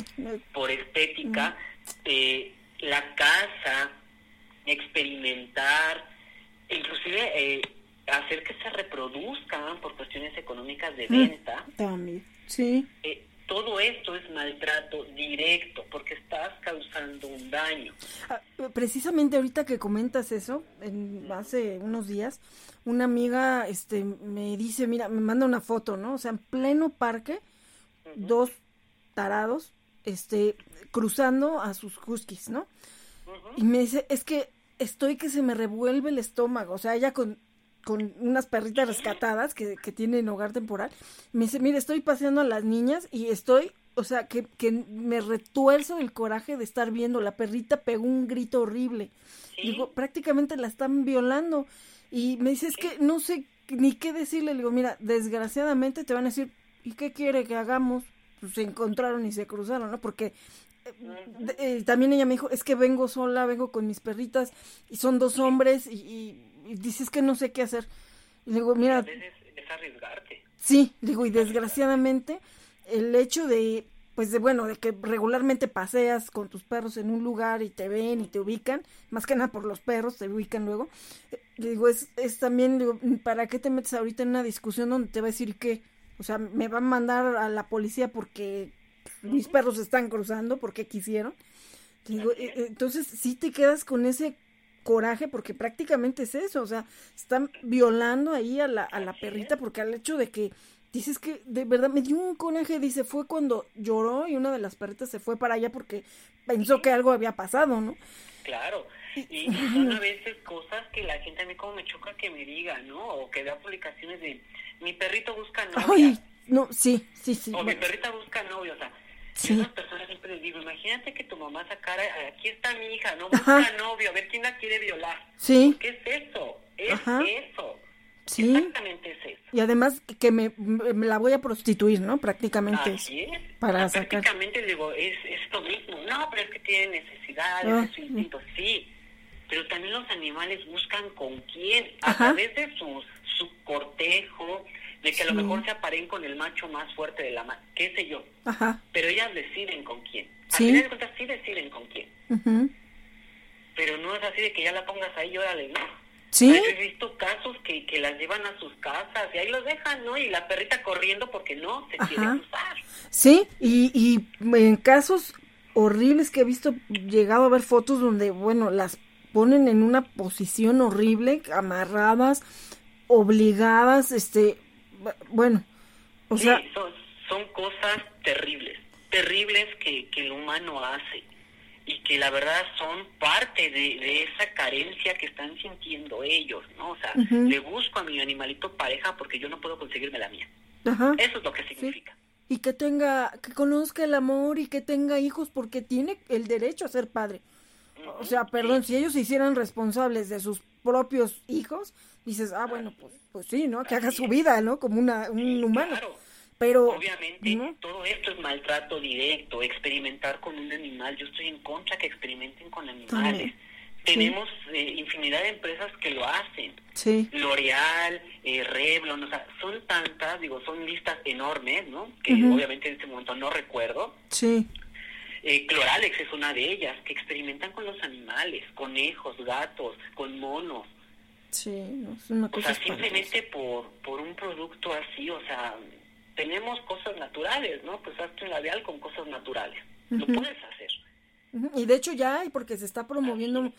Por estética, eh, la casa, experimentar, inclusive eh, hacer que se reproduzcan por cuestiones económicas de venta. También, sí. Eh, todo esto es maltrato directo porque estás causando un daño. Ah, precisamente ahorita que comentas eso, en, hace unos días, una amiga este, me dice, mira, me manda una foto, ¿no? O sea, en pleno parque, dos tarados, este, cruzando a sus huskies, ¿no? Y me dice, es que estoy que se me revuelve el estómago, o sea, ella con con unas perritas rescatadas que, que tienen hogar temporal. Me dice, mire, estoy paseando a las niñas y estoy, o sea, que, que me retuerzo el coraje de estar viendo. La perrita pegó un grito horrible. Digo, prácticamente la están violando. Y me dice, es que no sé ni qué decirle. Le digo, mira, desgraciadamente te van a decir, ¿y qué quiere que hagamos? Pues se encontraron y se cruzaron, ¿no? Porque eh, eh, también ella me dijo, es que vengo sola, vengo con mis perritas y son dos hombres y y dices que no sé qué hacer. Y digo, mira... Es, arriesgarte. Sí, digo, y desgraciadamente el hecho de, pues de bueno, de que regularmente paseas con tus perros en un lugar y te ven y te ubican, más que nada por los perros, te ubican luego. Eh, digo, es, es también, digo, ¿para qué te metes ahorita en una discusión donde te va a decir que, o sea, me van a mandar a la policía porque mis perros están cruzando, porque quisieron? Digo, eh, eh, entonces sí te quedas con ese coraje porque prácticamente es eso, o sea, están violando ahí a la, a la perrita porque al hecho de que dices que de verdad me dio un coraje, dice, fue cuando lloró y una de las perritas se fue para allá porque pensó que algo había pasado, ¿no? Claro, y, son a veces cosas que la gente a mí como me choca que me diga, ¿no? O que vea publicaciones de mi perrito busca novia. Ay, no, sí, sí, sí. O mi perrita busca novia, o sea, Sí. personas siempre les digo, imagínate que tu mamá sacara, aquí está mi hija, no busca novio, a ver quién la quiere violar. Sí. ¿Qué es eso? Es eso. Sí. Exactamente es eso. Y además que me, la voy a prostituir, ¿no? Prácticamente. Así es. Para Prácticamente le digo, es, es lo mismo. No, pero es que tiene necesidades, ah, es instinto. Sí. Pero también los animales buscan con quién, a través de sus, su cortejo, de que a lo mejor se aparen con el macho más fuerte de la qué sé yo. Ajá. Pero ellas deciden con quién. Al final de cuentas sí deciden con quién. Pero no es así de que ya la pongas ahí y órale, ¿no? Sí. He visto casos que, que las llevan a sus casas y ahí los dejan, ¿no? Y la perrita corriendo porque no se quiere cruzar. Sí, y, y en casos horribles que he visto, llegado a ver fotos donde, bueno, las ponen en una posición horrible, amarradas, obligadas, este, bueno, o sea... son, cosas terribles, terribles que, que el humano hace y que la verdad son parte de, esa carencia que están sintiendo ellos, ¿no? O sea, le busco a mi animalito pareja porque yo no puedo conseguirme la mía. Eso es lo que significa. Y que tenga, que conozca el amor y que tenga hijos porque tiene el derecho a ser padre. O sea, perdón, si ellos se hicieran responsables de sus propios hijos, dices, ah, bueno, pues, pues sí, ¿no? Que haga su vida, ¿no? Como una, un humano. Claro. Pero, obviamente, todo esto es maltrato directo, experimentar con un animal. Yo estoy en contra que experimenten con animales. Tenemos eh, infinidad de empresas que lo hacen. Sí. L'Oreal, eh, Revlon, o sea, son tantas, digo, son listas enormes, ¿no? Que obviamente en este momento no recuerdo. Sí. Eh, Cloralex es una de ellas, que experimentan con los animales, conejos, gatos, con monos. Sí, es una cosa. O sea, simplemente por, por un producto así, o sea, tenemos cosas naturales, ¿no? Pues hazte un labial con cosas naturales. Lo puedes hacer. Y de hecho ya hay, porque se está promoviendo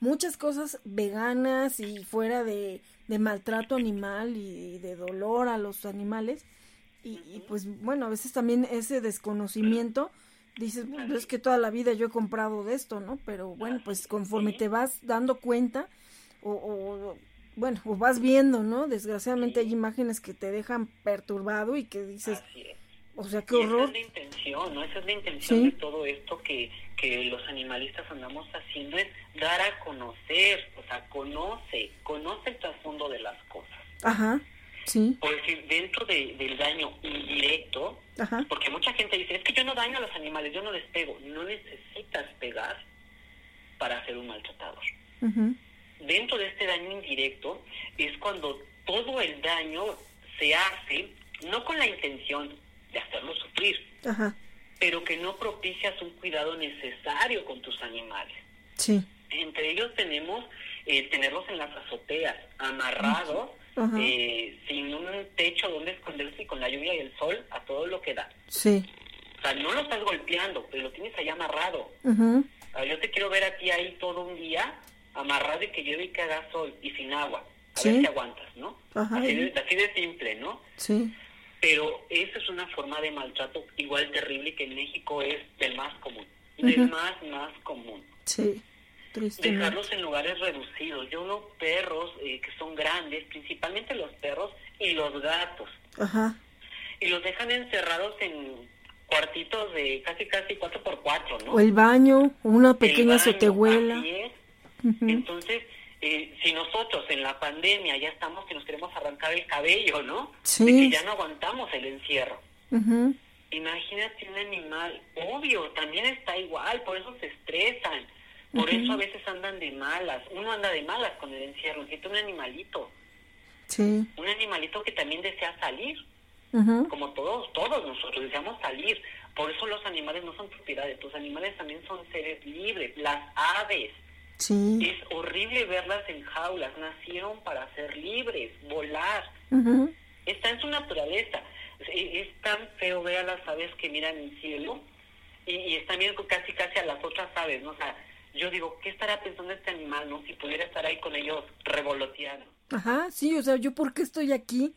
muchas cosas veganas y fuera de, de maltrato animal y de dolor a los animales. Y, pues bueno, a veces también ese desconocimiento dices, pues es que toda la vida yo he comprado de esto, ¿no? Pero bueno, pues conforme te vas dando cuenta o, bueno, o vas viendo, ¿no? Desgraciadamente hay imágenes que te dejan perturbado y que dices, o sea, qué horror. esa es la intención, ¿no? Esa es la intención de todo esto que, que los animalistas andamos haciendo, es dar a conocer, o sea, conoce, conoce el trasfondo de las cosas. Ajá. Sí. Por decir, dentro del daño indirecto, porque mucha gente dice, es que yo no daño a los animales, yo no les pego. No necesitas pegar para ser un maltratador. Dentro de este daño indirecto es cuando todo el daño se hace no con la intención de hacerlo sufrir, pero que no propicias un cuidado necesario con tus animales. Sí. Entre ellos tenemos eh, tenerlos en las azoteas, amarrados, eh, sin un techo donde esconderse y con la lluvia y el sol a todo lo que da. Sí. O sea, no lo estás golpeando, pero lo tienes ahí amarrado. yo te quiero ver a ti ahí todo un día amarrado y que llueve y que haga sol y sin agua. A ver si aguantas, ¿no? Así, de, así de simple, ¿no? Sí. Pero esa es una forma de maltrato igual terrible que en México es del más común. Del más, más común. Sí. Dejarlos en lugares reducidos. Yo veo perros eh, que son grandes, principalmente los perros y los gatos. Ajá. Y los dejan encerrados en cuartitos de casi casi cuatro por cuatro, ¿no? O el baño, una pequeña sotehuela. Entonces, eh, si nosotros en la pandemia ya estamos que nos queremos arrancar el cabello, ¿no? Sí. De que ya no aguantamos el encierro. Imagínate un animal, obvio, también está igual, por eso se estresan por eso a veces andan de malas. Uno anda de malas con el encierro. Siente un animalito. Sí. Un animalito que también desea salir. Como todos, todos nosotros deseamos salir. Por eso los animales no son propiedades. Los animales también son seres libres. Las aves. Sí. Es horrible verlas en jaulas. Nacieron para ser libres, volar. Está en su naturaleza. Es, tan feo ver a las aves que miran el cielo y, y están viendo casi casi a las otras aves, ¿no? O sea, yo digo, ¿qué estará pensando este animal, no? Si pudiera estar ahí con ellos revoloteando. Ajá, sí, o sea, ¿yo por qué estoy aquí?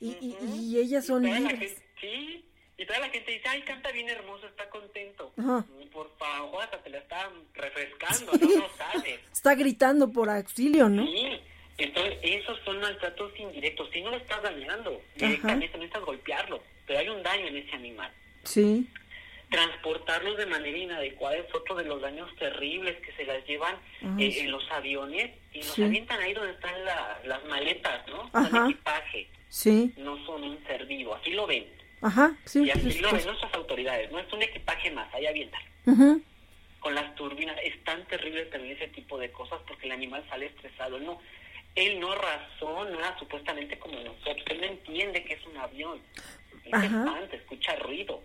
Y, y, ellas son libres. sí, y toda la gente dice, ay, canta bien hermoso, está contento. Ajá. Por favor, hasta te la está refrescando, no sabes. Está gritando por auxilio, ¿no? Sí, entonces esos son maltratos indirectos. Si no lo estás dañando, directamente no estás golpearlo, pero hay un daño en ese animal. Sí transportarlos de manera inadecuada es otro de los daños terribles que se las llevan eh, en los aviones y los avientan ahí donde están las maletas, ¿no? El equipaje. Sí. No son un ser vivo, así lo ven. Ajá, sí. Y así lo ven nuestras autoridades, no es un equipaje más, ahí avientan. Con las turbinas, es tan terrible también ese tipo de cosas porque el animal sale estresado, no. Él no razona supuestamente como nosotros, él no entiende que es un avión. Él se espanta, escucha ruido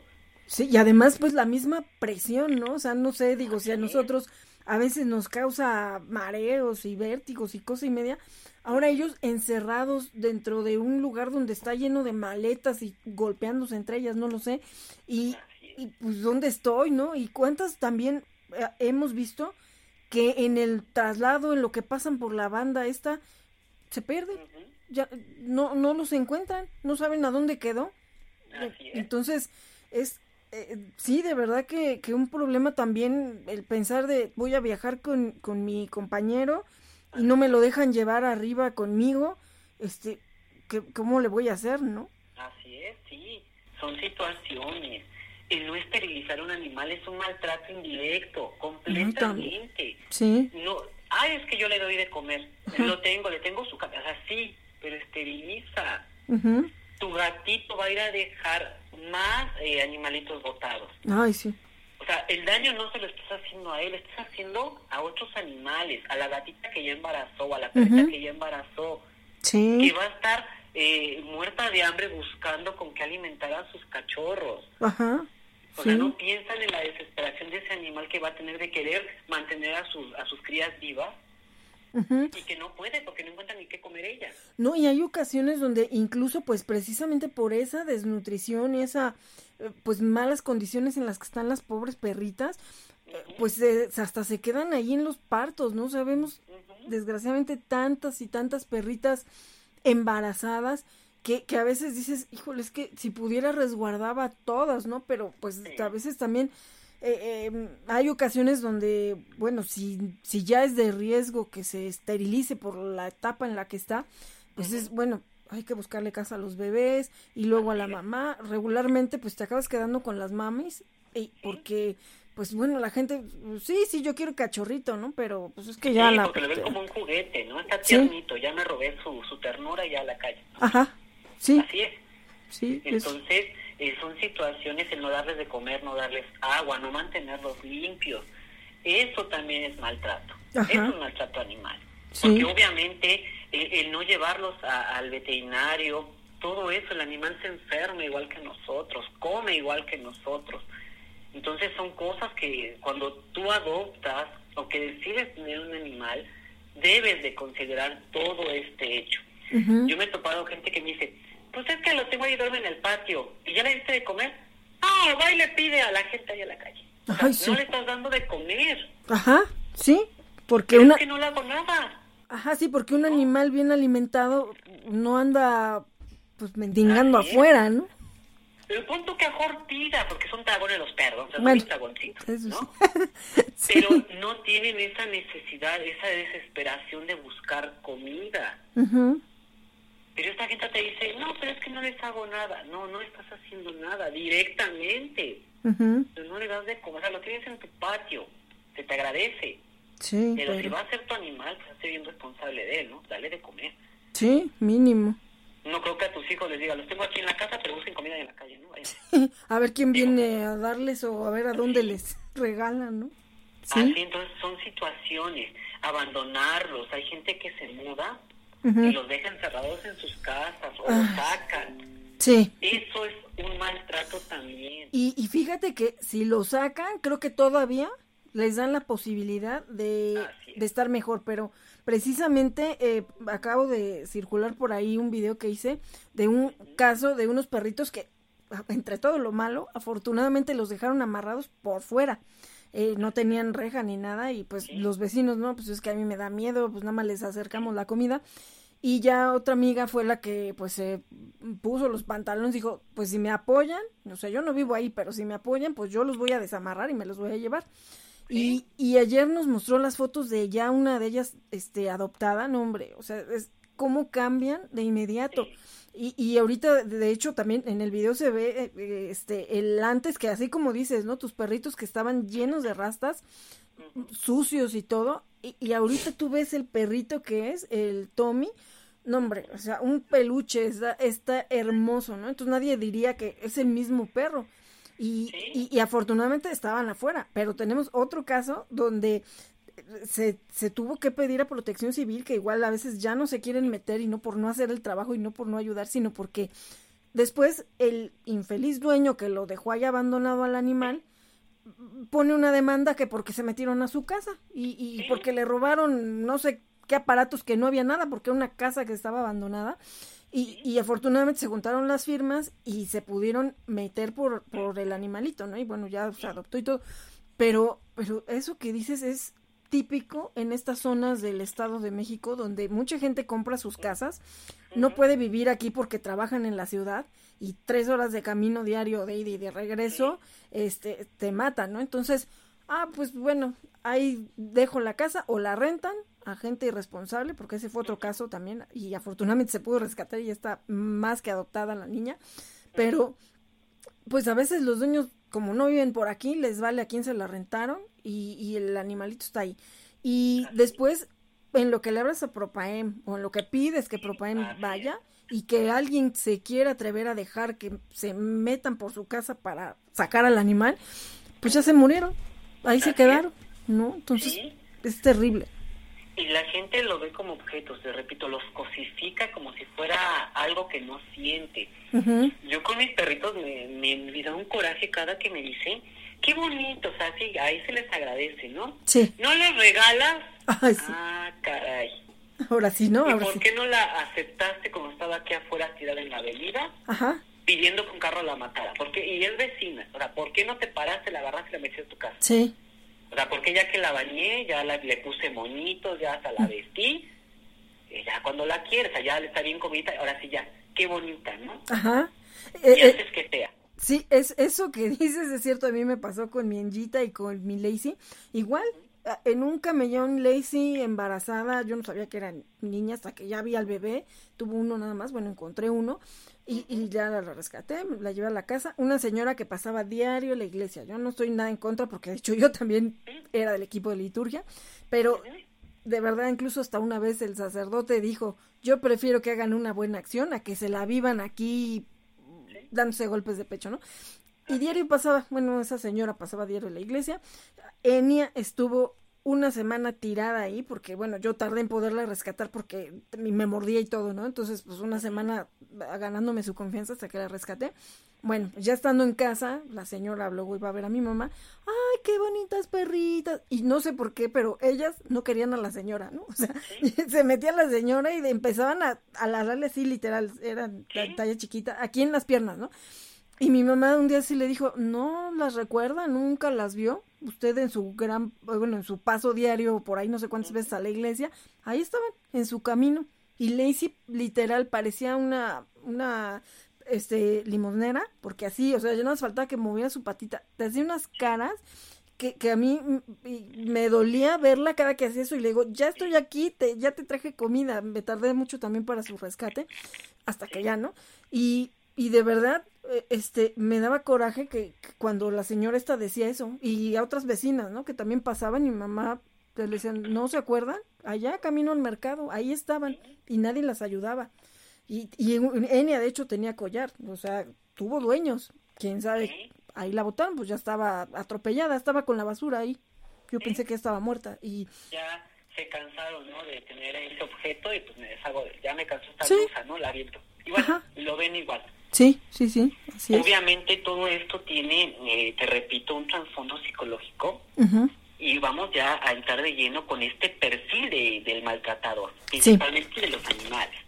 Sí, y además pues la misma presión, ¿no? O sea, no sé, digo, si a nosotros a veces nos causa mareos y vértigos y cosa y media, ahora ellos encerrados dentro de un lugar donde está lleno de maletas y golpeándose entre ellas, no lo sé, y, y pues dónde estoy, ¿no? Y cuántas también eh, hemos visto que en el traslado, en lo que pasan por la banda esta, se pierden, ya no, no los encuentran, no saben a dónde quedó. Entonces, es eh, sí, de verdad que, que, un problema también el pensar de voy a viajar con, con mi compañero y no me lo dejan llevar arriba conmigo, este, que, ¿cómo le voy a hacer, no? Así es, sí, son situaciones. El no esterilizar un animal es un maltrato indirecto, completamente. Sí. No, ah, es que yo le doy de comer, lo tengo, le tengo su cabeza, sí, pero esteriliza. Tu gatito va a ir a dejar más eh, animalitos botados. Ay, sí. O sea, el daño no se lo estás haciendo a él, lo estás haciendo a otros animales, a la gatita que ya embarazó, a la perrita que ya embarazó, sí. que va a estar eh, muerta de hambre buscando con qué alimentar a sus cachorros. Ajá. O sea, no piensan en la desesperación de ese animal que va a tener de querer mantener a sus, a sus crías vivas y que no puede porque no encuentra ni qué comer ella. No, y hay ocasiones donde incluso pues precisamente por esa desnutrición y esa eh, pues malas condiciones en las que están las pobres perritas, eh, pues hasta se quedan ahí en los partos, ¿no? Sabemos desgraciadamente tantas y tantas perritas embarazadas que, que a veces dices, híjole, es que si pudiera resguardaba a todas, ¿no? Pero pues a veces también eh, em, hay ocasiones donde, bueno, si, si ya es de riesgo que se esterilice por la etapa en la que está, pues es, bueno, hay que buscarle casa a los bebés y luego a la mamá. Regularmente, pues te acabas quedando con las mamis, y porque, pues bueno, la gente, sí, sí, yo quiero cachorrito, ¿no? Pero pues es que ya la... porque lo ven como un juguete, ¿no? Está tiernito, ya me robé su, su ternura ya a la calle. Ajá, sí. Así es. Sí. Entonces... Eh, son situaciones el no darles de comer, no darles agua, no mantenerlos limpios. Eso también es maltrato. Es un maltrato animal. Porque obviamente el, no llevarlos al veterinario, todo eso, el animal se enferma igual que nosotros, come igual que nosotros. Entonces son cosas que cuando tú adoptas o que decides tener un animal, debes de considerar todo este hecho. Yo me he topado gente que me dice, pues es que lo tengo ahí duerme en el patio y ya le diste de comer. Ah, va y le pide a la gente ahí a la calle. No le estás dando de comer. Ajá, sí, porque una... Es que no le hago nada. Ajá, sí, porque un animal bien alimentado no anda pues mendigando afuera, ¿no? El punto que mejor tira, porque son tagones los perros, son bueno, tagoncitos, ¿no? Pero no tienen esa necesidad, esa desesperación de buscar comida. Pero esta gente te dice, no, pero es que no les hago nada. No, no estás haciendo nada directamente. Pero no le das de comer, lo tienes en tu patio, se te agradece. Sí, pero, si va a ser tu animal, pues hazte bien responsable de él, ¿no? Dale de comer. Sí, mínimo. No creo que a tus hijos les diga, los tengo aquí en la casa, pero busquen comida en la calle, ¿no? a ver quién viene a darles o a ver a dónde les regalan, ¿no? ¿Sí? Así, entonces son situaciones, abandonarlos. Hay gente que se muda y los deja encerrados en sus casas o los ah. sacan. Sí. Eso es un maltrato también. Y, y fíjate que si lo sacan, creo que todavía les dan la posibilidad de, de estar mejor, pero precisamente eh, acabo de circular por ahí un video que hice de un caso de unos perritos que, entre todo lo malo, afortunadamente los dejaron amarrados por fuera. Eh, no tenían reja ni nada y pues los vecinos, no, pues es que a mí me da miedo, pues nada más les acercamos la comida. Y ya otra amiga fue la que pues se puso los pantalones, dijo, pues si me apoyan, o sea, yo no vivo ahí, pero si me apoyan, pues yo los voy a desamarrar y me los voy a llevar. Y, y ayer nos mostró las fotos de ya una de ellas este, adoptada, no hombre, o sea, es cómo cambian de inmediato. Y, y ahorita, de hecho, también en el video se ve eh, este el antes que así como dices, ¿no? Tus perritos que estaban llenos de rastas, sucios y todo. Y, y ahorita tú ves el perrito que es, el Tommy. No, hombre, o sea, un peluche está, está hermoso, ¿no? Entonces nadie diría que es el mismo perro. Y, y, afortunadamente estaban afuera, pero tenemos otro caso donde se, se tuvo que pedir a protección civil que igual a veces ya no se quieren meter y no por no hacer el trabajo y no por no ayudar, sino porque después el infeliz dueño que lo dejó ahí abandonado al animal pone una demanda que porque se metieron a su casa y, y porque le robaron no sé qué aparatos que no había nada porque era una casa que estaba abandonada y, y, afortunadamente se juntaron las firmas y se pudieron meter por, por el animalito, ¿no? Y bueno, ya se adoptó y todo. Pero, pero eso que dices es típico en estas zonas del Estado de México donde mucha gente compra sus casas, no puede vivir aquí porque trabajan en la ciudad y tres horas de camino diario de ida y de regreso, este, te matan, ¿no? Entonces, ah, pues bueno, ahí dejo la casa o la rentan a gente irresponsable, porque ese fue otro caso también, y afortunadamente se pudo rescatar y ya está más que adoptada la niña, pero pues a veces los dueños, como no viven por aquí, les vale a quién se la rentaron y, y el animalito está ahí. Y después, en lo que le abras a Propaem o en lo que pides que Propaem vaya y que alguien se quiera atrever a dejar que se metan por su casa para sacar al animal, pues ya se murieron, ahí se quedaron, ¿no? Entonces es terrible y la gente lo ve como objetos, te repito, los cosifica como si fuera algo que no siente. Yo con mis perritos me, me, da un coraje cada que me dicen, qué bonito, o sea, sí, ahí se les agradece, ¿no? Sí. ¿No les regalas? Ah, caray. Ahora sí, ¿no? ¿Y por qué no la aceptaste como estaba aquí afuera tirada en la avenida? Ajá. Pidiendo que un carro la matara. porque Y es vecina. O sea, ¿por qué no te paraste, la agarraste y la metiste a tu casa? Sí. O sea, porque ya que la bañé, ya la, le puse monitos, ya hasta la vestí, ya cuando la quieres, o sea, ya está bien comida, ahora sí ya, qué bonita, ¿no? Ajá. y eh, eh, que sea. Sí, es, eso que dices es cierto, a mí me pasó con mi Enjita y con mi Lacey. Igual, en un camellón Lacey embarazada, yo no sabía que era niña hasta que ya vi al bebé, tuvo uno nada más, bueno, encontré uno, y, ya la rescaté, la llevé a la casa. Una señora que pasaba diario a la iglesia. Yo no estoy nada en contra porque de hecho yo también era del equipo de liturgia, pero de verdad incluso hasta una vez el sacerdote dijo, yo prefiero que hagan una buena acción a que se la vivan aquí dándose golpes de pecho, ¿no? Y diario pasaba, bueno, esa señora pasaba diario en la iglesia. Enia estuvo una semana tirada ahí, porque bueno, yo tardé en poderla rescatar porque me mordía y todo, ¿no? Entonces, pues una semana ganándome su confianza hasta que la rescaté. Bueno, ya estando en casa, la señora luego iba a ver a mi mamá, ay, qué bonitas perritas. Y no sé por qué, pero ellas no querían a la señora, ¿no? O sea, se metía la señora y empezaban a, a ladrarle así, literal, era la talla chiquita, aquí en las piernas, ¿no? Y mi mamá un día sí le dijo, no las recuerda, nunca las vio. Usted en su gran, bueno, en su paso diario, por ahí no sé cuántas veces a la iglesia, ahí estaban, en su camino. Y Lacey literal parecía una, una, este, limonera, porque así, o sea, ya no hace falta que moviera su patita. Te hacía unas caras que, que a mí me dolía verla cada que hacía eso y le digo, ya estoy aquí, te, ya te traje comida. Me tardé mucho también para su rescate, hasta que ya, ¿no? Y, y de verdad, eh, este, me daba coraje que, cuando la señora esta decía eso, y a otras vecinas, ¿no? Que también pasaban y mi mamá pues, le decían, ¿no se acuerdan? Allá camino al mercado, ahí estaban, y nadie las ayudaba. Y, y Enia, de hecho, tenía collar, o sea, tuvo dueños, quién sabe, ahí la botaron, pues ya estaba atropellada, estaba con la basura ahí. Yo pensé que estaba muerta y... Ya se cansaron, ¿no? De tener ese objeto y pues me deshago, ya me cansó esta ¿Sí? ¿no? La viento. Igual, lo ven igual. Sí, sí, sí. Obviamente todo esto tiene, eh, te repito, un trasfondo psicológico. Y vamos ya a entrar de lleno con este perfil de, del maltratador, principalmente de los animales.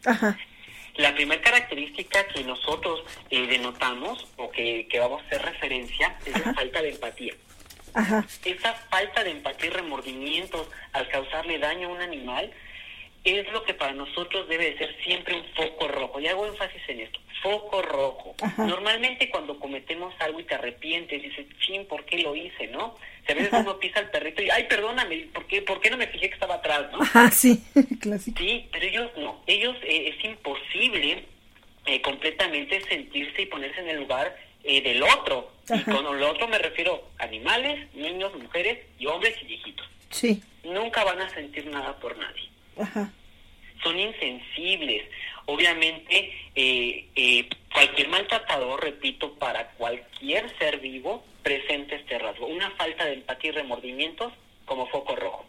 La primera característica que nosotros eh, denotamos o que, que, vamos a hacer referencia es la falta de empatía. Ajá. Esa falta de empatía y remordimiento al causarle daño a un animal es lo que para nosotros debe de ser siempre un foco rojo. Y hago énfasis en esto, foco rojo. Normalmente cuando cometemos algo y te arrepientes, dices, ching, ¿por qué lo hice, no? a veces uno pisa al perrito y, ay, perdóname, ¿por qué, ¿por qué no me fijé que estaba atrás, no? Ah, sí, clásico. Sí, pero ellos no. Ellos eh, es imposible eh, completamente sentirse y ponerse en el lugar eh, del otro. Y con el otro me refiero a animales, niños, mujeres y hombres y viejitos. Sí. Nunca van a sentir nada por nadie. Son insensibles. Obviamente, eh, eh, cualquier maltratador, repito, para cualquier ser vivo, presenta este rasgo. Una falta de empatía y remordimientos como foco rojo.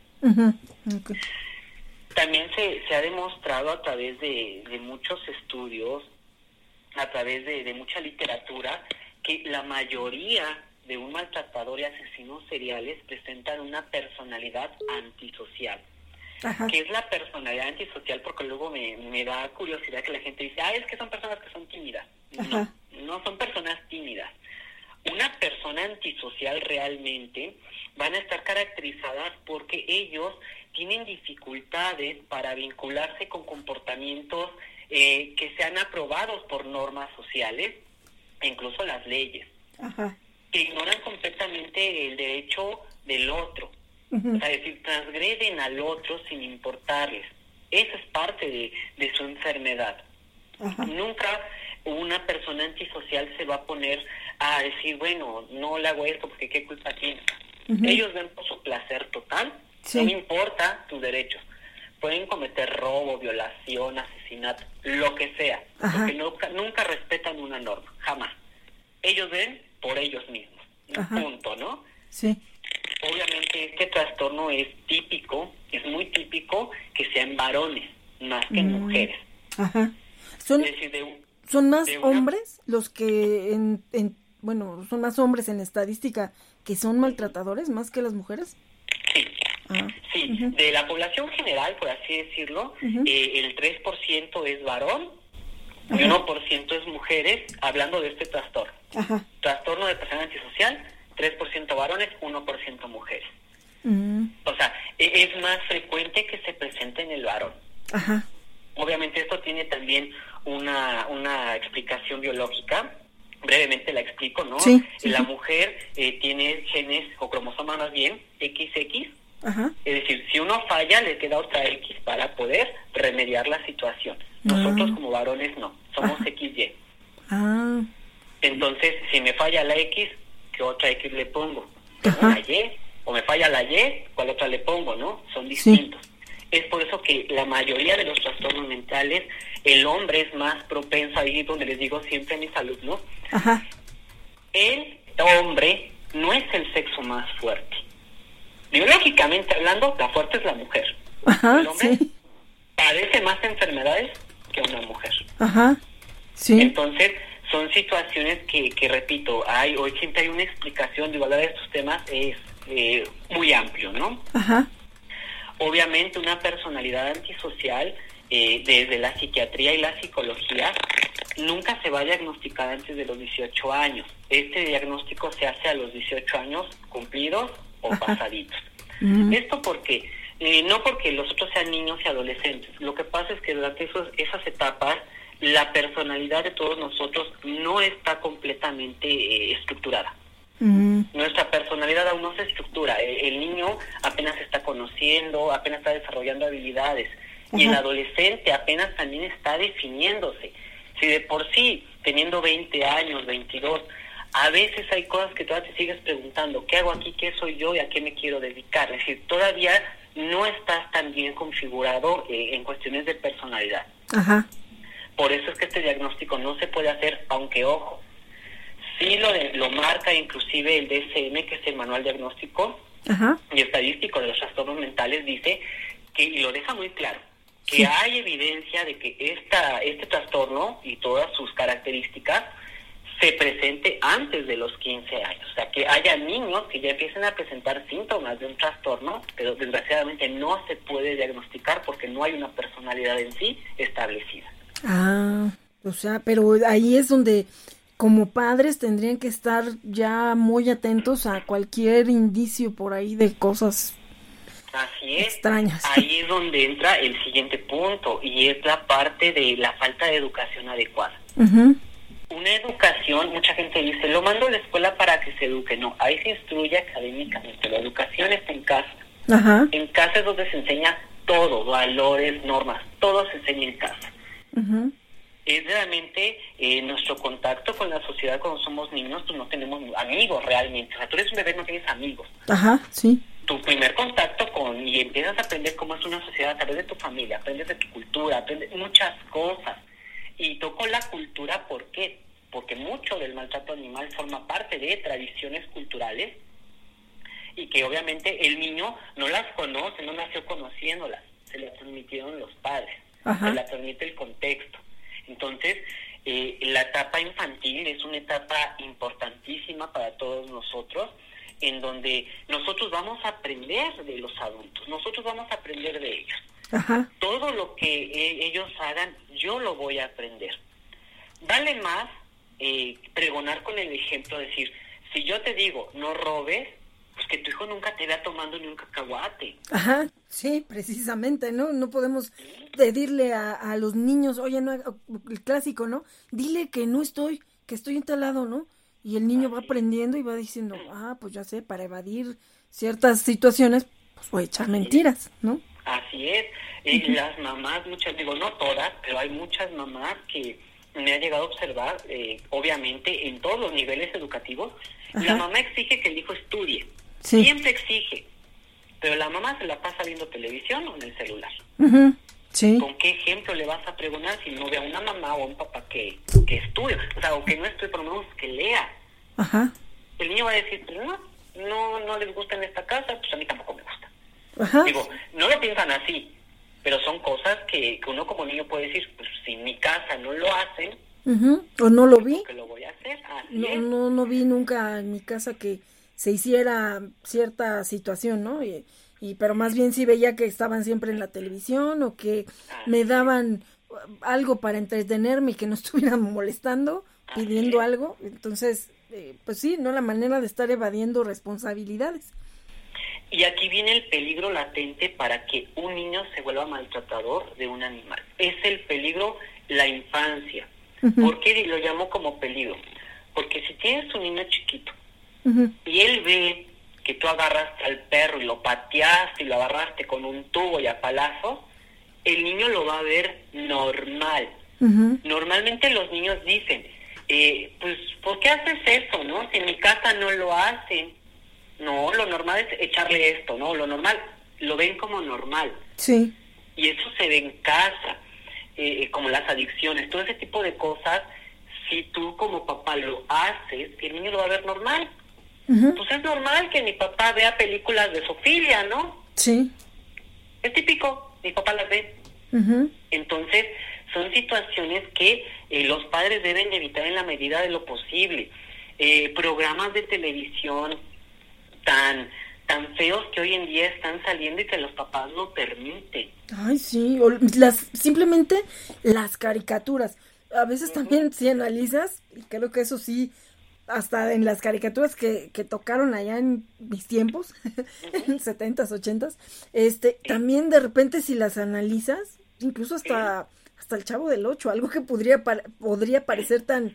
También se, se ha demostrado a través de, muchos estudios, a través de, de mucha literatura, que la mayoría de un maltratador y asesinos seriales presentan una personalidad antisocial que es la personalidad antisocial, porque luego me, me da curiosidad que la gente dice, ah, es que son personas que son tímidas. No, no son personas tímidas. Una persona antisocial realmente van a estar caracterizadas porque ellos tienen dificultades para vincularse con comportamientos eh, que sean aprobados por normas sociales e incluso las leyes, que ignoran completamente el derecho del otro es decir, transgreden al otro sin importarles. Esa es parte de, de su enfermedad. Nunca una persona antisocial se va a poner a decir, bueno, no le hago esto porque qué culpa tiene. Ellos ven por su placer total, no importa tus derechos. Pueden cometer robo, violación, asesinato, lo que sea, porque nunca, nunca respetan una norma, jamás. Ellos ven por ellos mismos, punto, ¿no? Sí obviamente este trastorno es típico, es muy típico que sea en varones más que en mm. mujeres. Ajá. Son, ¿son más hombres los que, en, bueno, son más hombres en estadística que son maltratadores más que las mujeres? Sí. Ah. Sí, de la población general, por así decirlo, eh, el 3% es varón y 1% es mujeres, hablando de este trastorno. Ajá. Trastorno de persona antisocial, 3% varones, 1% mujeres. Mm. O sea, e, es más frecuente que se presente en el varón. Ajá. Obviamente esto tiene también una, una explicación biológica. Brevemente la explico, ¿no? Sí, la mujer eh, tiene genes o cromosomas más bien XX. Ajá. Es decir, si uno falla, le queda otra X para poder remediar la situación. Nosotros ah. como varones no, somos XY. Ah. Entonces, si me falla la X, ¿qué otra X le pongo? La Y, o me falla la Y, ¿cuál otra le pongo? ¿No? Son distintos. Es por eso que la mayoría de los trastornos mentales, el hombre es más propenso, ahí donde les digo siempre a mis alumnos, el hombre no es el sexo más fuerte. biológicamente hablando, la fuerte es la mujer. Ajá, el hombre sí. padece más enfermedades que una mujer. Ajá, sí. Entonces, son situaciones que, que repito, hay hoy siempre hay una explicación de hablar de estos temas es eh, muy amplio, ¿no? Ajá. Obviamente una personalidad antisocial eh, desde la psiquiatría y la psicología nunca se va a diagnosticar antes de los 18 años. Este diagnóstico se hace a los 18 años cumplidos o pasaditos. Esto porque, eh, no porque los otros sean niños y adolescentes, lo que pasa es que durante esos, esas etapas la personalidad de todos nosotros no está completamente eh, estructurada. Nuestra personalidad aún no se estructura. El, el, niño apenas está conociendo, apenas está desarrollando habilidades. Y el adolescente apenas también está definiéndose. Si de por sí, teniendo 20 años, 22, a veces hay cosas que todavía te sigues preguntando, ¿qué hago aquí? ¿Qué soy yo? ¿Y a qué me quiero dedicar? Es decir, todavía no estás tan bien configurado eh, en cuestiones de personalidad. Ajá. Por eso es que este diagnóstico no se puede hacer, aunque ojo, sí lo, lo marca inclusive el DSM, que es el Manual Diagnóstico Ajá. y Estadístico de los Trastornos Mentales, dice que, y lo deja muy claro, que sí. hay evidencia de que esta, este trastorno y todas sus características se presente antes de los 15 años. O sea, que haya niños que ya empiecen a presentar síntomas de un trastorno, pero desgraciadamente no se puede diagnosticar porque no hay una personalidad en sí establecida. Ah, o sea, pero ahí es donde como padres tendrían que estar ya muy atentos a cualquier indicio por ahí de cosas Así es. extrañas. Ahí es donde entra el siguiente punto y es la parte de la falta de educación adecuada. Uh -huh. Una educación, mucha gente dice, lo mando a la escuela para que se eduque. No, ahí se instruye académicamente. La educación está en casa. En casa es donde se enseña todo, valores, normas, todo se enseña en casa. Uh -huh. Es realmente eh, nuestro contacto con la sociedad cuando somos niños, pues no tenemos amigos realmente. O sea, tú eres un bebé, no tienes amigos. Ajá, sí. Tu primer contacto con, y empiezas a aprender cómo es una sociedad a través de tu familia, aprendes de tu cultura, aprendes muchas cosas. Y toco la cultura, ¿por qué? Porque mucho del maltrato animal forma parte de tradiciones culturales y que obviamente el niño no las conoce, no nació conociéndolas, se le transmitieron los padres, Ajá. se le transmite el contexto. Entonces, eh, la etapa infantil es una etapa importantísima para todos nosotros, en donde nosotros vamos a aprender de los adultos, nosotros vamos a aprender de ellos. Ajá. Todo lo que eh, ellos hagan, yo lo voy a aprender. Vale más eh, pregonar con el ejemplo, decir, si yo te digo, no robes, pues que tu hijo nunca te vea tomando ni un cacahuate. Ajá, sí, precisamente, ¿no? No podemos pedirle a, a los niños, oye, no, el clásico, ¿no? Dile que no estoy, que estoy instalado, ¿no? Y el niño va aprendiendo y va diciendo, ah, pues ya sé, para evadir ciertas situaciones, pues voy a echar mentiras, ¿no? Así es. Y uh -huh. las mamás, muchas, digo, no todas, pero hay muchas mamás que me ha llegado a observar, eh, obviamente, en todos los niveles educativos, Ajá. la mamá exige que el hijo estudie. Sí. Siempre exige. Pero la mamá se la pasa viendo televisión o en el celular. Uh -huh. Sí. ¿Con qué ejemplo le vas a pregonar si no ve a una mamá o a un papá que, que estudie? O sea, o que no estudie, por lo menos que lea. Ajá. El niño va a decir, pero no, no, no les gusta en esta casa, pues a mí tampoco me gusta. Ajá. Digo, no lo piensan así, pero son cosas que, que uno como niño puede decir, pues si en mi casa no lo hacen, uh -huh. o no lo vi, que lo voy a hacer. Así no, es. no, no vi nunca en mi casa que se hiciera cierta situación, ¿no? Y, y pero más bien sí veía que estaban siempre en la televisión o que Así me daban algo para entretenerme y que no estuvieran molestando, Así pidiendo algo. Entonces, eh, pues sí, ¿no? La manera de estar evadiendo responsabilidades. Y aquí viene el peligro latente para que un niño se vuelva maltratador de un animal. Es el peligro la infancia. Uh -huh. ¿Por qué lo llamo como peligro? Porque si tienes un niño chiquito Uh -huh. y él ve que tú agarraste al perro y lo pateaste y lo agarraste con un tubo y a palazo, el niño lo va a ver normal. Uh -huh. Normalmente los niños dicen, eh, pues, ¿por qué haces eso, no? Si en mi casa no lo hacen. No, lo normal es echarle esto, ¿no? Lo normal, lo ven como normal. Sí. Y eso se ve en casa, eh, como las adicciones, todo ese tipo de cosas, si tú como papá lo haces, el niño lo va a ver normal. Pues es normal que mi papá vea películas de Sofía, ¿no? Sí. Es típico, mi papá las ve. Entonces, son situaciones que eh, los padres deben evitar en la medida de lo posible. Eh, programas de televisión tan tan feos que hoy en día están saliendo y que los papás no permiten. Ay, sí, las simplemente las caricaturas. A veces también si analizas, y creo que eso sí, hasta en las caricaturas que, que tocaron allá en mis tiempos, en 70s, 80s, este, también de repente si las analizas, incluso hasta, hasta el chavo del 8, algo que podría, podría parecer tan,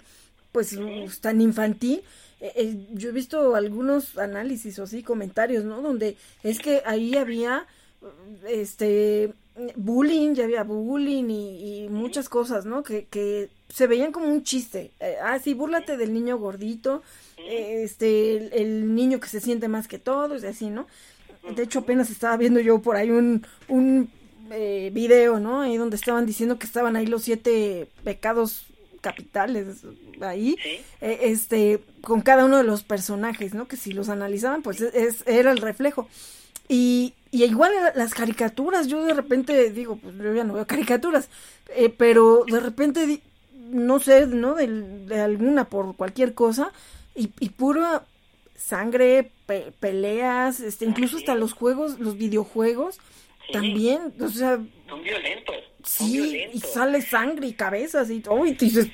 pues, tan infantil, eh, eh, yo he visto algunos análisis o así, comentarios, ¿no? Donde es que ahí había, este, bullying, ya había bullying y, muchas cosas, ¿no? Que, que se veían como un chiste. Eh, ah, sí, búrlate del niño gordito, este, el, niño que se siente más que todos, y así, ¿no? De hecho, apenas estaba viendo yo por ahí un, un eh, video, ¿no? Ahí donde estaban diciendo que estaban ahí los siete pecados capitales ahí, eh, este, con cada uno de los personajes, ¿no? Que si los analizaban, pues es, era el reflejo. Y, y igual las caricaturas, yo de repente digo, pues yo ya no veo caricaturas, eh, pero de repente, no sé, ¿no? De, alguna por cualquier cosa, y, y pura sangre, peleas, este, incluso hasta los juegos, los videojuegos, también, o sea... Son violentos. Sí, y sale sangre y cabezas y todo, y dices...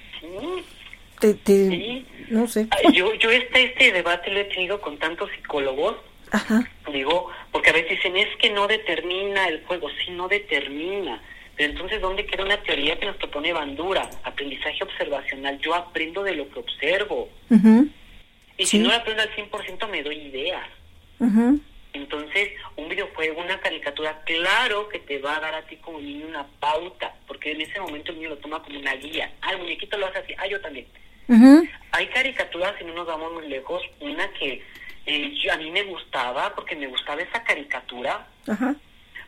Te, te, No sé. Yo, yo este, este debate lo he tenido con tantos psicólogos. Ajá. Digo, porque a veces dicen, es que no determina el juego, sí, no determina. Pero entonces, ¿dónde queda una teoría que nos propone Bandura? Aprendizaje observacional. Yo aprendo de lo que observo. Y si no lo aprendo al 100%, me doy ideas. Entonces, un videojuego, una caricatura, claro que te va a dar a ti como niño una pauta, porque en ese momento el niño lo toma como una guía. Ah, el muñequito lo hace así, ah, yo también. Hay caricaturas, y no nos vamos muy lejos, una que eh, a mí me gustaba, porque me gustaba esa caricatura.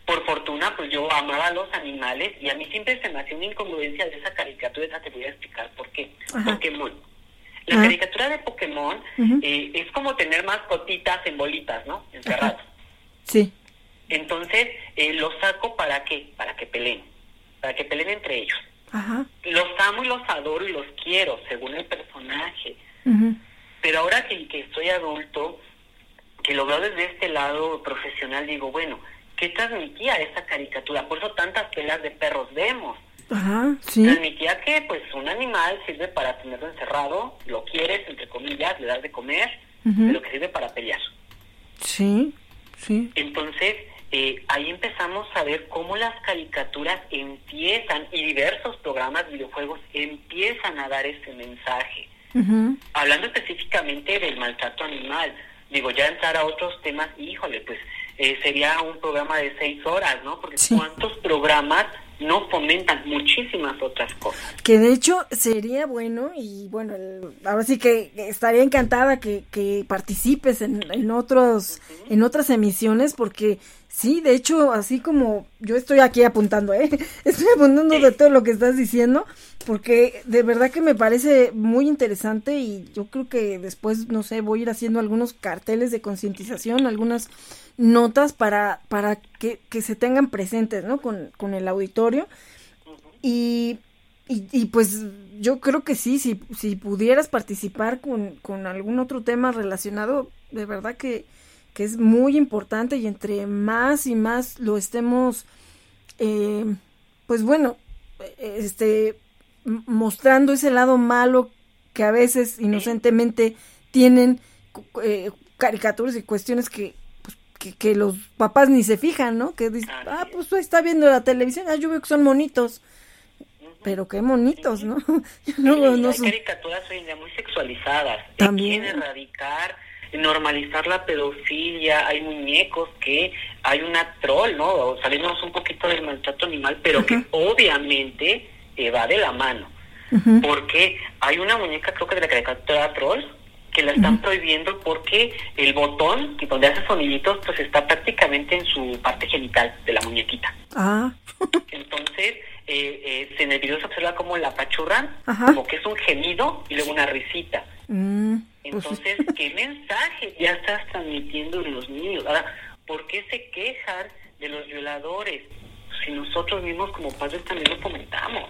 Por fortuna, pues yo amaba a los animales, y a mí siempre se me hacía una incongruencia de esa caricatura, te voy a explicar por qué. Pokémon. La caricatura de Pokémon eh, es como tener mascotitas en bolitas, ¿no? Encerrados. Sí. Entonces, eh, los saco para qué? Para que peleen. Para que peleen entre ellos. Ajá. Los amo y los adoro y los quiero, según el personaje. Pero ahora que, que estoy adulto, que lo veo desde este lado profesional, digo, bueno, ¿qué transmitía esa caricatura? Por eso tantas pelas de perros vemos. Ajá, sí. Transmitía que pues un animal sirve para tenerlo encerrado, lo quieres, entre comillas, le das de comer, pero que sirve para pelear. Sí, sí. Entonces, eh, ahí empezamos a ver cómo las caricaturas empiezan y diversos programas, videojuegos, empiezan a dar ese mensaje. Hablando específicamente del maltrato animal, digo, ya entrar a otros temas, híjole, pues eh, sería un programa de seis horas, ¿no? Porque cuántos programas no fomentan muchísimas otras cosas. Que de hecho sería bueno y bueno, ahora sí que estaría encantada que, que participes en, en otros en otras emisiones porque sí, de hecho, así como yo estoy aquí apuntando, ¿eh? Estoy apuntando de todo lo que estás diciendo porque de verdad que me parece muy interesante y yo creo que después, no sé, voy a ir haciendo algunos carteles de concientización, algunas notas para, para que, se tengan presentes, ¿no? Con, con el auditorio. Y, y, pues yo creo que sí, si, si pudieras participar con, con algún otro tema relacionado, de verdad que, que es muy importante y entre más y más lo estemos, eh, pues bueno, este, mostrando ese lado malo que a veces inocentemente tienen eh, caricaturas y cuestiones que que, los papás ni se fijan, ¿no? Que dicen, ah, pues está viendo la televisión, ah, yo veo que son monitos. Pero qué monitos, ¿no? no, no hay caricaturas hoy en día muy sexualizadas. También. Quieren erradicar, normalizar la pedofilia. Hay muñecos que hay una troll, ¿no? Salimos un poquito del maltrato animal, pero que obviamente va de la mano. Porque hay una muñeca, creo que de la caricatura troll, que la están prohibiendo porque el botón, donde hace soniditos, pues está prácticamente en su parte genital de la muñequita. Ah. Entonces, eh, eh, en el video se observa como la apachurran, como que es un gemido y luego una risita. Mm. Entonces, ¿qué mensaje ya estás transmitiendo en los niños? Ahora, ¿por qué se quejan de los violadores? Si nosotros mismos como padres también lo fomentamos.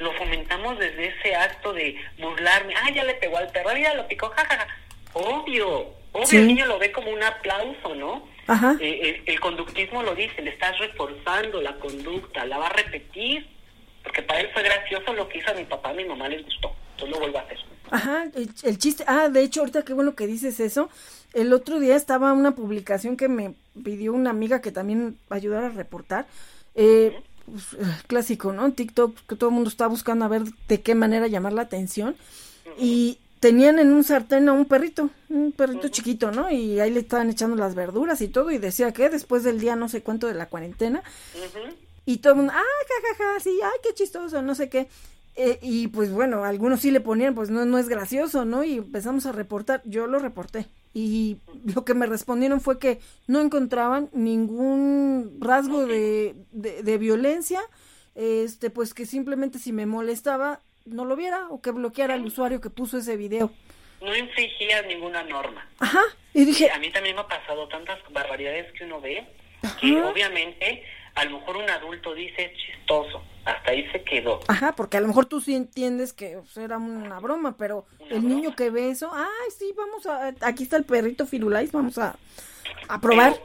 Lo fomentamos desde ese acto de burlarme. Ah, ya le pegó al perro, ya lo picó, jajaja. Obvio, obvio, el niño lo ve como un aplauso, ¿no? Ajá. Eh, el, conductismo lo dice, le estás reforzando la conducta, la va a repetir, porque para él fue gracioso lo que hizo a mi papá, a mi mamá les gustó, entonces lo vuelvo a hacer. Ajá, el, chiste, ah, de hecho, ahorita qué bueno que dices eso, el otro día estaba una publicación que me pidió una amiga que también ayudara a reportar, eh, pues, eh, clásico, ¿no? TikTok, que todo el mundo está buscando a ver de qué manera llamar la atención, y tenían en un sartén a un perrito, un perrito chiquito, ¿no? Y ahí le estaban echando las verduras y todo, y decía que después del día no sé cuánto de la cuarentena, y todo el mundo, ah, jajaja, sí, ay, qué chistoso, no sé qué. Eh, y pues bueno, algunos sí le ponían, pues no, no es gracioso, ¿no? Y empezamos a reportar, yo lo reporté. Y lo que me respondieron fue que no encontraban ningún rasgo de, de, de violencia, este, pues que simplemente si me molestaba, no lo viera o que bloqueara al usuario que puso ese video. No infringía ninguna norma. Ajá, y dije... a mí también me ha pasado tantas barbaridades que uno ve, que obviamente a lo mejor un adulto dice chistoso, hasta ahí se quedó. Ajá, porque a lo mejor tú sí entiendes que era una broma, pero el niño que ve eso, ay, sí, vamos a, aquí está el perrito Firulais, vamos a, a probar.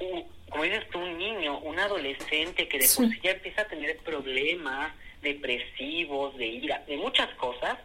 como dices tú, un niño, un adolescente que de por sí ya empieza a tener problemas, depresivos, de ira, de muchas cosas,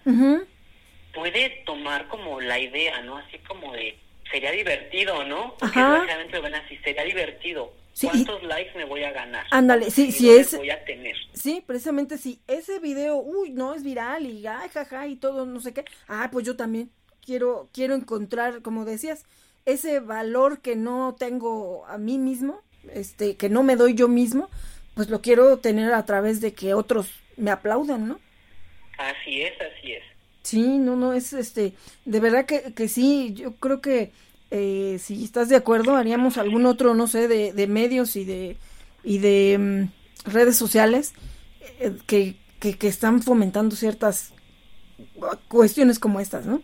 puede tomar como la idea, ¿no? Así como de, sería divertido, ¿no? Porque realmente lo ven así, sería divertido. ¿Cuántos likes me voy a ganar? Ándale, sí, sí es. Voy a tener. Sí, precisamente si ese video, uy, no es viral y ay, jaja y todo, no sé qué. Ah, pues yo también quiero quiero encontrar, como decías, ese valor que no tengo a mí mismo, este, que no me doy yo mismo, pues lo quiero tener a través de que otros me aplaudan, ¿no? Así es, así es. Sí, no, no, es este, de verdad que, que sí, yo creo que eh, si estás de acuerdo, haríamos algún otro, no sé, de, medios y de, y de mm, redes sociales eh, que, que, están fomentando ciertas cuestiones como estas, ¿no?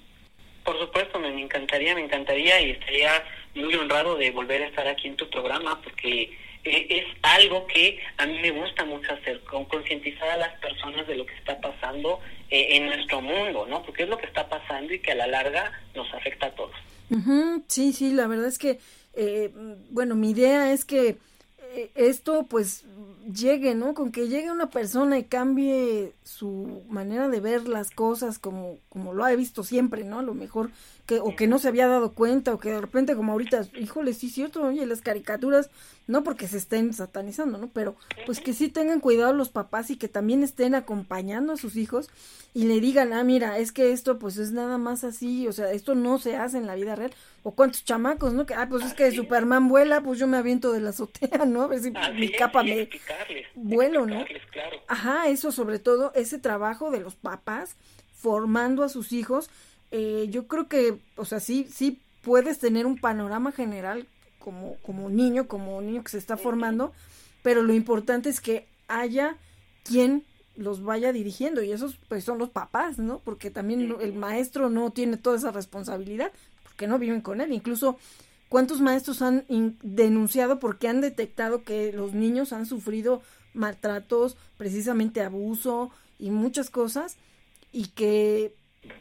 Por supuesto, me encantaría, me encantaría y estaría muy honrado de volver a estar aquí en tu programa porque es algo que a mí me gusta mucho hacer, con concientizar a las personas de lo que está pasando eh, en nuestro mundo, ¿no? Porque es lo que está pasando y que a la larga nos afecta a todos. Sí, sí, la verdad es que, eh, bueno, mi idea es que eh, esto pues llegue, ¿no? Con que llegue una persona y cambie su manera de ver las cosas como, como lo ha visto siempre, ¿no? A lo mejor que, o que no se había dado cuenta, o que de repente como ahorita, híjole, sí es cierto, oye, las caricaturas, no porque se estén satanizando, ¿no? Pero pues que sí tengan cuidado los papás y que también estén acompañando a sus hijos y le digan, ah, mira, es que esto pues es nada más así, o sea, esto no se hace en la vida real. O cuántos chamacos, ¿no? Que, ah, pues es que Superman vuela, pues yo me aviento de la azotea, ¿no? A ver si mi capa me vuelo, ¿no? Ajá, eso sobre todo, ese trabajo de los papás formando a sus hijos eh, yo creo que, o sea, sí, sí puedes tener un panorama general como, como niño, como niño que se está formando, pero lo importante es que haya quien los vaya dirigiendo y esos pues son los papás, ¿no? Porque también el maestro no tiene toda esa responsabilidad porque no viven con él. Incluso cuántos maestros han denunciado porque han detectado que los niños han sufrido maltratos, precisamente abuso y muchas cosas y que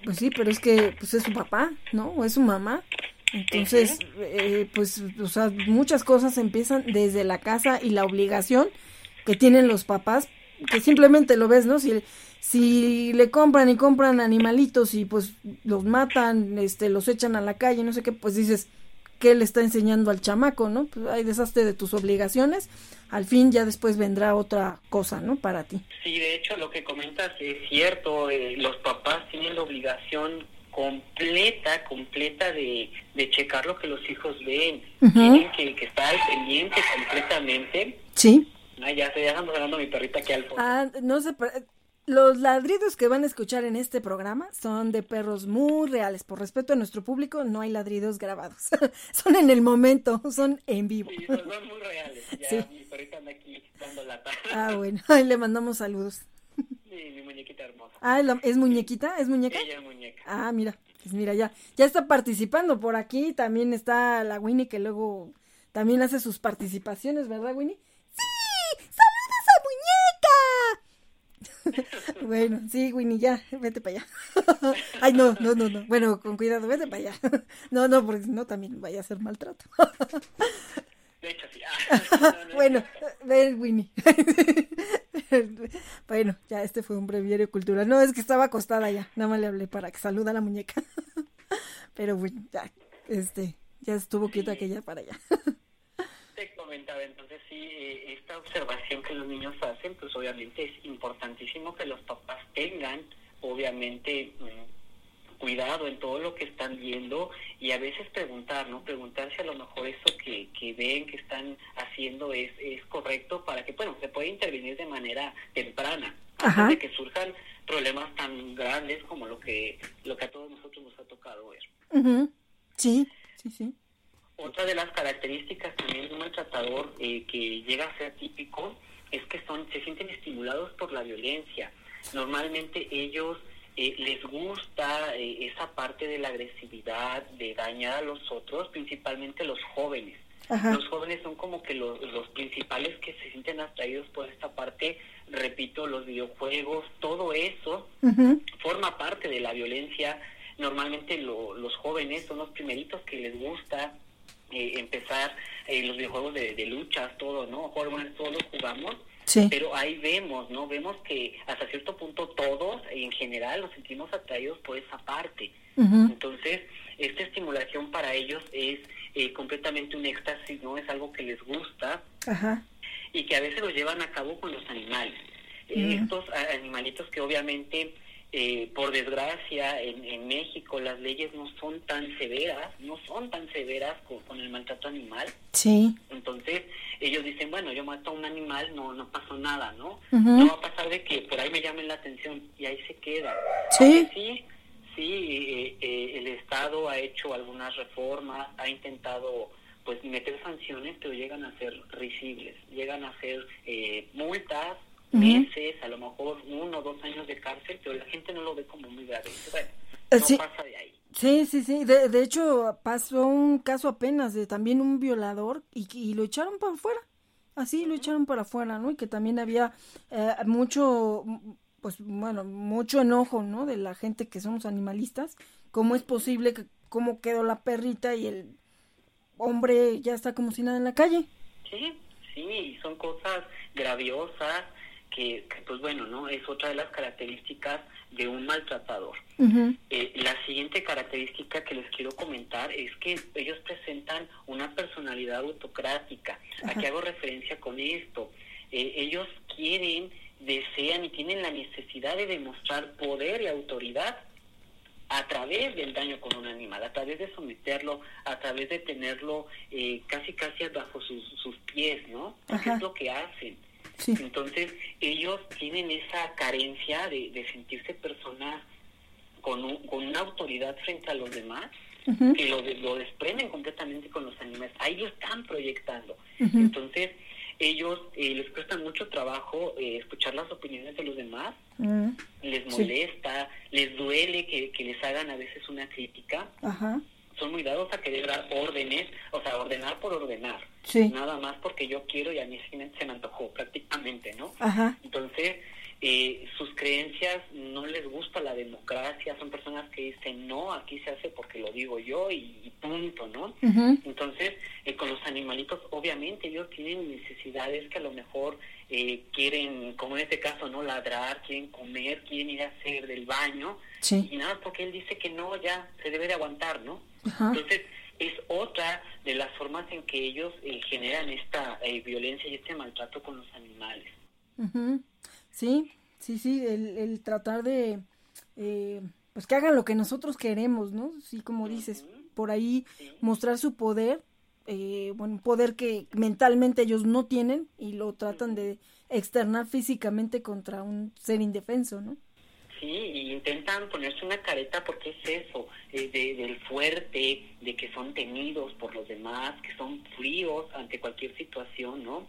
pues sí, pero es que pues es su papá, ¿no? O es su mamá. Entonces, eh, pues, o sea, muchas cosas empiezan desde la casa y la obligación que tienen los papás, que simplemente lo ves, ¿no? Si, si le compran y compran animalitos y pues los matan, este, los echan a la calle, no sé qué, pues dices, ¿qué le está enseñando al chamaco, no? Pues ahí deshazte de tus obligaciones al fin ya después vendrá otra cosa, ¿no? Para ti. Sí, de hecho lo que comentas es cierto, eh, los papás tienen la obligación completa, completa de, de checar lo que los hijos ven. Tienen que, que, estar al pendiente completamente. Sí. Ah, ya se dejan hablando mi perrita aquí al fondo. Ah, no sé, los ladridos que van a escuchar en este programa son de perros muy reales. Por respeto a nuestro público, no hay ladridos grabados. son en el momento, son en vivo. Sí, son, muy reales. Ya mi perrita anda aquí dando lata. ah, bueno, le mandamos saludos. Sí, mi muñequita hermosa. Ah, ¿es muñequita? ¿Es muñeca? Ella es muñeca. Ah, mira, pues mira, ya, ya está participando por aquí. También está la Winnie que luego también hace sus participaciones, ¿verdad, Winnie? ¡Sí! ¡Saludos a muñeca! bueno, sí, Winnie, ya, vete para allá. Ay, no, no, no, no. Bueno, con cuidado, vete para allá. no, no, porque si no también vaya a ser maltrato. De hecho, sí. bueno, ven, Winnie. bueno, ya este fue un breviario cultural. No, es que estaba acostada ya. Nada más le hablé para que saluda a la muñeca. Pero bueno, ya, este, ya estuvo quieta aquella para allá. Comentaba, entonces sí, eh, esta observación que los niños hacen, pues obviamente es importantísimo que los papás tengan, obviamente, mm, cuidado en todo lo que están viendo y a veces preguntar, ¿no? Preguntar si a lo mejor eso que, que ven, que están haciendo es, es correcto para que, bueno, se puede intervenir de manera temprana, antes de que surjan problemas tan grandes como lo que, lo que a todos nosotros nos ha tocado ver. Sí, sí, sí. Otra de las características también de un maltratador eh, que llega a ser típico es que son se sienten estimulados por la violencia. Normalmente ellos eh, les gusta eh, esa parte de la agresividad, de dañar a los otros, principalmente los jóvenes. Los jóvenes son como que los, los principales que se sienten atraídos por esta parte, repito, los videojuegos, todo eso forma parte de la violencia. Normalmente los jóvenes son los primeritos que les gusta eh, empezar los videojuegos de, de luchas, todo, ¿no? todos los jugamos pero ahí vemos, ¿no? Vemos que hasta cierto punto todos, en general, nos sentimos atraídos por esa parte. Entonces, esta estimulación para ellos es eh, completamente un éxtasis, ¿no? Es algo que les gusta y que a veces lo llevan a cabo con los animales. Estos animalitos que obviamente eh, por desgracia, en, en, México las leyes no son tan severas, no son tan severas con, el maltrato animal. Sí. Entonces, ellos dicen, bueno, yo mato a un animal, no no pasó nada, ¿no? No va a pasar de que por ahí me llamen la atención y ahí se queda. Sí. sí, sí, eh, eh, el Estado ha hecho algunas reformas, ha intentado pues meter sanciones, pero llegan a ser risibles, llegan a ser multas meses, a lo mejor uno o dos años de cárcel, pero la gente no lo ve como muy grave. Bueno, eh, no pasa de ahí. Sí, sí, sí. De, de, hecho, pasó un caso apenas de también un violador y, y lo echaron para afuera. Así lo echaron para afuera, ¿no? Y que también había eh, mucho, pues bueno, mucho enojo, ¿no? De la gente que somos animalistas. ¿Cómo es posible que, cómo quedó la perrita y el hombre ya está como si nada en la calle? Sí, sí, son cosas graviosas que, pues bueno, ¿no? Es otra de las características de un maltratador. Eh, la siguiente característica que les quiero comentar es que ellos presentan una personalidad autocrática. ¿A qué hago referencia con esto? Eh, ellos quieren, desean y tienen la necesidad de demostrar poder y autoridad a través del daño con un animal, a través de someterlo, a través de tenerlo eh, casi casi bajo sus, sus pies, ¿no? es lo que hacen. Entonces, ellos tienen esa carencia de, sentirse personas con, con una autoridad frente a los demás, que lo, lo desprenden completamente con los animales. Ahí lo están proyectando. Entonces, ellos eh, les cuesta mucho trabajo eh, escuchar las opiniones de los demás, les molesta, les duele que, que, les hagan a veces una crítica. Ajá son muy dados a querer dar órdenes, o sea, ordenar por ordenar. Nada más porque yo quiero y a mí se me, antojó prácticamente, ¿no? Entonces, eh, sus creencias no les gusta la democracia, son personas que dicen, no, aquí se hace porque lo digo yo y, punto, ¿no? Entonces, eh, con los animalitos, obviamente ellos tienen necesidades que a lo mejor eh, quieren, como en este caso, no ladrar, quieren comer, quieren ir a hacer del baño, y nada, porque él dice que no, ya se debe de aguantar, ¿no? Entonces, es otra de las formas en que ellos eh, generan esta eh, violencia y este maltrato con los animales. Sí, sí, sí, el, el tratar de, eh, pues que hagan lo que nosotros queremos, ¿no? Sí, como dices, por ahí mostrar su poder, eh, bueno, poder que mentalmente ellos no tienen y lo tratan de externar físicamente contra un ser indefenso, ¿no? Sí, y intentan ponerse una careta porque es eso, eh, de, del fuerte, de que son temidos por los demás, que son fríos ante cualquier situación, ¿no?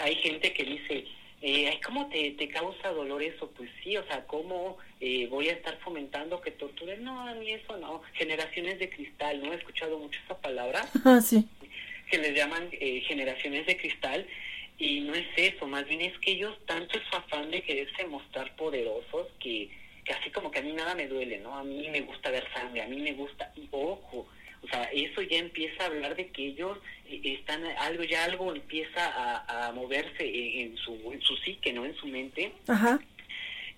Hay gente que dice, eh, ¿cómo te, te causa dolor eso? Pues sí, o sea, ¿cómo eh, voy a estar fomentando que torturen? No, a mí eso no. Generaciones de cristal, ¿no? He escuchado mucho esa palabra. Ah, sí. Que les llaman eh, generaciones de cristal. Y no es eso, más bien es que ellos tanto es su afán de quererse mostrar poderosos que, que así como que a mí nada me duele, ¿no? A mí me gusta ver sangre, a mí me gusta, y ojo, o sea, eso ya empieza a hablar de que ellos eh, están, algo ya algo empieza a, moverse en, su, en su psique, ¿no? En su mente. Ajá.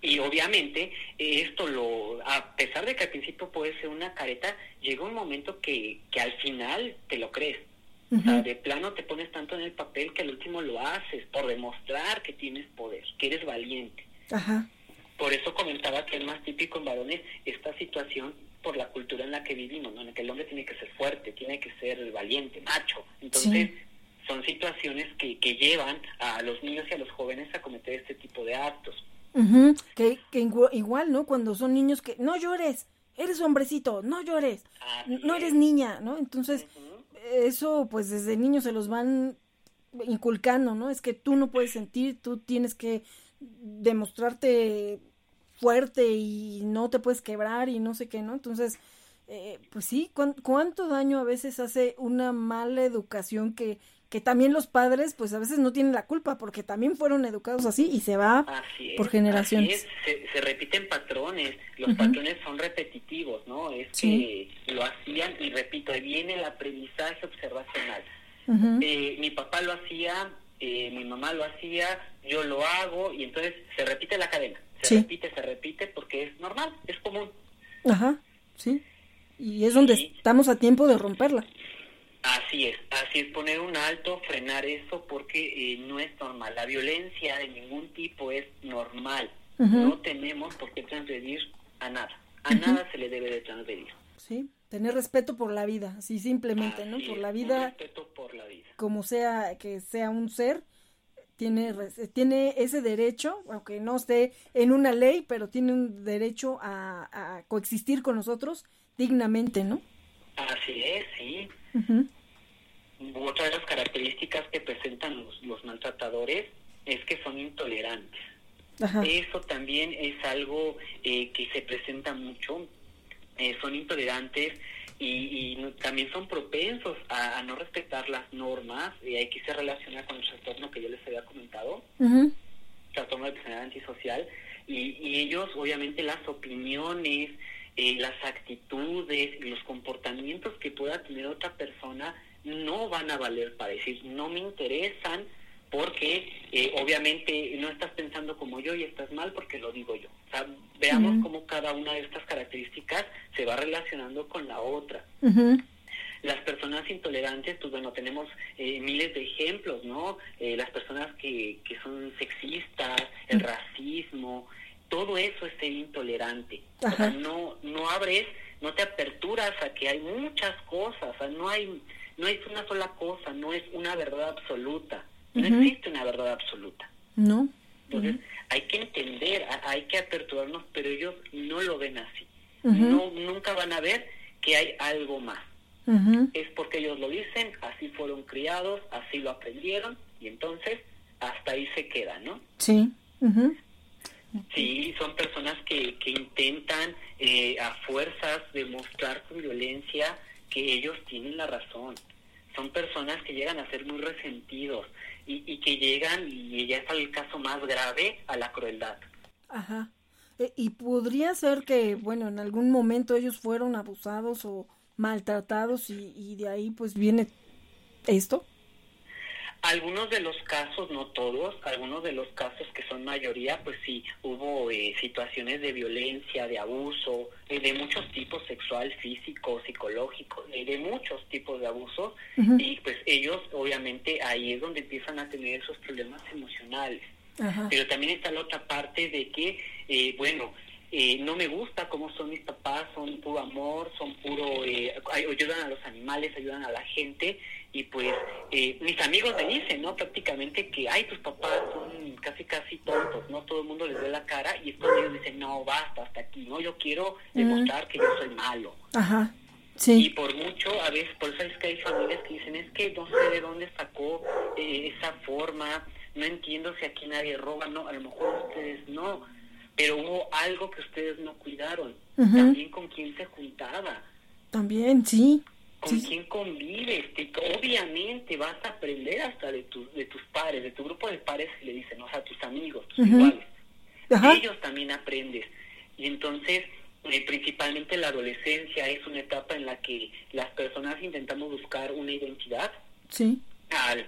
Y obviamente esto lo, a pesar de que al principio puede ser una careta, llega un momento que, que al final te lo crees. O sea, de plano te pones tanto en el papel que al último lo haces por demostrar que tienes poder, que eres valiente. Ajá. Por eso comentaba que es más típico en varones esta situación por la cultura en la que vivimos, ¿no? en la que el hombre tiene que ser fuerte, tiene que ser valiente, macho. Entonces, son situaciones que, que llevan a los niños y a los jóvenes a cometer este tipo de actos. que, que, igual, ¿no? Cuando son niños que no llores, eres hombrecito, no llores, no eres niña, ¿no? Entonces, eso pues desde niños se los van inculcando, ¿no? Es que tú no puedes sentir, tú tienes que demostrarte fuerte y no te puedes quebrar y no sé qué, ¿no? Entonces, eh, pues sí, ¿cuánto daño a veces hace una mala educación que, que también los padres, pues a veces no tienen la culpa porque también fueron educados así y se va por generaciones. Se, repiten patrones, los patrones son repetitivos, ¿no? Es que lo hacían y repito, ahí viene el aprendizaje observacional. Eh, mi papá lo hacía, eh, mi mamá lo hacía, yo lo hago y entonces se repite la cadena se repite, se repite porque es normal, es común. Ajá, sí. Y es donde estamos a tiempo de romperla. Así es, así es, poner un alto, frenar eso porque eh, no es normal. La violencia de ningún tipo es normal. No tenemos por qué transgredir a nada. A nada se le debe de transgredir. Sí, tener respeto por la vida, así simplemente, ¿no? Por la vida. Respeto por la vida. Como sea, que sea un ser tiene, tiene ese derecho, aunque no esté en una ley, pero tiene un derecho a, coexistir con nosotros dignamente, ¿no? Así es, sí. Otra de las características que presentan los, maltratadores es que son intolerantes. Eso también es algo eh, que se presenta mucho. Eh, son intolerantes y, también son propensos a, no respetar las normas y aquí se relaciona con el trastorno que yo les había comentado, trastorno de personalidad antisocial, y, ellos obviamente las opiniones, eh, las actitudes y los comportamientos que pueda tener otra persona no van a valer para decir, no me interesan porque eh, obviamente no estás pensando como yo y estás mal porque lo digo yo. O sea, veamos cómo cada una de estas características se va relacionando con la otra. Las personas intolerantes, pues bueno, tenemos eh, miles de ejemplos, ¿no? Eh, las personas que, que son sexistas, el racismo, todo eso es ser intolerante. O sea, no, no abres, no te aperturas a que hay muchas cosas, o sea, no hay, no es una sola cosa, no es una verdad absoluta. No existe una verdad absoluta. No. Entonces, hay que entender, hay que aperturarnos, pero ellos no lo ven así. no Nunca van a ver que hay algo más. Es porque ellos lo dicen, así fueron criados, así lo aprendieron, y entonces hasta ahí se queda, ¿no? Sí. Sí, son personas que, que intentan eh, a fuerzas demostrar con violencia que ellos tienen la razón. Son personas que llegan a ser muy resentidos, y, que llegan, y ya es el caso más grave, a la crueldad. Ajá. E, y podría ser que, bueno, en algún momento ellos fueron abusados o maltratados y, y de ahí pues viene esto. Algunos de los casos, no todos, algunos de los casos que son mayoría, pues sí, hubo eh, situaciones de violencia, de abuso, eh, de muchos tipos, sexual, físico, psicológico, eh, de muchos tipos de abusos, y pues ellos obviamente ahí es donde empiezan a tener esos problemas emocionales. Pero también está la otra parte de que, bueno, no me gusta cómo son mis papás, son puro amor, son puro, ayudan a los animales, ayudan a la gente, y pues eh, mis amigos me dicen, ¿no? Prácticamente que, ay, tus papás son casi, casi tontos, ¿no? Todo el mundo les ve la cara y es cuando ellos dicen, no, basta, hasta aquí, ¿no? Yo quiero demostrar que yo soy malo. Ajá. Sí. Y por mucho, a veces, por eso es que hay familias que dicen, es que no sé de dónde sacó eh, esa forma, no entiendo si aquí nadie roba, no, a lo mejor ustedes no, pero hubo algo que ustedes no cuidaron, también con quién se juntaba. También, sí. Con quién convives, obviamente vas a aprender hasta de, tu, de tus padres, de tu grupo de padres, le dicen, o sea, tus amigos, tus iguales. ellos también aprendes. Y entonces, eh, principalmente la adolescencia es una etapa en la que las personas intentamos buscar una identidad. Sí. Al,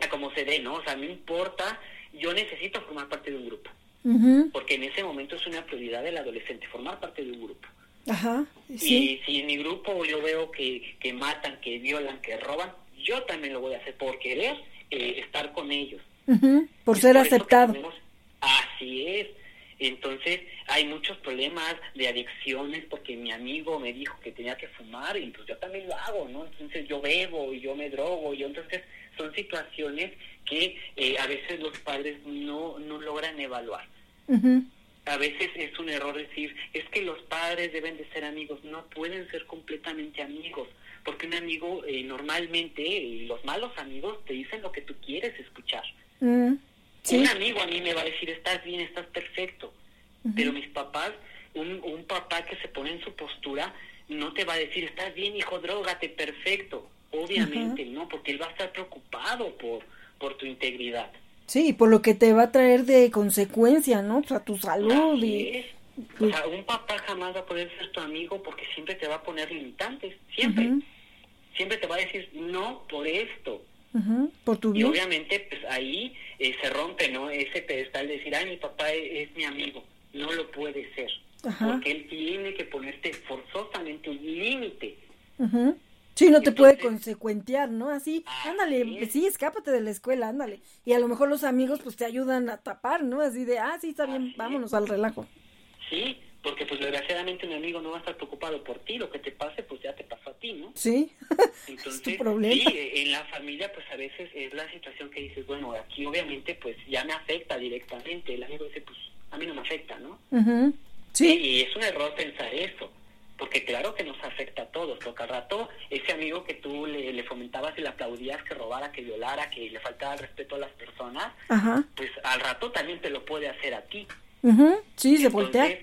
a como se dé, ¿no? O sea, no importa, yo necesito formar parte de un grupo. Porque en ese momento es una prioridad del adolescente, formar parte de un grupo. Ajá, sí. Y si en mi grupo yo veo que, que matan, que violan, que roban, yo también lo voy a hacer por querer eh, estar con ellos. Por ser aceptado. así es. Entonces hay muchos problemas de adicciones porque mi amigo me dijo que tenía que fumar y pues yo también lo hago, ¿no? Entonces yo bebo y yo me drogo y entonces son situaciones que eh, a veces los padres no, no logran evaluar. A veces es un error decir, es que los padres deben de ser amigos, no pueden ser completamente amigos, porque un amigo eh, normalmente, los malos amigos te dicen lo que tú quieres escuchar. Mm. Un amigo a mí me va a decir, estás bien, estás perfecto. Pero mis papás, un, un papá que se pone en su postura, no te va a decir, estás bien, hijo, drogate, perfecto. Obviamente, ¿no? Porque él va a estar preocupado por, por tu integridad. Sí, por lo que te va a traer de consecuencia, ¿no? O sea, tu salud y... O sea, un papá jamás va a poder ser tu amigo porque siempre te va a poner limitantes, siempre. Siempre te va a decir, no, por esto. Por tu Y obviamente, pues ahí eh, se rompe, ¿no? Ese pedestal de decir, ay, mi papá es, mi amigo. No lo puede ser. Porque él tiene que ponerte forzosamente un límite. Sí, no te puede consecuentear, ¿no? Así, ándale, sí, escápate de la escuela, ándale. Y a lo mejor los amigos pues te ayudan a tapar, ¿no? Así de, ah, sí, está bien, vámonos al relajo. Sí, porque pues desgraciadamente mi amigo no va a estar preocupado por ti, lo que te pase pues ya te pasó a ti, ¿no? Sí, Entonces, es tu problema. Sí, en la familia pues a veces es la situación que dices, bueno, aquí obviamente pues ya me afecta directamente, el amigo dice pues a mí no me afecta, ¿no? Sí. Y, es un error pensar eso, porque claro que nos afecta a todos, porque al rato ese amigo que tú le, le fomentabas y le aplaudías que robara, que violara, que le faltaba el respeto a las personas, pues al rato también te lo puede hacer a ti. Sí, se voltea.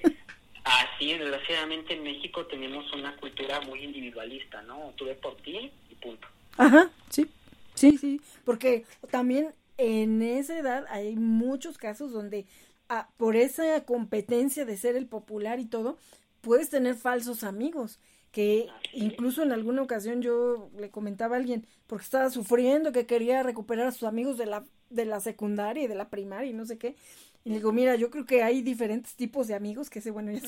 Así, desgraciadamente en México tenemos una cultura muy individualista, ¿no? Tú ves por ti y punto. Ajá, sí, sí, sí, porque también en esa edad hay muchos casos donde ah, por esa competencia de ser el popular y todo, puedes tener falsos amigos que incluso en alguna ocasión yo le comentaba a alguien porque estaba sufriendo que quería recuperar a sus amigos de la de la secundaria y de la primaria y no sé qué. Y le digo, mira, yo creo que hay diferentes tipos de amigos, que ese, bueno, ya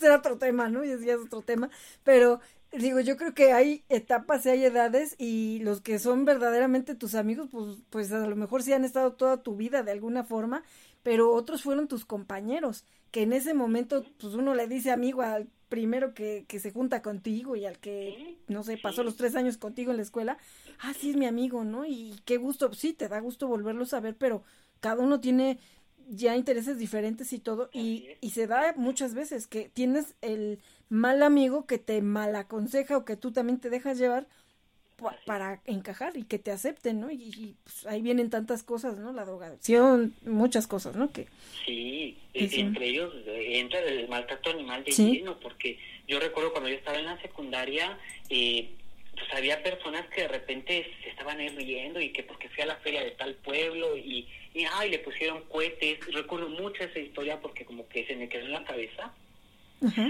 será, otro tema, ¿no? Ya, es otro tema, pero digo, yo creo que hay etapas y hay edades y los que son verdaderamente tus amigos, pues, pues a lo mejor sí han estado toda tu vida de alguna forma, pero otros fueron tus compañeros, que en ese momento, pues uno le dice amigo al primero que, que se junta contigo y al que, no sé, pasó los tres años contigo en la escuela, ah, sí es mi amigo, ¿no? Y qué gusto, sí, te da gusto volverlo a ver, pero cada uno tiene ya intereses diferentes y todo, y, y se da muchas veces que tienes el mal amigo que te mal aconseja o que tú también te dejas llevar para encajar y que te acepten, ¿no? Y, pues, ahí vienen tantas cosas, ¿no? La drogadicción, muchas cosas, ¿no? Que, sí, entre ellos eh, entra el maltrato animal de lleno, porque yo recuerdo cuando yo estaba en la secundaria, eh, pues había personas que de repente se estaban riendo y que porque fui a la feria de tal pueblo y y ay, le pusieron cohetes. Recuerdo mucho esa historia porque como que se me quedó en la cabeza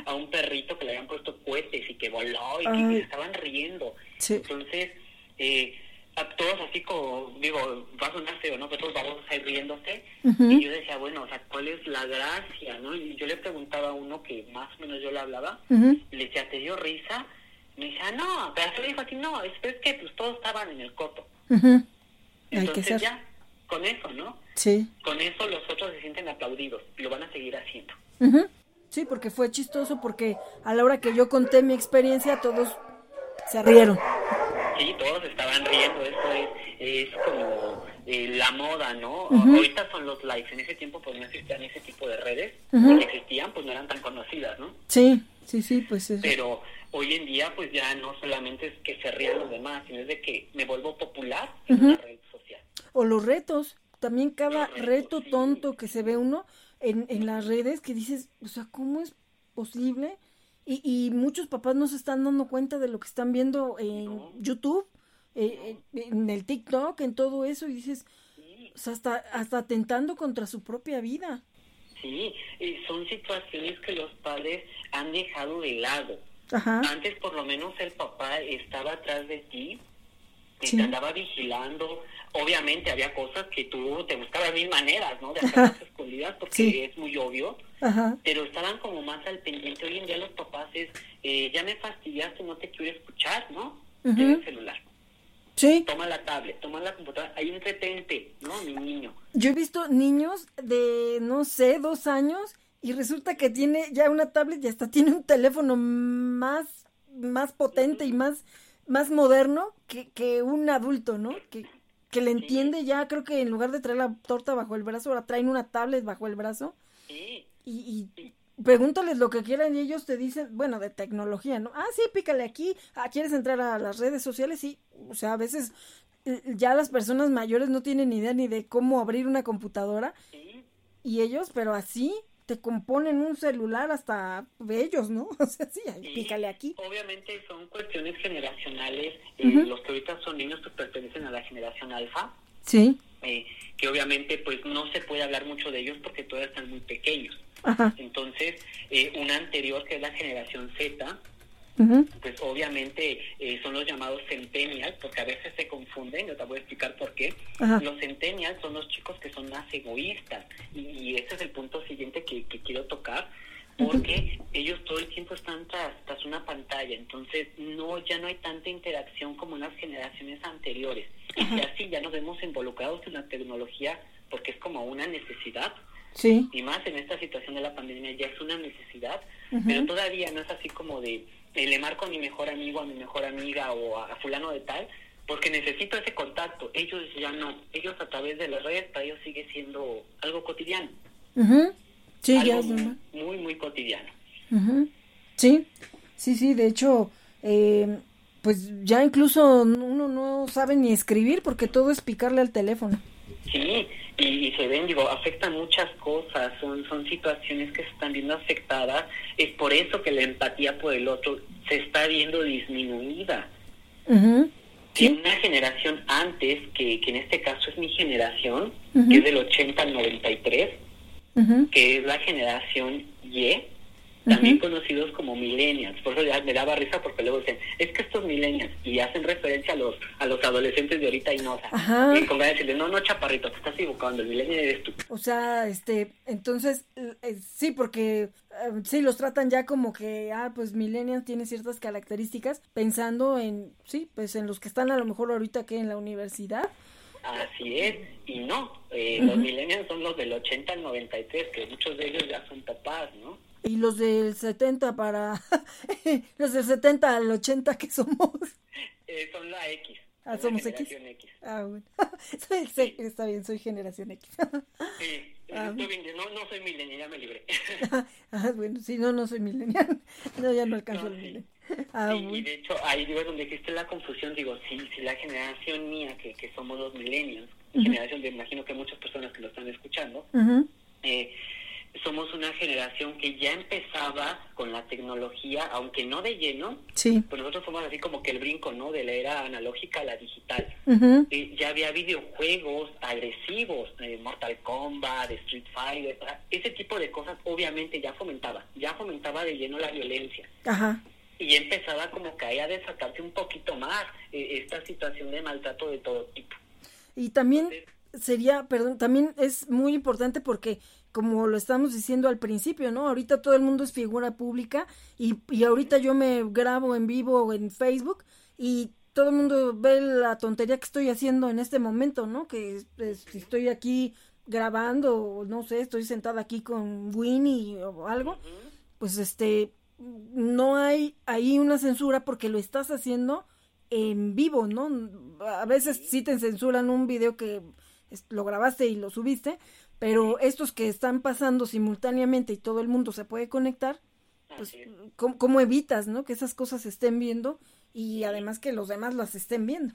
a un perrito que le habían puesto cohetes y que voló y que, estaban riendo. Entonces, eh, a todos así como, digo, va a sonar feo, ¿no? Pero todos vamos a ir riéndose. Y yo decía, bueno, o sea, ¿cuál es la gracia, no? Y yo le preguntaba a uno que más o menos yo le hablaba, y le decía, ¿te dio risa? me decía, no, pero se le dijo así, no, es, que pues todos estaban en el coto. Entonces ya, con eso, ¿no? Sí. Con eso los otros se sienten aplaudidos y lo van a seguir haciendo. Sí, porque fue chistoso, porque a la hora que yo conté mi experiencia, todos se rieron. Sí, todos estaban riendo, eso es, es como eh, la moda, ¿no? Ahorita son los likes, en ese tiempo pues no existían ese tipo de redes, uh existían pues no eran tan conocidas, ¿no? Sí, sí, sí, pues eso. Pero hoy en día pues ya no solamente es que se rían los demás, sino es de que me vuelvo popular en una red social. O los retos, también cada reto tonto que se ve uno en, en las redes que dices, o sea, ¿cómo es posible? Y, y muchos papás no se están dando cuenta de lo que están viendo en YouTube, eh, en el TikTok, en todo eso, y dices, o sea, hasta, hasta atentando contra su propia vida. Sí, son situaciones que los padres han dejado de lado. Antes por lo menos el papá estaba atrás de ti, te andaba vigilando. Obviamente había cosas que tú te buscabas mil maneras, ¿no? De hacerlas escondidas porque es muy obvio. Pero estaban como más al pendiente. Hoy en día los papás es, eh, ya me fastidiaste, no te quiero escuchar, ¿no? Uh el celular. Sí. Toma la tablet, toma la computadora, hay un retente, ¿no? Mi niño. Yo he visto niños de, no sé, dos años y resulta que tiene ya una tablet y hasta tiene un teléfono más, más potente y más, más moderno que, que un adulto, ¿no? Que, que le entiende ya, creo que en lugar de traer la torta bajo el brazo, ahora traen una tablet bajo el brazo. Sí. Y, y pregúntales lo que quieran y ellos te dicen, bueno, de tecnología, ¿no? Ah, sí, pícale aquí, ah, ¿quieres entrar a las redes sociales? Sí, o sea, a veces eh, ya las personas mayores no tienen idea ni de cómo abrir una computadora y ellos, pero así te componen un celular hasta ellos, ¿no? O sea, sí, pícale aquí. Obviamente son cuestiones generacionales, eh, los que ahorita son niños que pertenecen a la generación alfa. Sí. Eh, que obviamente pues no se puede hablar mucho de ellos porque todavía están muy pequeños. Entonces, eh, una anterior que es la generación Z, pues obviamente eh, son los llamados centennials, porque a veces se confunden, yo te voy a explicar por qué. Los centennials son los chicos que son más egoístas, y, ese es el punto siguiente que, quiero tocar, porque ellos todo el tiempo están tras, tras una pantalla, entonces no ya no hay tanta interacción como en las generaciones anteriores. Y así ya nos vemos involucrados en la tecnología porque es como una necesidad Sí. Y más en esta situación de la pandemia ya es una necesidad, pero todavía no es así como de eh, le marco a mi mejor amigo, a mi mejor amiga o a, fulano de tal, porque necesito ese contacto. Ellos ya no, ellos a través de las redes para ellos sigue siendo algo cotidiano. Sí, ya es muy, muy, muy cotidiano. Sí, sí, sí, de hecho, eh, pues ya incluso uno no sabe ni escribir porque todo es picarle al teléfono. Sí, y, se ven, digo, afectan muchas cosas, son, son situaciones que se están viendo afectadas, es por eso que la empatía por el otro se está viendo disminuida. Uh una generación antes, que, que en este caso es mi generación, que es del 80 al 93, que es la generación Y, también conocidos como millennials. Por eso ya me daba risa porque luego dicen, es que estos millennials, y hacen referencia a los a los adolescentes de ahorita y no, o sea, y como decirle, no, no, chaparrito, te estás equivocando, el millennial eres tú. O sea, este, entonces, eh, sí, porque eh, sí, los tratan ya como que, ah, pues millennials tiene ciertas características, pensando en, sí, pues en los que están a lo mejor ahorita que en la universidad. Así es, y no, eh, los millennials son los del 80 al 93, que muchos de ellos ya son papás, ¿no? Y los del 70 para los del 70 al 80 que somos. Eh, son la X. Ah, somos X. X. Ah, bueno. soy, Está bien, soy generación X. sí, ah, bien, no, no soy milenial, ya me libré. ah, bueno, sí, no, no soy milenial. No, ya no alcanzo el milenio. Ah, y de hecho, ahí digo donde existe la confusión, digo, si, si la generación mía, que, que somos los millennials, generación de, imagino que muchas personas que lo están escuchando, eh, somos una generación que ya empezaba con la tecnología, aunque no de lleno, sí. pues nosotros somos así como que el brinco, ¿no? De la era analógica a la digital. Eh, ya había videojuegos agresivos, eh, Mortal Kombat, Street Fighter, ese tipo de cosas obviamente ya fomentaba, ya fomentaba de lleno la violencia. Ajá. Y empezaba como que a desatarse un poquito más eh, esta situación de maltrato de todo tipo. Y también sería, perdón, también es muy importante porque como lo estamos diciendo al principio, ¿no? Ahorita todo el mundo es figura pública y, y ahorita yo me grabo en vivo en Facebook y todo el mundo ve la tontería que estoy haciendo en este momento, ¿no? Que estoy aquí grabando, no sé, estoy sentada aquí con Winnie o algo, pues este, no hay ahí una censura porque lo estás haciendo en vivo, ¿no? A veces sí te censuran un video que lo grabaste y lo subiste, pero estos que están pasando simultáneamente y todo el mundo se puede conectar, pues, ¿cómo, evitas, no? Que esas cosas se estén viendo y además que los demás las estén viendo.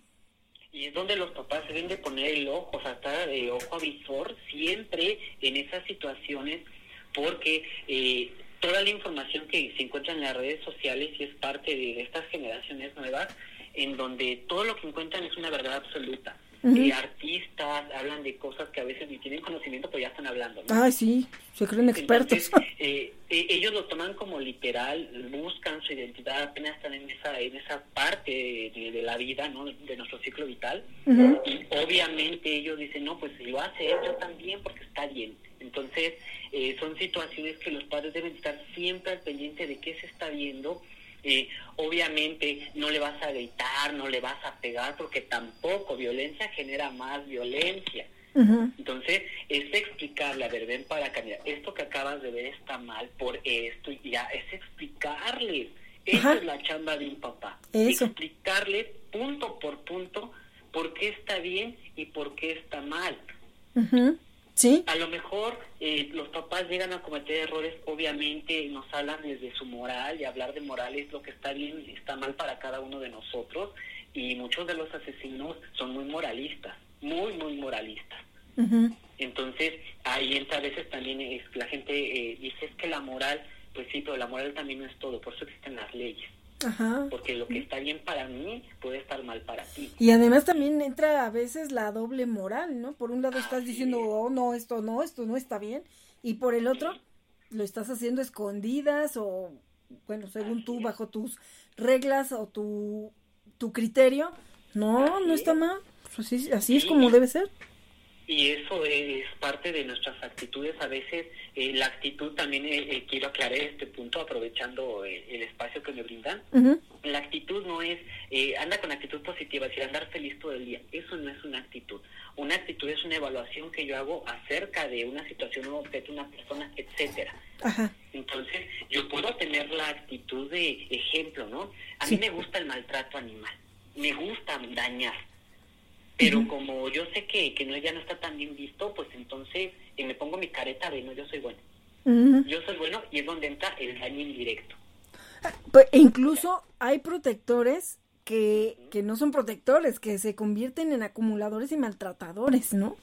y es donde los papás deben de poner el ojo, o sea, estar de ojo avisor siempre en esas situaciones, porque eh, toda la información que se encuentra en las redes sociales y es parte de estas generaciones nuevas, en donde todo lo que encuentran es una verdad absoluta. Uh artistas hablan de cosas que a veces ni tienen conocimiento, pero ya están hablando. Ah, sí, se creen expertos. Eh, eh, ellos lo toman como literal, buscan su identidad, apenas están en esa en esa parte de, la vida, ¿no? de nuestro ciclo vital. Y obviamente ellos dicen, no, pues si lo hace él, yo también, porque está bien. Entonces, eh, son situaciones que los padres deben estar siempre al pendiente de qué se está viendo eh, obviamente no le vas a gritar, no le vas a pegar, porque tampoco violencia genera más violencia. Entonces, es explicarle, a ver, ven para acá, esto que acabas de ver está mal por esto, y ya, es explicarle. Esa es la chamba de un papá. Explicarle punto por punto por qué está bien y por qué está mal. A lo mejor eh, los papás llegan a cometer errores, obviamente nos hablan desde su moral y hablar de moral es lo que está bien y está mal para cada uno de nosotros y muchos de los asesinos son muy moralistas, muy, muy moralistas. Entonces ahí entra a veces también es, la gente eh, dice es que la moral, pues sí, pero la moral también no es todo, por eso existen las leyes. Ajá. Porque lo que está bien para mí puede estar mal para ti. Y además también entra a veces la doble moral, ¿no? Por un lado estás diciendo, oh, no, esto no, esto no está bien. Y por el otro, lo estás haciendo escondidas o, bueno, según tú, bajo tus reglas o tu, tu criterio. No, no está mal. Pues así, así es como debe ser y eso es parte de nuestras actitudes. A veces eh, la actitud también, eh, eh, quiero aclarar este punto aprovechando el espacio que me brindan. La actitud no es, anda con actitud positiva, es decir, andar feliz todo el día. Eso no es una actitud. Una actitud es una evaluación que yo hago acerca de una situación, un objeto, una persona, etcétera. Entonces, yo puedo tener la actitud de ejemplo, ¿no? A mí me gusta el maltrato animal, me gusta dañar pero como yo sé que, que no ya no está tan bien visto, pues entonces eh, me pongo mi careta de no, yo soy bueno. Yo soy bueno y es donde entra el daño indirecto. Pues, e incluso hay protectores que, que no son protectores, que se convierten en acumuladores y maltratadores, ¿no?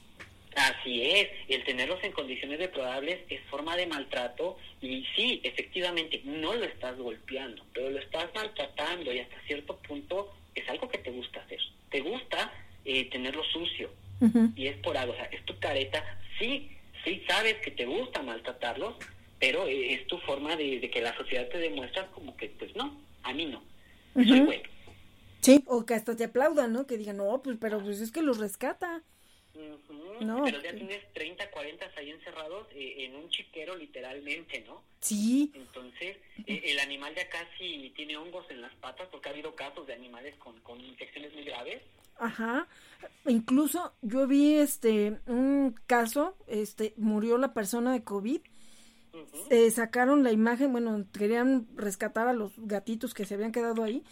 Así es, el tenerlos en condiciones deplorables es forma de maltrato y sí, efectivamente, no lo estás golpeando, pero lo estás maltratando y hasta cierto punto es algo que te gusta hacer. Te gusta eh, tenerlo sucio. Y es por algo, o sea, es tu careta. Sí, sí sabes que te gusta maltratarlos, pero eh, es tu forma de, que la sociedad te demuestra como que, pues no, a mí no. Soy bueno. Sí, o que hasta te aplaudan, ¿no? Que digan, no, pues, pero pues es que los rescata. No, pero ya tienes 30, 40 ahí encerrados eh, en un chiquero literalmente, ¿no? Sí. Entonces, el animal ya casi tiene hongos en las patas porque ha habido casos de animales con, con infecciones muy graves Ajá. Incluso yo vi este un caso, este murió la persona de COVID. Eh, sacaron la imagen, bueno, querían rescatar a los gatitos que se habían quedado ahí.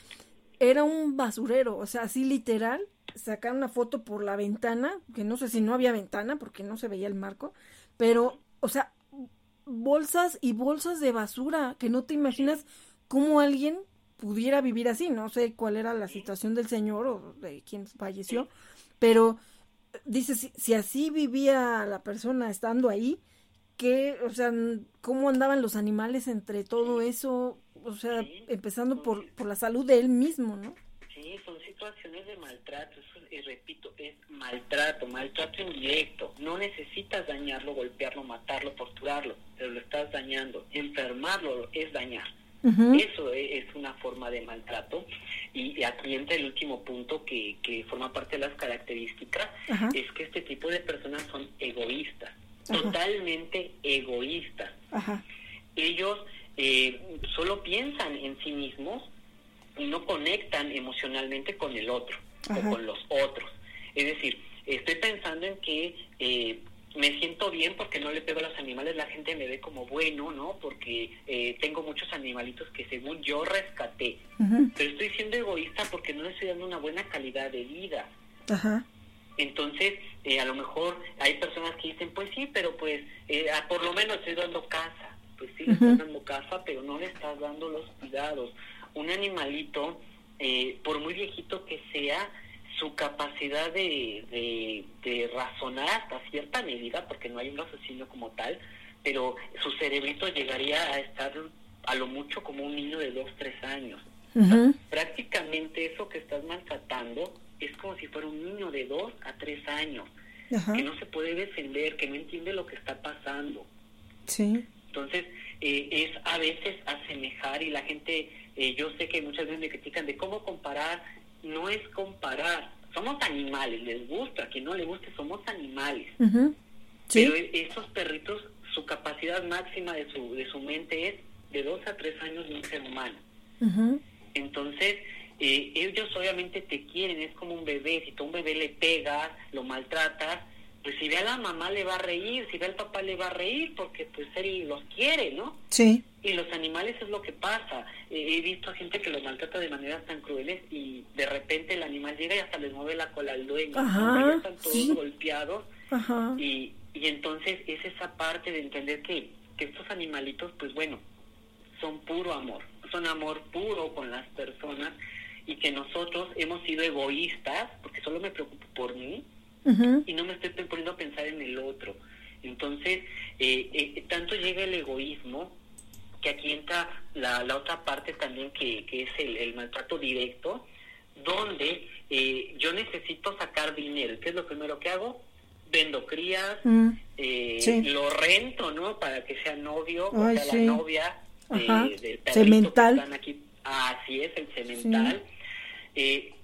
Era un basurero, o sea, así literal. Sacaron una foto por la ventana, que no sé si no había ventana porque no se veía el marco, pero, o sea, bolsas y bolsas de basura, que no te imaginas cómo alguien pudiera vivir así. No sé cuál era la situación del señor o de quien falleció, pero dice, si, así vivía la persona estando ahí, que, o sea, cómo andaban los animales entre todo eso, o sea, empezando por, por la salud de él mismo, ¿no? Sí, son situaciones de maltrato, y repito, es maltrato, maltrato indirecto. No necesitas dañarlo, golpearlo, matarlo, torturarlo, pero lo estás dañando. Enfermarlo es dañar. Eso e, es una forma de maltrato. Y aquí entra el último punto que, que forma parte de las características, es que este tipo de personas son egoístas, totalmente egoístas. Ellos eh, solo piensan en sí mismos y no conectan emocionalmente con el otro o con los otros. Es decir, estoy pensando en que eh, me siento bien porque no le pego a los animales, la gente me ve como bueno, ¿no? Porque eh, tengo muchos animalitos que según yo rescaté. Pero estoy siendo egoísta porque no le estoy dando una buena calidad de vida. Ajá. Entonces, eh, a lo mejor hay personas que dicen, pues sí, pero pues eh, por lo menos estoy dando casa. Pues sí, le estás dando casa, pero no le estás dando los cuidados. Un animalito, por muy viejito que sea, su capacidad de, de, razonar hasta cierta medida, porque no hay un asesino como tal, pero su cerebrito llegaría a estar a lo mucho como un niño de dos, tres años. prácticamente eso que estás maltratando es como si fuera un niño de dos a tres años, que no se puede defender, que no entiende lo que está pasando. Sí. Entonces, eh, es a veces asemejar y la gente, eh, yo sé que muchas veces me critican de cómo comparar, no es comparar, somos animales, les gusta, a quien no le guste, somos animales. Pero e, esos perritos, su capacidad máxima de su, de su mente es de dos a tres años de un ser humano. Entonces, eh, ellos obviamente te quieren, es como un bebé, si tú a un bebé le pegas, lo maltratas, pues si ve a la mamá le va a reír, si ve al papá le va a reír, porque pues él los quiere, ¿no? Sí. Y los animales es lo que pasa. he visto a gente que los maltrata de maneras tan crueles y de repente el animal llega y hasta les mueve la cola al dueño. Ajá, están todos golpeados. Ajá. Y, y entonces es esa parte de entender que, que estos animalitos, pues bueno, son puro amor, son amor puro con las personas y que nosotros hemos sido egoístas, porque solo me preocupo por mí, y no me estoy poniendo a pensar en el otro. Entonces, eh, eh, tanto llega el egoísmo que aquí entra la, la otra parte también que, que es el, maltrato directo, donde eh, yo necesito sacar dinero. ¿Qué es lo primero que hago? Vendo crías, mm. lo rento, ¿no? Para que sea novio, o sea, la novia del cemental. aquí. Así es, el cemental.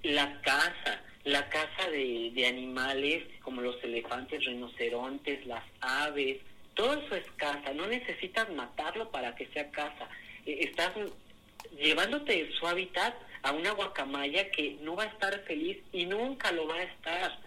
la casa la caza de, de animales como los elefantes, rinocerontes, las aves, todo eso es caza, no necesitas matarlo para que sea caza. Eh, estás llevándote su hábitat a una guacamaya que no va a estar feliz y nunca lo va a estar.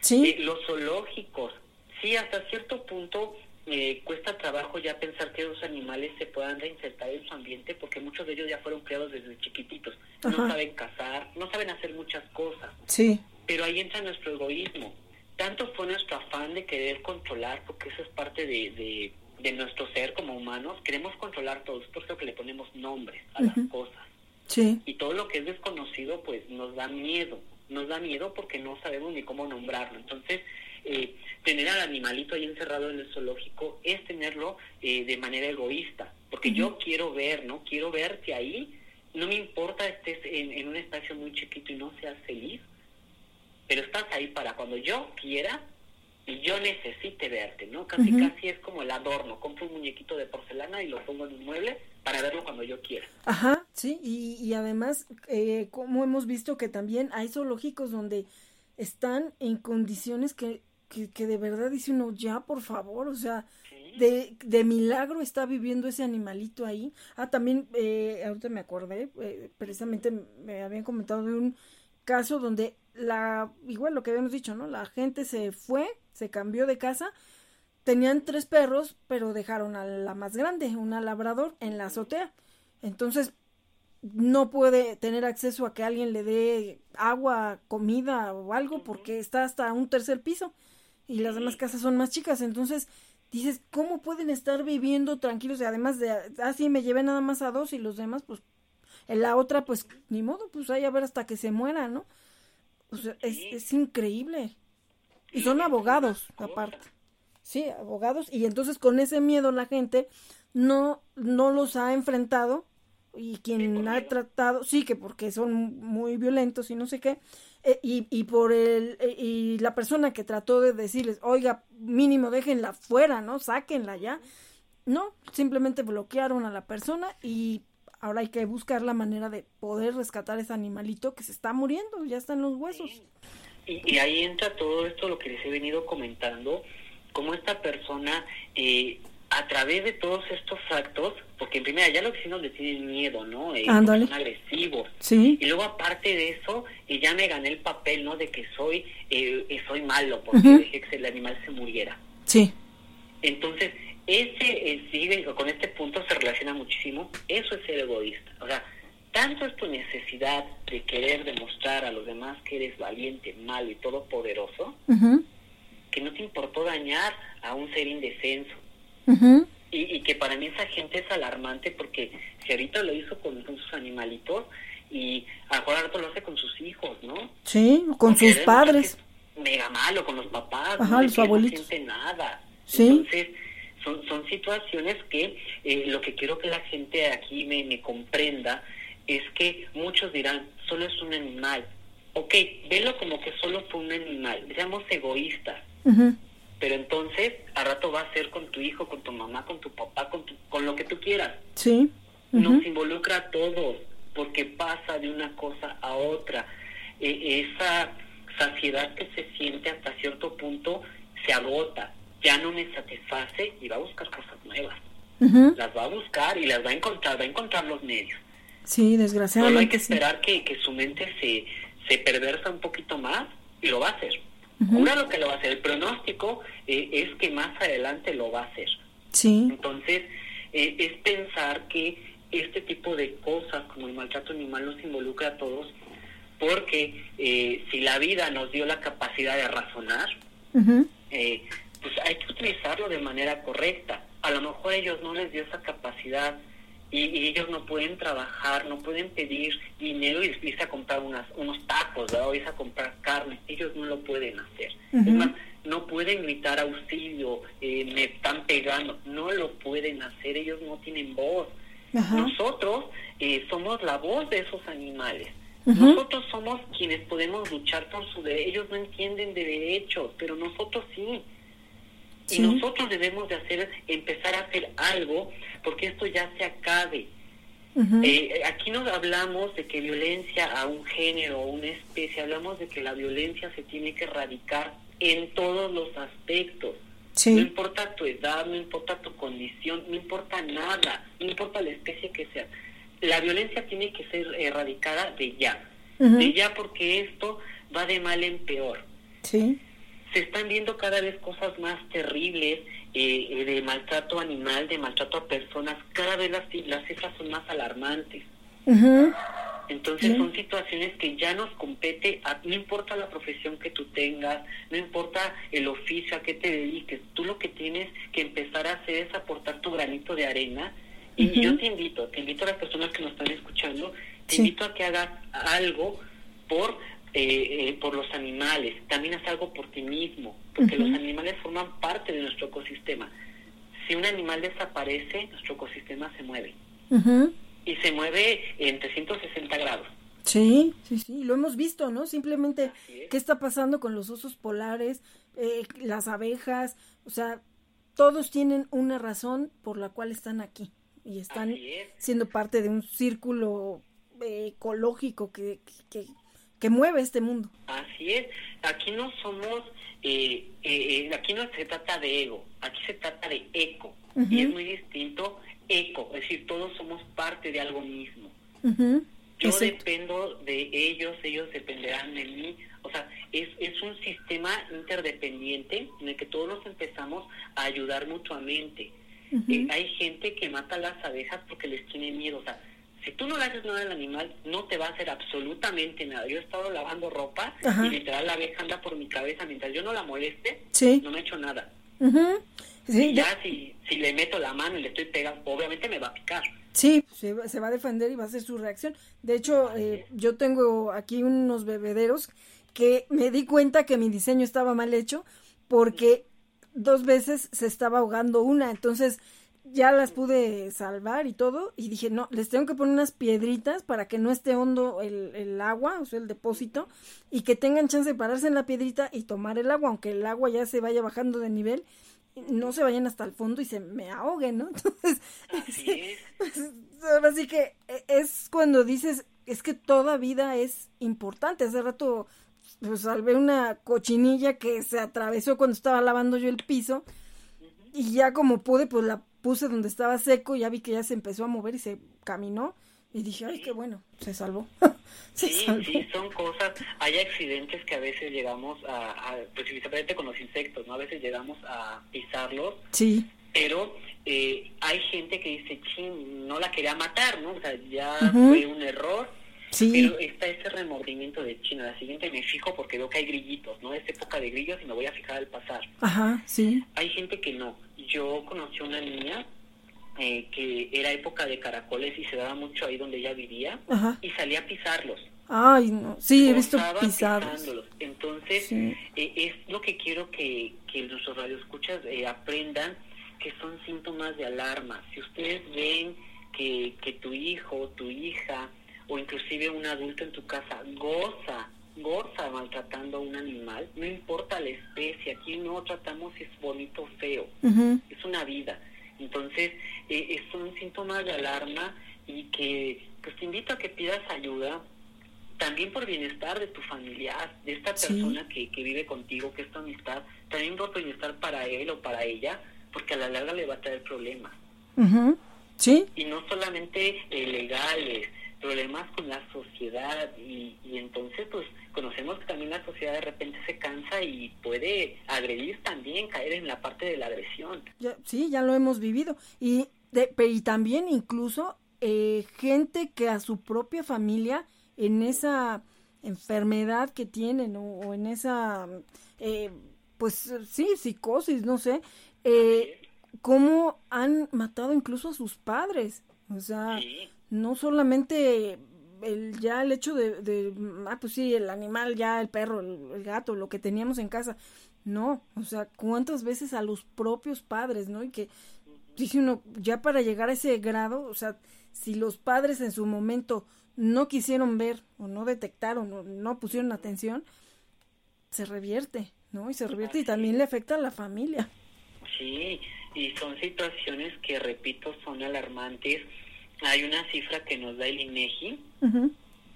¿Sí? Eh, los zoológicos, sí, hasta cierto punto eh, cuesta trabajo ya pensar que los animales se puedan reinsertar en su ambiente porque muchos de ellos ya fueron criados desde chiquititos. No saben cazar, no saben hacer muchas cosas. Sí. Pero ahí entra nuestro egoísmo. Tanto fue nuestro afán de querer controlar, porque eso es parte de, de, nuestro ser como humanos. Queremos controlar todo, es por eso que le ponemos nombres a las cosas. Sí. Y todo lo que es desconocido, pues nos da miedo. Nos da miedo porque no sabemos ni cómo nombrarlo. Entonces, eh, tener al animalito ahí encerrado en el zoológico es tenerlo eh, de manera egoísta, porque yo quiero ver, ¿no? Quiero verte ahí, no me importa estés en, un espacio muy chiquito y no seas feliz, pero estás ahí para cuando yo quiera y yo necesite verte, ¿no? Casi casi es como el adorno, compro un muñequito de porcelana y lo pongo en un mueble para verlo cuando yo quiera. Ajá, sí, y, y además, eh, como hemos visto que también hay zoológicos donde están en condiciones que que, de verdad dice uno, ya, por favor, o sea, de, de milagro está viviendo ese animalito ahí. Ah, también, eh, ahorita me acordé, eh, precisamente me habían comentado de un caso donde la, igual lo que habíamos dicho, ¿no? La gente se fue, se cambió de casa, tenían tres perros, pero dejaron a la más grande, una labrador, en la azotea. Entonces, no puede tener acceso a que alguien le dé agua, comida o algo porque está hasta un tercer piso y las demás casas son más chicas. Entonces dices, ¿cómo pueden estar viviendo tranquilos? Y además de, así ah, me llevé nada más a dos y los demás, pues, en la otra, pues, ni modo, pues ahí a ver hasta que se muera, ¿no? O sea, es, es increíble. Y son abogados, aparte. Sí, abogados. Y entonces con ese miedo la gente no, no los ha enfrentado y quien ha tratado, sí, que porque son muy violentos y no sé qué, eh, y, y por el, eh, y la persona que trató de decirles, oiga, mínimo déjenla fuera, ¿no? Sáquenla ya. No, simplemente bloquearon a la persona y ahora hay que buscar la manera de poder rescatar ese animalito que se está muriendo, ya está en los huesos. Y, y ahí entra todo esto, lo que les he venido comentando, como esta persona eh, a través de todos estos actos, porque en primera ya los vecinos le tienen miedo, ¿no? Eh, son agresivos. Sí. Y luego aparte de eso, y ya me gané el papel, ¿no? De que soy eh, eh soy malo porque dejé que el animal se muriera. Sí. Entonces, ese eh, con este punto se relaciona muchísimo. Eso es ser egoísta. O sea, tanto es tu necesidad de querer demostrar a los demás que eres valiente, malo y todopoderoso, que no te importó dañar a un ser indefenso y, que para mí esa gente es alarmante porque si ahorita lo hizo con, sus animalitos y a lo hace con sus hijos, ¿no? Sí, con sus padres. Mega malo, con los papás, Ajá, los abuelitos. no siente nada. Sí. Entonces, son, son situaciones que eh, lo que quiero que la gente aquí me, me comprenda es que muchos dirán, solo es un animal. Ok, velo como que solo fue un animal, seamos egoístas. Pero entonces, a rato va a ser con tu hijo, con tu mamá, con tu papá, con, con lo que tú quieras. Sí. Nos involucra a todos, porque pasa de una cosa a otra. E, esa saciedad que se siente hasta cierto punto se agota, ya no me satisface y va a buscar cosas nuevas. Las va a buscar y las va a encontrar, va a encontrar los medios. Sí, desgraciadamente. Solo hay que esperar que, que su mente se, se perversa un poquito más y lo va a hacer. Una lo que lo va a hacer. El pronóstico eh, es que más adelante lo va a hacer. Sí. Entonces, eh, es pensar que este tipo de cosas como el maltrato animal nos involucra a todos porque eh, si la vida nos dio la capacidad de razonar, pues hay que utilizarlo de manera correcta. A lo mejor ellos no les dio esa capacidad y, ellos no pueden trabajar, no pueden pedir dinero y irse a comprar unas, unos tacos, ¿verdad? o irse a comprar carne. Ellos no lo pueden hacer. Es más, no pueden gritar auxilio, eh, me están pegando. No lo pueden hacer, ellos no tienen voz. Nosotros eh, somos la voz de esos animales. Nosotros somos quienes podemos luchar por su derecho. Ellos no entienden de derechos, pero nosotros sí. Y nosotros debemos de hacer, empezar a hacer algo porque esto ya se acabe. Eh, aquí no hablamos de que violencia a un género o una especie, hablamos de que la violencia se tiene que erradicar en todos los aspectos. No importa tu edad, no importa tu condición, no importa nada, no importa la especie que sea. La violencia tiene que ser erradicada de ya. De ya porque esto va de mal en peor. Sí se están viendo cada vez cosas más terribles eh, eh, de maltrato animal, de maltrato a personas, cada vez las, las cifras son más alarmantes. Entonces son situaciones que ya nos compete, no importa la profesión que tú tengas, no importa el oficio a que te dediques, tú lo que tienes que empezar a hacer es aportar tu granito de arena. Y yo te invito, te invito a las personas que nos están escuchando, te invito a que hagas algo por eh, eh, por los animales, también haz algo por ti mismo, porque los animales forman parte de nuestro ecosistema. Si un animal desaparece, nuestro ecosistema se mueve. Y se mueve en 360 grados. Sí, sí, sí, lo hemos visto, ¿no? Simplemente, ¿qué está pasando con los osos polares, eh, las abejas? O sea, todos tienen una razón por la cual están aquí y están siendo parte de un círculo ecológico que, que, que mueve este mundo. Así es, aquí no somos, eh, eh, aquí no se trata de ego, aquí se trata de eco, y es muy distinto eco, es decir, todos somos parte de algo mismo. Yo dependo de ellos, ellos dependerán de mí, o sea, es, es un sistema interdependiente en el que todos nos empezamos a ayudar mutuamente. Eh, hay gente que mata a las abejas porque les tiene miedo, o sea, si tú no le haces nada al animal, no te va a hacer absolutamente nada. Yo he estado lavando ropa y literal la abeja anda por mi cabeza mientras yo no la moleste, no me he hecho nada. y ya si, si le meto la mano y le estoy pegando, obviamente me va a picar. Sí, se, va a defender y va a hacer su reacción. De hecho, eh, yo tengo aquí unos bebederos que me di cuenta que mi diseño estaba mal hecho porque dos veces se estaba ahogando una. Entonces, ya las pude salvar y todo, y dije, no, les tengo que poner unas piedritas para que no esté hondo el, el, agua, o sea, el depósito, y que tengan chance de pararse en la piedrita y tomar el agua, aunque el agua ya se vaya bajando de nivel, no se vayan hasta el fondo y se me ahoguen, ¿no? Entonces, pues, ahora sí que e, es cuando dices, es que toda vida es importante. Hace rato pues, salvé una cochinilla que se atravesó cuando estaba lavando yo el piso, y ya como pude, pues la puse donde estaba seco, ya vi que ya se empezó a mover y se caminó. Y dije, ay, qué bueno, se salvó. sí, sí, son cosas. Hay accidentes que a veces llegamos a, a, principalmente con los insectos, ¿no? A veces llegamos a pisarlos. Sí. Pero eh, hay gente que dice, ching, no la quería matar, ¿no? O sea, ya fue un error. Sí. Pero está ese remordimiento de China. La siguiente me fijo porque veo que hay grillitos, ¿no? Es época de grillos y me voy a fijar al pasar. Ajá, sí. Hay gente que no yo conocí a una niña eh, que era época de caracoles y se daba mucho ahí donde ella vivía y salía a pisarlos. Ay, no. Sí, he visto pisados. Entonces, eh, es lo que quiero que, que nuestros radioescuchas eh, aprendan que son síntomas de alarma. Si ustedes ven que, que tu hijo, tu hija o inclusive un adulto en tu casa goza, goza maltratando a un animal, no importa la especie, aquí no tratamos si es bonito o feo, es una vida. Entonces, eh, son síntomas de alarma y que pues te invito a que pidas ayuda también por bienestar de tu familiar, de esta persona que, que vive contigo, que es tu amistad, también por bienestar para él o para ella, porque a la larga le va a traer problemas. Sí. Y no solamente eh, legales, problemas con la sociedad y, y entonces pues conocemos que también la sociedad de repente se cansa y puede agredir también, caer en la parte de la agresión. sí, ya lo hemos vivido y, de, y también incluso eh, gente que a su propia familia en esa enfermedad que tienen o, en esa, eh, pues sí, psicosis, no sé, eh, cómo han matado incluso a sus padres. O sea, no solamente el, ya el hecho de, ah, pues sí, el animal, ya el perro, el, gato, lo que teníamos en casa. No, o sea, cuántas veces a los propios padres, ¿no? Y que, dice uno, ya para llegar a ese grado, o sea, si los padres en su momento no quisieron ver o no detectaron o no pusieron atención, se revierte, ¿no? Y se revierte y también le afecta a la familia. Sí, y son situaciones que, repito, son alarmantes. Hay una cifra que nos da el INEGI,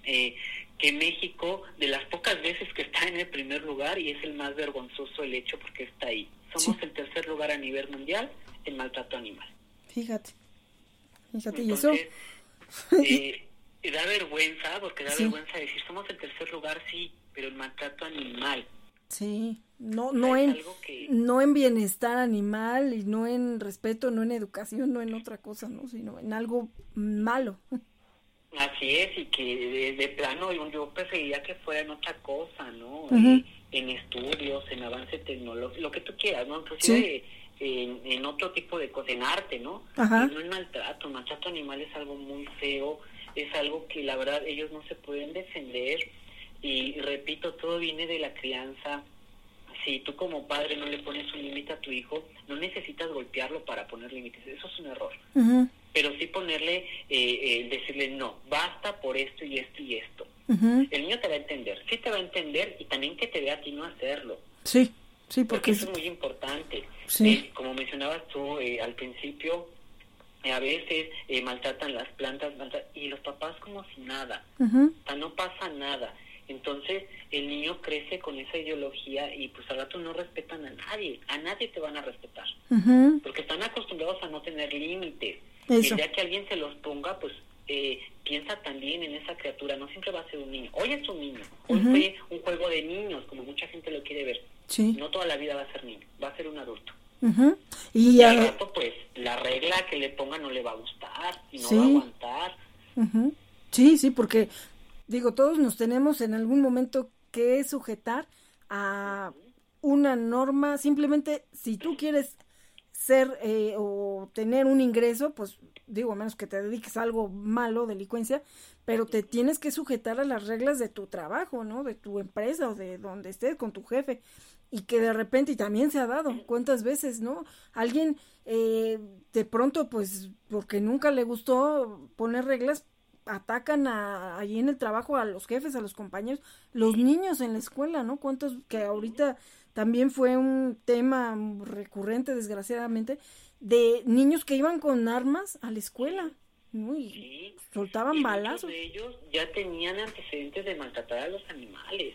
eh, que México, de las pocas veces que está en el primer lugar, y es el más vergonzoso el hecho porque está ahí. Somos el tercer lugar a nivel mundial en maltrato animal. Fíjate, fíjate, y eso... Eh, da vergüenza, porque da vergüenza decir, somos el tercer lugar, sí, pero el maltrato animal. Sí, no, no en, no en bienestar animal y no en respeto, no en educación, no en otra cosa, ¿no? Sino en algo malo. Así es, y que de, plano yo preferiría que fuera en otra cosa, ¿no? en estudios, en avance tecnológico, lo que tú quieras, ¿no? Inclusive en, en, otro tipo de cosas, en arte, ¿no? no en maltrato, maltrato animal es algo muy feo, es algo que la verdad ellos no se pueden defender y repito, todo viene de la crianza. Si tú como padre no le pones un límite a tu hijo, no necesitas golpearlo para poner límites, eso es un error. Pero sí ponerle, eh, eh, decirle no, basta por esto y esto y esto. El niño te va a entender, sí te va a entender y también que te vea a ti no hacerlo. Sí, sí, porque, eso es muy importante. Eh, como mencionabas tú al principio, a veces eh, maltratan las plantas y los papás como si nada, o sea, no pasa nada. Entonces el niño crece con esa ideología y pues al rato no respetan a nadie, a nadie te van a respetar, porque están acostumbrados a no tener límites. Y ya que alguien se los ponga, pues eh, piensa también en esa criatura, no siempre va a ser un niño. Hoy es un niño, hoy fue un juego de niños, como mucha gente lo quiere ver. No toda la vida va a ser niño, va a ser un adulto. Y, al rato, pues, la regla que le ponga no le va a gustar y no va a aguantar. Sí, sí, porque, digo, todos nos tenemos en algún momento que sujetar a una norma. Simplemente, si tú quieres ser eh, o tener un ingreso, pues digo, a menos que te dediques a algo malo, delincuencia, pero te tienes que sujetar a las reglas de tu trabajo, ¿no? De tu empresa o de donde estés con tu jefe y que de repente, y también se ha dado, cuántas veces, ¿no? Alguien eh, de pronto, pues, porque nunca le gustó poner reglas, atacan a, allí en el trabajo a los jefes, a los compañeros, los niños en la escuela, ¿no? Cuántos, que ahorita también fue un tema recurrente, desgraciadamente, de niños que iban con armas a la escuela. ¿no? Y soltaban balazos. de ellos ya tenían antecedentes de maltratar a los animales.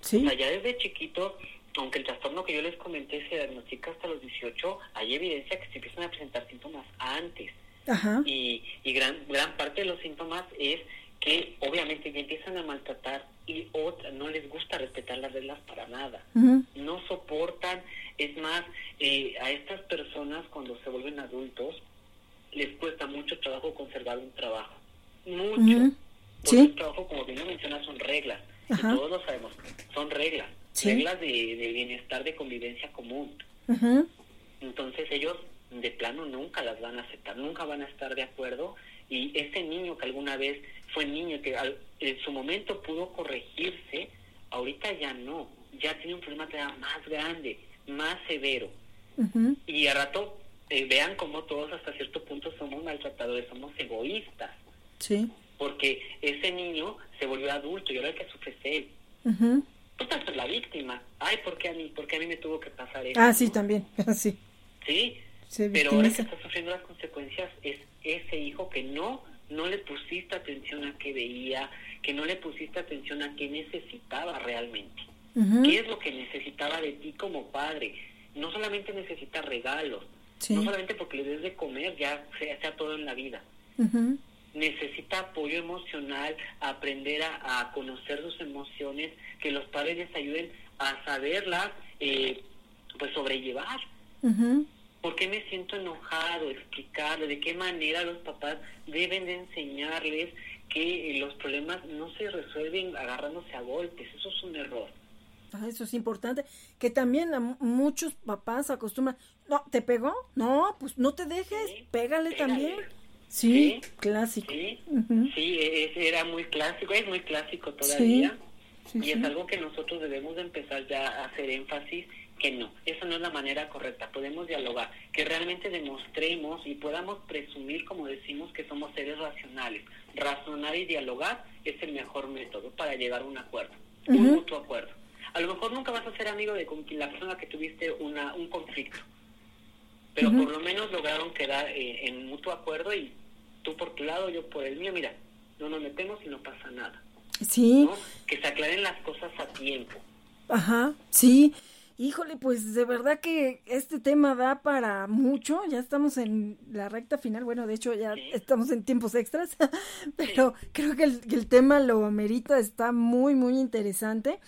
Sí. O sea, ya desde chiquito aunque el trastorno que yo les comenté se diagnostica hasta los 18, hay evidencia que se empiezan a presentar síntomas antes. Y, y gran, gran parte de los síntomas es que obviamente ya empiezan a maltratar y otra, no les gusta respetar las reglas para nada. No soportan, es más, eh, a estas personas cuando se vuelven adultos les cuesta mucho trabajo conservar un trabajo. Mucho. Porque un trabajo, como bien lo menciona, son reglas. Y todos lo sabemos, son reglas reglas de, bienestar, de convivencia común. Entonces ellos de plano nunca las van a aceptar, nunca van a estar de acuerdo y ese niño que alguna vez fue niño que en su momento pudo corregirse, ahorita ya no, ya tiene un problema más grande, más severo. Y a rato eh, vean cómo todos hasta cierto punto somos maltratadores, somos egoístas. Sí. Porque ese niño se volvió adulto y ahora el que sufre es él. Tú estás la víctima. Ay, ¿por qué a mí? ¿Por qué a mí me tuvo que pasar eso? Ah, sí, también. sí. Sí. Pero ahora que está sufriendo las consecuencias es ese hijo que no no le pusiste atención a qué veía, que no le pusiste atención a qué necesitaba realmente. ¿Qué es lo que necesitaba de ti como padre? No solamente necesita regalos, no solamente porque le des de comer, ya sea, sea todo en la vida. Necesita apoyo emocional, aprender a, conocer sus emociones, que los padres les ayuden a saberlas, eh, pues sobrellevar. ¿Por qué me siento enojado? Explicarle de qué manera los papás deben de enseñarles que eh, los problemas no se resuelven agarrándose a golpes. Eso es un error. Ah, eso es importante. Que también a muchos papás acostumbran, no, ¿te pegó? No, pues no te dejes, pégale, también. Sí, clásico. Sí, sí, ese era muy clásico, es muy clásico todavía. y es algo que nosotros debemos de empezar ya a hacer énfasis que no, esa no es la manera correcta, podemos dialogar, que realmente demostremos y podamos presumir, como decimos, que somos seres racionales. Razonar y dialogar es el mejor método para llegar a un acuerdo, un mutuo acuerdo. A lo mejor nunca vas a ser amigo de la persona que tuviste una, un conflicto, pero por lo menos lograron quedar eh, en mutuo acuerdo y tú por tu lado, yo por el mío, mira, no nos metemos y no pasa nada. Sí. Que se aclaren las cosas a tiempo. Ajá, sí. Híjole, pues de verdad que este tema da para mucho. Ya estamos en la recta final. Bueno, de hecho ya estamos en tiempos extras, pero creo que el, tema lo amerita. Está muy, muy interesante.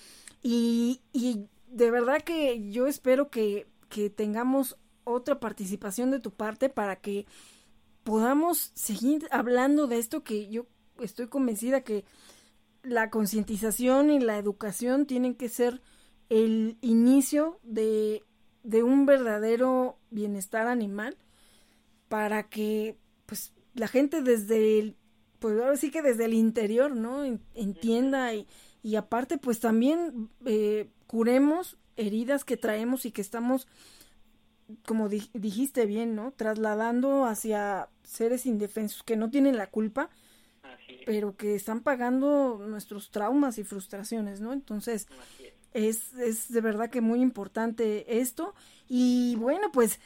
Y, y de verdad que yo espero que, que tengamos otra participación de tu parte para que podamos seguir hablando de esto que yo estoy convencida que la concientización y la educación tienen que ser el inicio de, de un verdadero bienestar animal para que pues la gente desde el pues ahora sí que desde el interior no entienda y, y aparte pues también eh, curemos heridas que traemos y que estamos como dijiste bien no trasladando hacia seres indefensos que no tienen la culpa pero que están pagando nuestros traumas y frustraciones no entonces es, es de verdad que muy importante esto. Y bueno, pues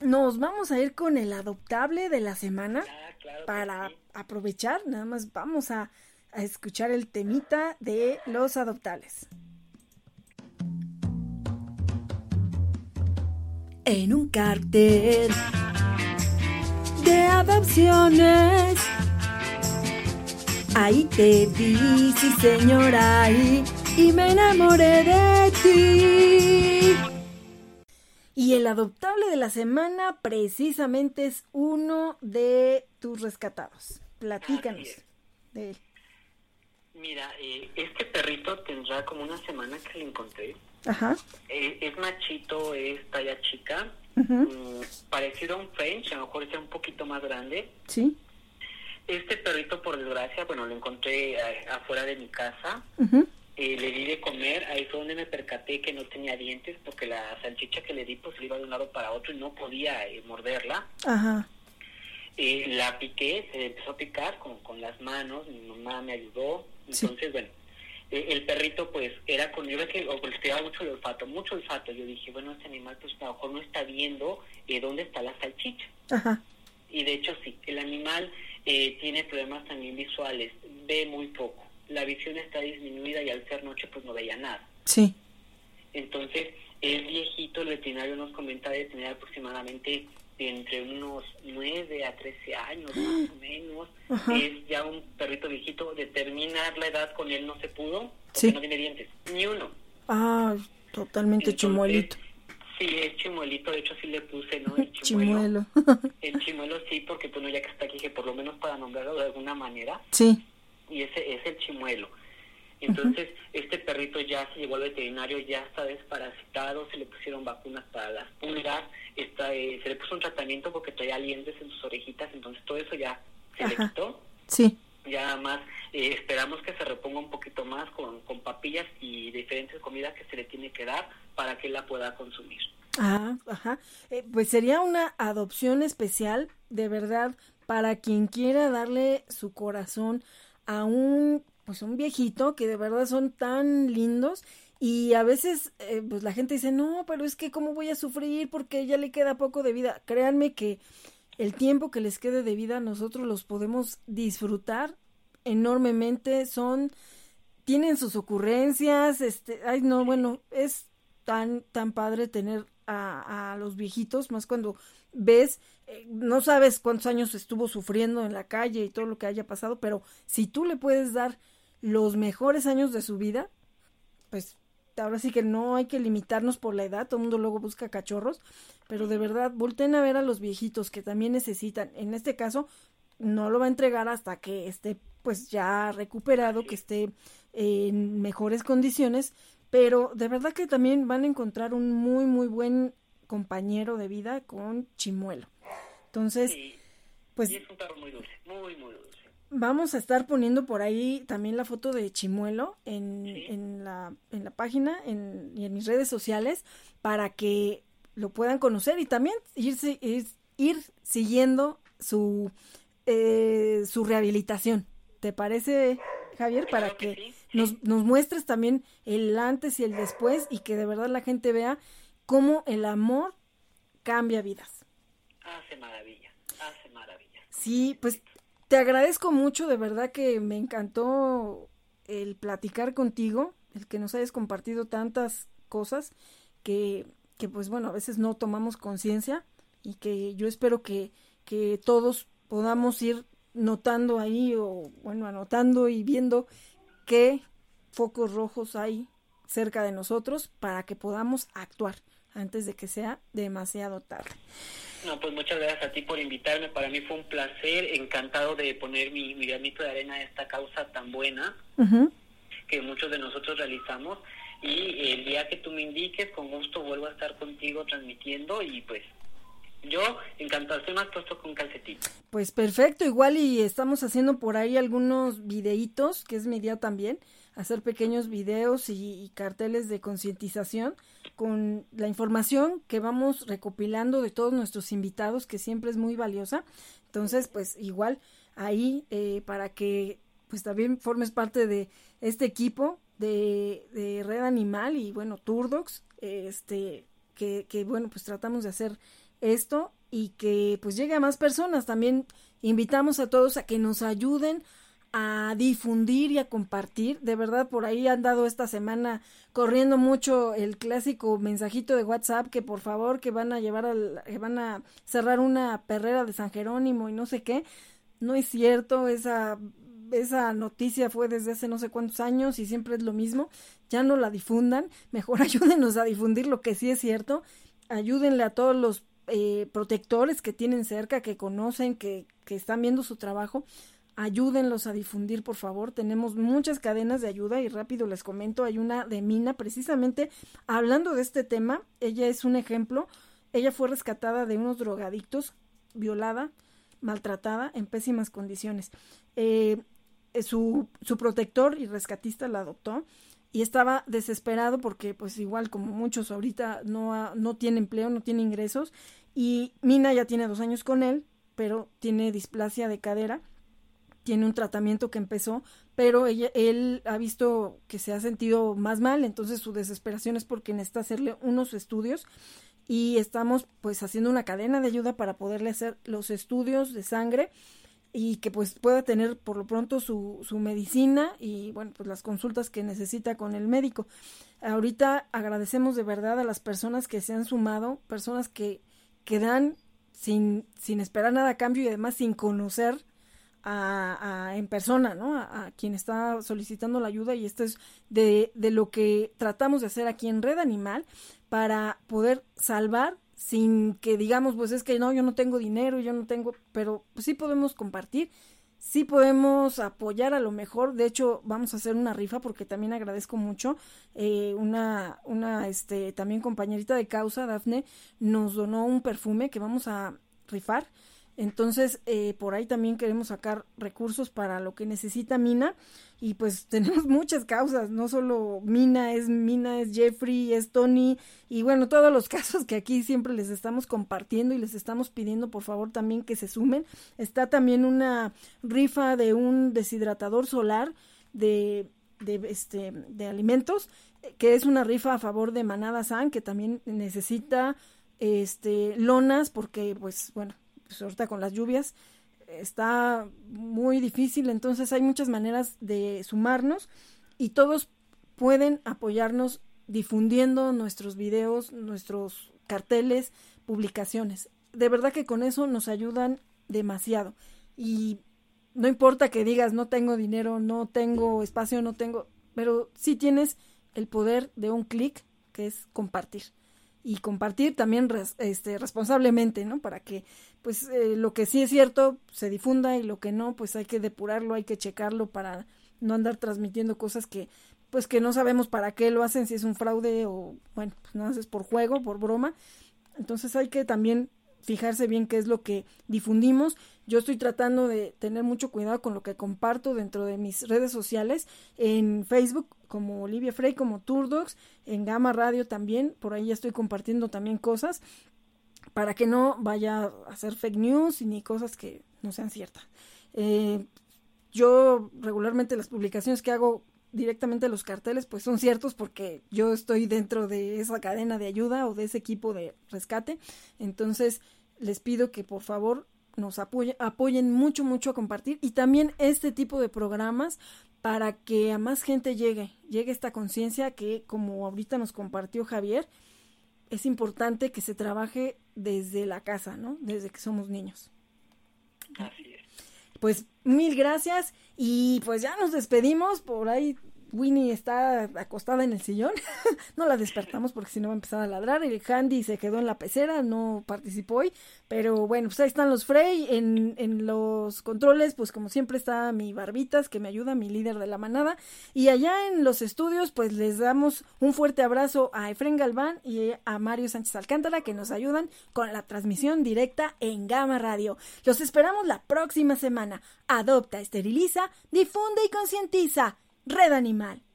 nos vamos a ir con el adoptable de la semana ah, para aprovechar. Nada más vamos a, a escuchar el temita de los adoptables. En un cartel de adopciones. Ahí te vi, sí señora, ahí y me enamoré de ti. Y el adoptable de la semana precisamente es uno de tus rescatados. Platícanos de él. Mira, eh, este perrito tendrá como una semana que lo encontré. Ajá. Eh, es machito, es talla chica, mm, parecido a un French, a lo mejor es un poquito más grande. Sí. Este perrito, por desgracia, bueno, lo encontré eh, afuera de mi casa. Eh, le di de comer, ahí fue donde me percaté que no tenía dientes porque la salchicha que le di pues le iba de un lado para otro y no podía eh, morderla. Ajá. Eh, la piqué, se empezó a picar con, con las manos, mi mamá me ayudó, entonces bueno, el perrito pues era con, yo ve que golpeaba mucho el olfato, mucho olfato, yo dije, bueno, este animal pues a lo mejor no está viendo dónde está la salchicha. Ajá. Y de hecho sí, el animal tiene problemas también visuales, ve muy poco la visión está disminuida y al ser noche pues no veía nada. Sí. Entonces, es viejito, el veterinario nos comenta de tener aproximadamente entre unos 9 a 13 años más o menos. Es ya un perrito viejito. Determinar la edad con él no se pudo porque no tiene dientes, ni uno. Ah, totalmente chimuelito. Sí, es chimuelito, de hecho sí le puse, ¿no? El chimuelo. el chimuelo sí, porque bueno, ya que está aquí, que por lo menos para nombrarlo de alguna manera. Sí y ese es el chimuelo. Entonces, este perrito ya se llevó al veterinario, ya está desparasitado, se le pusieron vacunas para las pulgas, está, eh, se le puso un tratamiento porque traía lientes en sus orejitas, entonces todo eso ya se le quitó. Sí. Ya nada más eh, esperamos que se reponga un poquito más con, con papillas y diferentes comidas que se le tiene que dar para que la pueda consumir. Ah, ajá. Eh, pues sería una adopción especial, de verdad, para quien quiera darle su corazón a un, pues un viejito que de verdad son tan lindos y a veces, eh, pues la gente dice, no, pero es que cómo voy a sufrir porque ya le queda poco de vida. Créanme que el tiempo que les quede de vida nosotros los podemos disfrutar enormemente. Son, tienen sus ocurrencias, este, ay no, bueno, es tan, tan padre tener a, los viejitos, más cuando ves, eh, no sabes cuántos años estuvo sufriendo en la calle y todo lo que haya pasado, pero si tú le puedes dar los mejores años de su vida, pues ahora sí que no hay que limitarnos por la edad, todo el mundo luego busca cachorros, pero de verdad, volten a ver a los viejitos que también necesitan, en este caso, no lo va a entregar hasta que esté pues ya recuperado, que esté en mejores condiciones, pero de verdad que también van a encontrar un muy, muy buen compañero de vida con Chimuelo. Entonces, pues... es un perro muy dulce, muy, muy dulce. Vamos a estar poniendo por ahí también la foto de Chimuelo en, en, la, en la página en, y en mis redes sociales para que lo puedan conocer y también irse, ir, ir siguiendo su, eh, su rehabilitación. ¿Te parece, Javier? Para que, Nos, nos muestres también el antes y el después y que de verdad la gente vea cómo el amor cambia vidas. Hace maravilla, hace maravilla. Sí, pues te agradezco mucho, de verdad que me encantó el platicar contigo, el que nos hayas compartido tantas cosas que, que pues bueno, a veces no tomamos conciencia y que yo espero que, que todos podamos ir notando ahí o bueno, anotando y viendo qué focos rojos hay cerca de nosotros para que podamos actuar antes de que sea demasiado tarde. No, pues muchas gracias a ti por invitarme. Para mí fue un placer, encantado de poner mi, mi granito de arena a esta causa tan buena que muchos de nosotros realizamos. Y el día que tú me indiques, con gusto vuelvo a estar contigo transmitiendo y pues yo encantado, estoy más puesto con calcetín. Pues perfecto, igual y estamos haciendo por ahí algunos videitos, que es mi idea también, hacer pequeños videos y, carteles de concientización con la información que vamos recopilando de todos nuestros invitados, que siempre es muy valiosa. Entonces, pues igual ahí eh, para que pues también formes parte de este equipo de, de Red Animal y bueno, Turdox, este, que, que bueno, pues tratamos de hacer esto y que pues llegue a más personas. También invitamos a todos a que nos ayuden a difundir y a compartir. De verdad, por ahí han dado esta semana corriendo mucho el clásico mensajito de WhatsApp que por favor que van a llevar al, que van a cerrar una perrera de San Jerónimo y no sé qué. No es cierto, esa esa noticia fue desde hace no sé cuántos años y siempre es lo mismo. Ya no la difundan, mejor ayúdenos a difundir lo que sí es cierto. Ayúdenle a todos los eh, protectores que tienen cerca, que conocen, que, que están viendo su trabajo ayúdenlos a difundir, por favor. Tenemos muchas cadenas de ayuda y rápido les comento, hay una de Mina, precisamente hablando de este tema, ella es un ejemplo, ella fue rescatada de unos drogadictos, violada, maltratada, en pésimas condiciones. Eh, su, su protector y rescatista la adoptó y estaba desesperado porque pues igual como muchos ahorita no, no tiene empleo, no tiene ingresos y Mina ya tiene dos años con él, pero tiene displasia de cadera tiene un tratamiento que empezó, pero ella, él ha visto que se ha sentido más mal, entonces su desesperación es porque necesita hacerle unos estudios y estamos pues haciendo una cadena de ayuda para poderle hacer los estudios de sangre y que pues pueda tener por lo pronto su, su medicina y bueno pues las consultas que necesita con el médico. Ahorita agradecemos de verdad a las personas que se han sumado, personas que, que dan sin, sin esperar nada a cambio y además sin conocer a, en persona, ¿no? A, quien está solicitando la ayuda y esto es de, de lo que tratamos de hacer aquí en Red Animal para poder salvar sin que digamos, pues es que no, yo no tengo dinero, yo no tengo, pero sí podemos compartir sí podemos apoyar a lo mejor. De hecho, vamos a hacer una rifa porque también agradezco mucho. Eh, una, una, este, también compañerita de causa, Dafne, nos donó un perfume que vamos a rifar. Entonces, eh, por ahí también queremos sacar recursos para lo que necesita Mina. Y pues tenemos muchas causas, no solo Mina, es Mina, es Jeffrey, es Tony. Y bueno, todos los casos que aquí siempre les estamos compartiendo y les estamos pidiendo por favor también que se sumen. Está también una rifa de un deshidratador solar de, de, este, de alimentos, que es una rifa a favor de Manada San, que también necesita este lonas porque pues bueno pues ahorita con las lluvias está muy difícil, entonces hay muchas maneras de sumarnos y todos pueden apoyarnos difundiendo nuestros videos, nuestros carteles, publicaciones. De verdad que con eso nos ayudan demasiado. Y no importa que digas no tengo dinero, no tengo espacio, no tengo, pero sí tienes el poder de un clic que es compartir y compartir también este, responsablemente, ¿no? Para que, pues, eh, lo que sí es cierto se difunda y lo que no, pues hay que depurarlo, hay que checarlo para no andar transmitiendo cosas que, pues, que no sabemos para qué lo hacen, si es un fraude o, bueno, pues no haces por juego, por broma. Entonces hay que también fijarse bien qué es lo que difundimos. Yo estoy tratando de tener mucho cuidado con lo que comparto dentro de mis redes sociales, en Facebook como Olivia Frey, como Turdox, en Gama Radio también, por ahí ya estoy compartiendo también cosas para que no vaya a hacer fake news ni cosas que no sean ciertas. Eh, yo regularmente las publicaciones que hago directamente los carteles pues son ciertos porque yo estoy dentro de esa cadena de ayuda o de ese equipo de rescate. Entonces les pido que por favor nos apoyen, apoyen mucho, mucho a compartir y también este tipo de programas para que a más gente llegue, llegue esta conciencia que como ahorita nos compartió Javier, es importante que se trabaje desde la casa, ¿no? Desde que somos niños. Así es. Pues mil gracias y pues ya nos despedimos. Por ahí Winnie está acostada en el sillón. no la despertamos porque si no va a empezar a ladrar. El Handy se quedó en la pecera, no participó hoy. Pero bueno, pues ahí están los Frey. En, en los controles, pues como siempre está mi Barbitas, que me ayuda, mi líder de la manada. Y allá en los estudios, pues les damos un fuerte abrazo a Efren Galván y a Mario Sánchez Alcántara, que nos ayudan con la transmisión directa en Gama Radio. Los esperamos la próxima semana. Adopta, esteriliza, difunde y concientiza. Red Animal.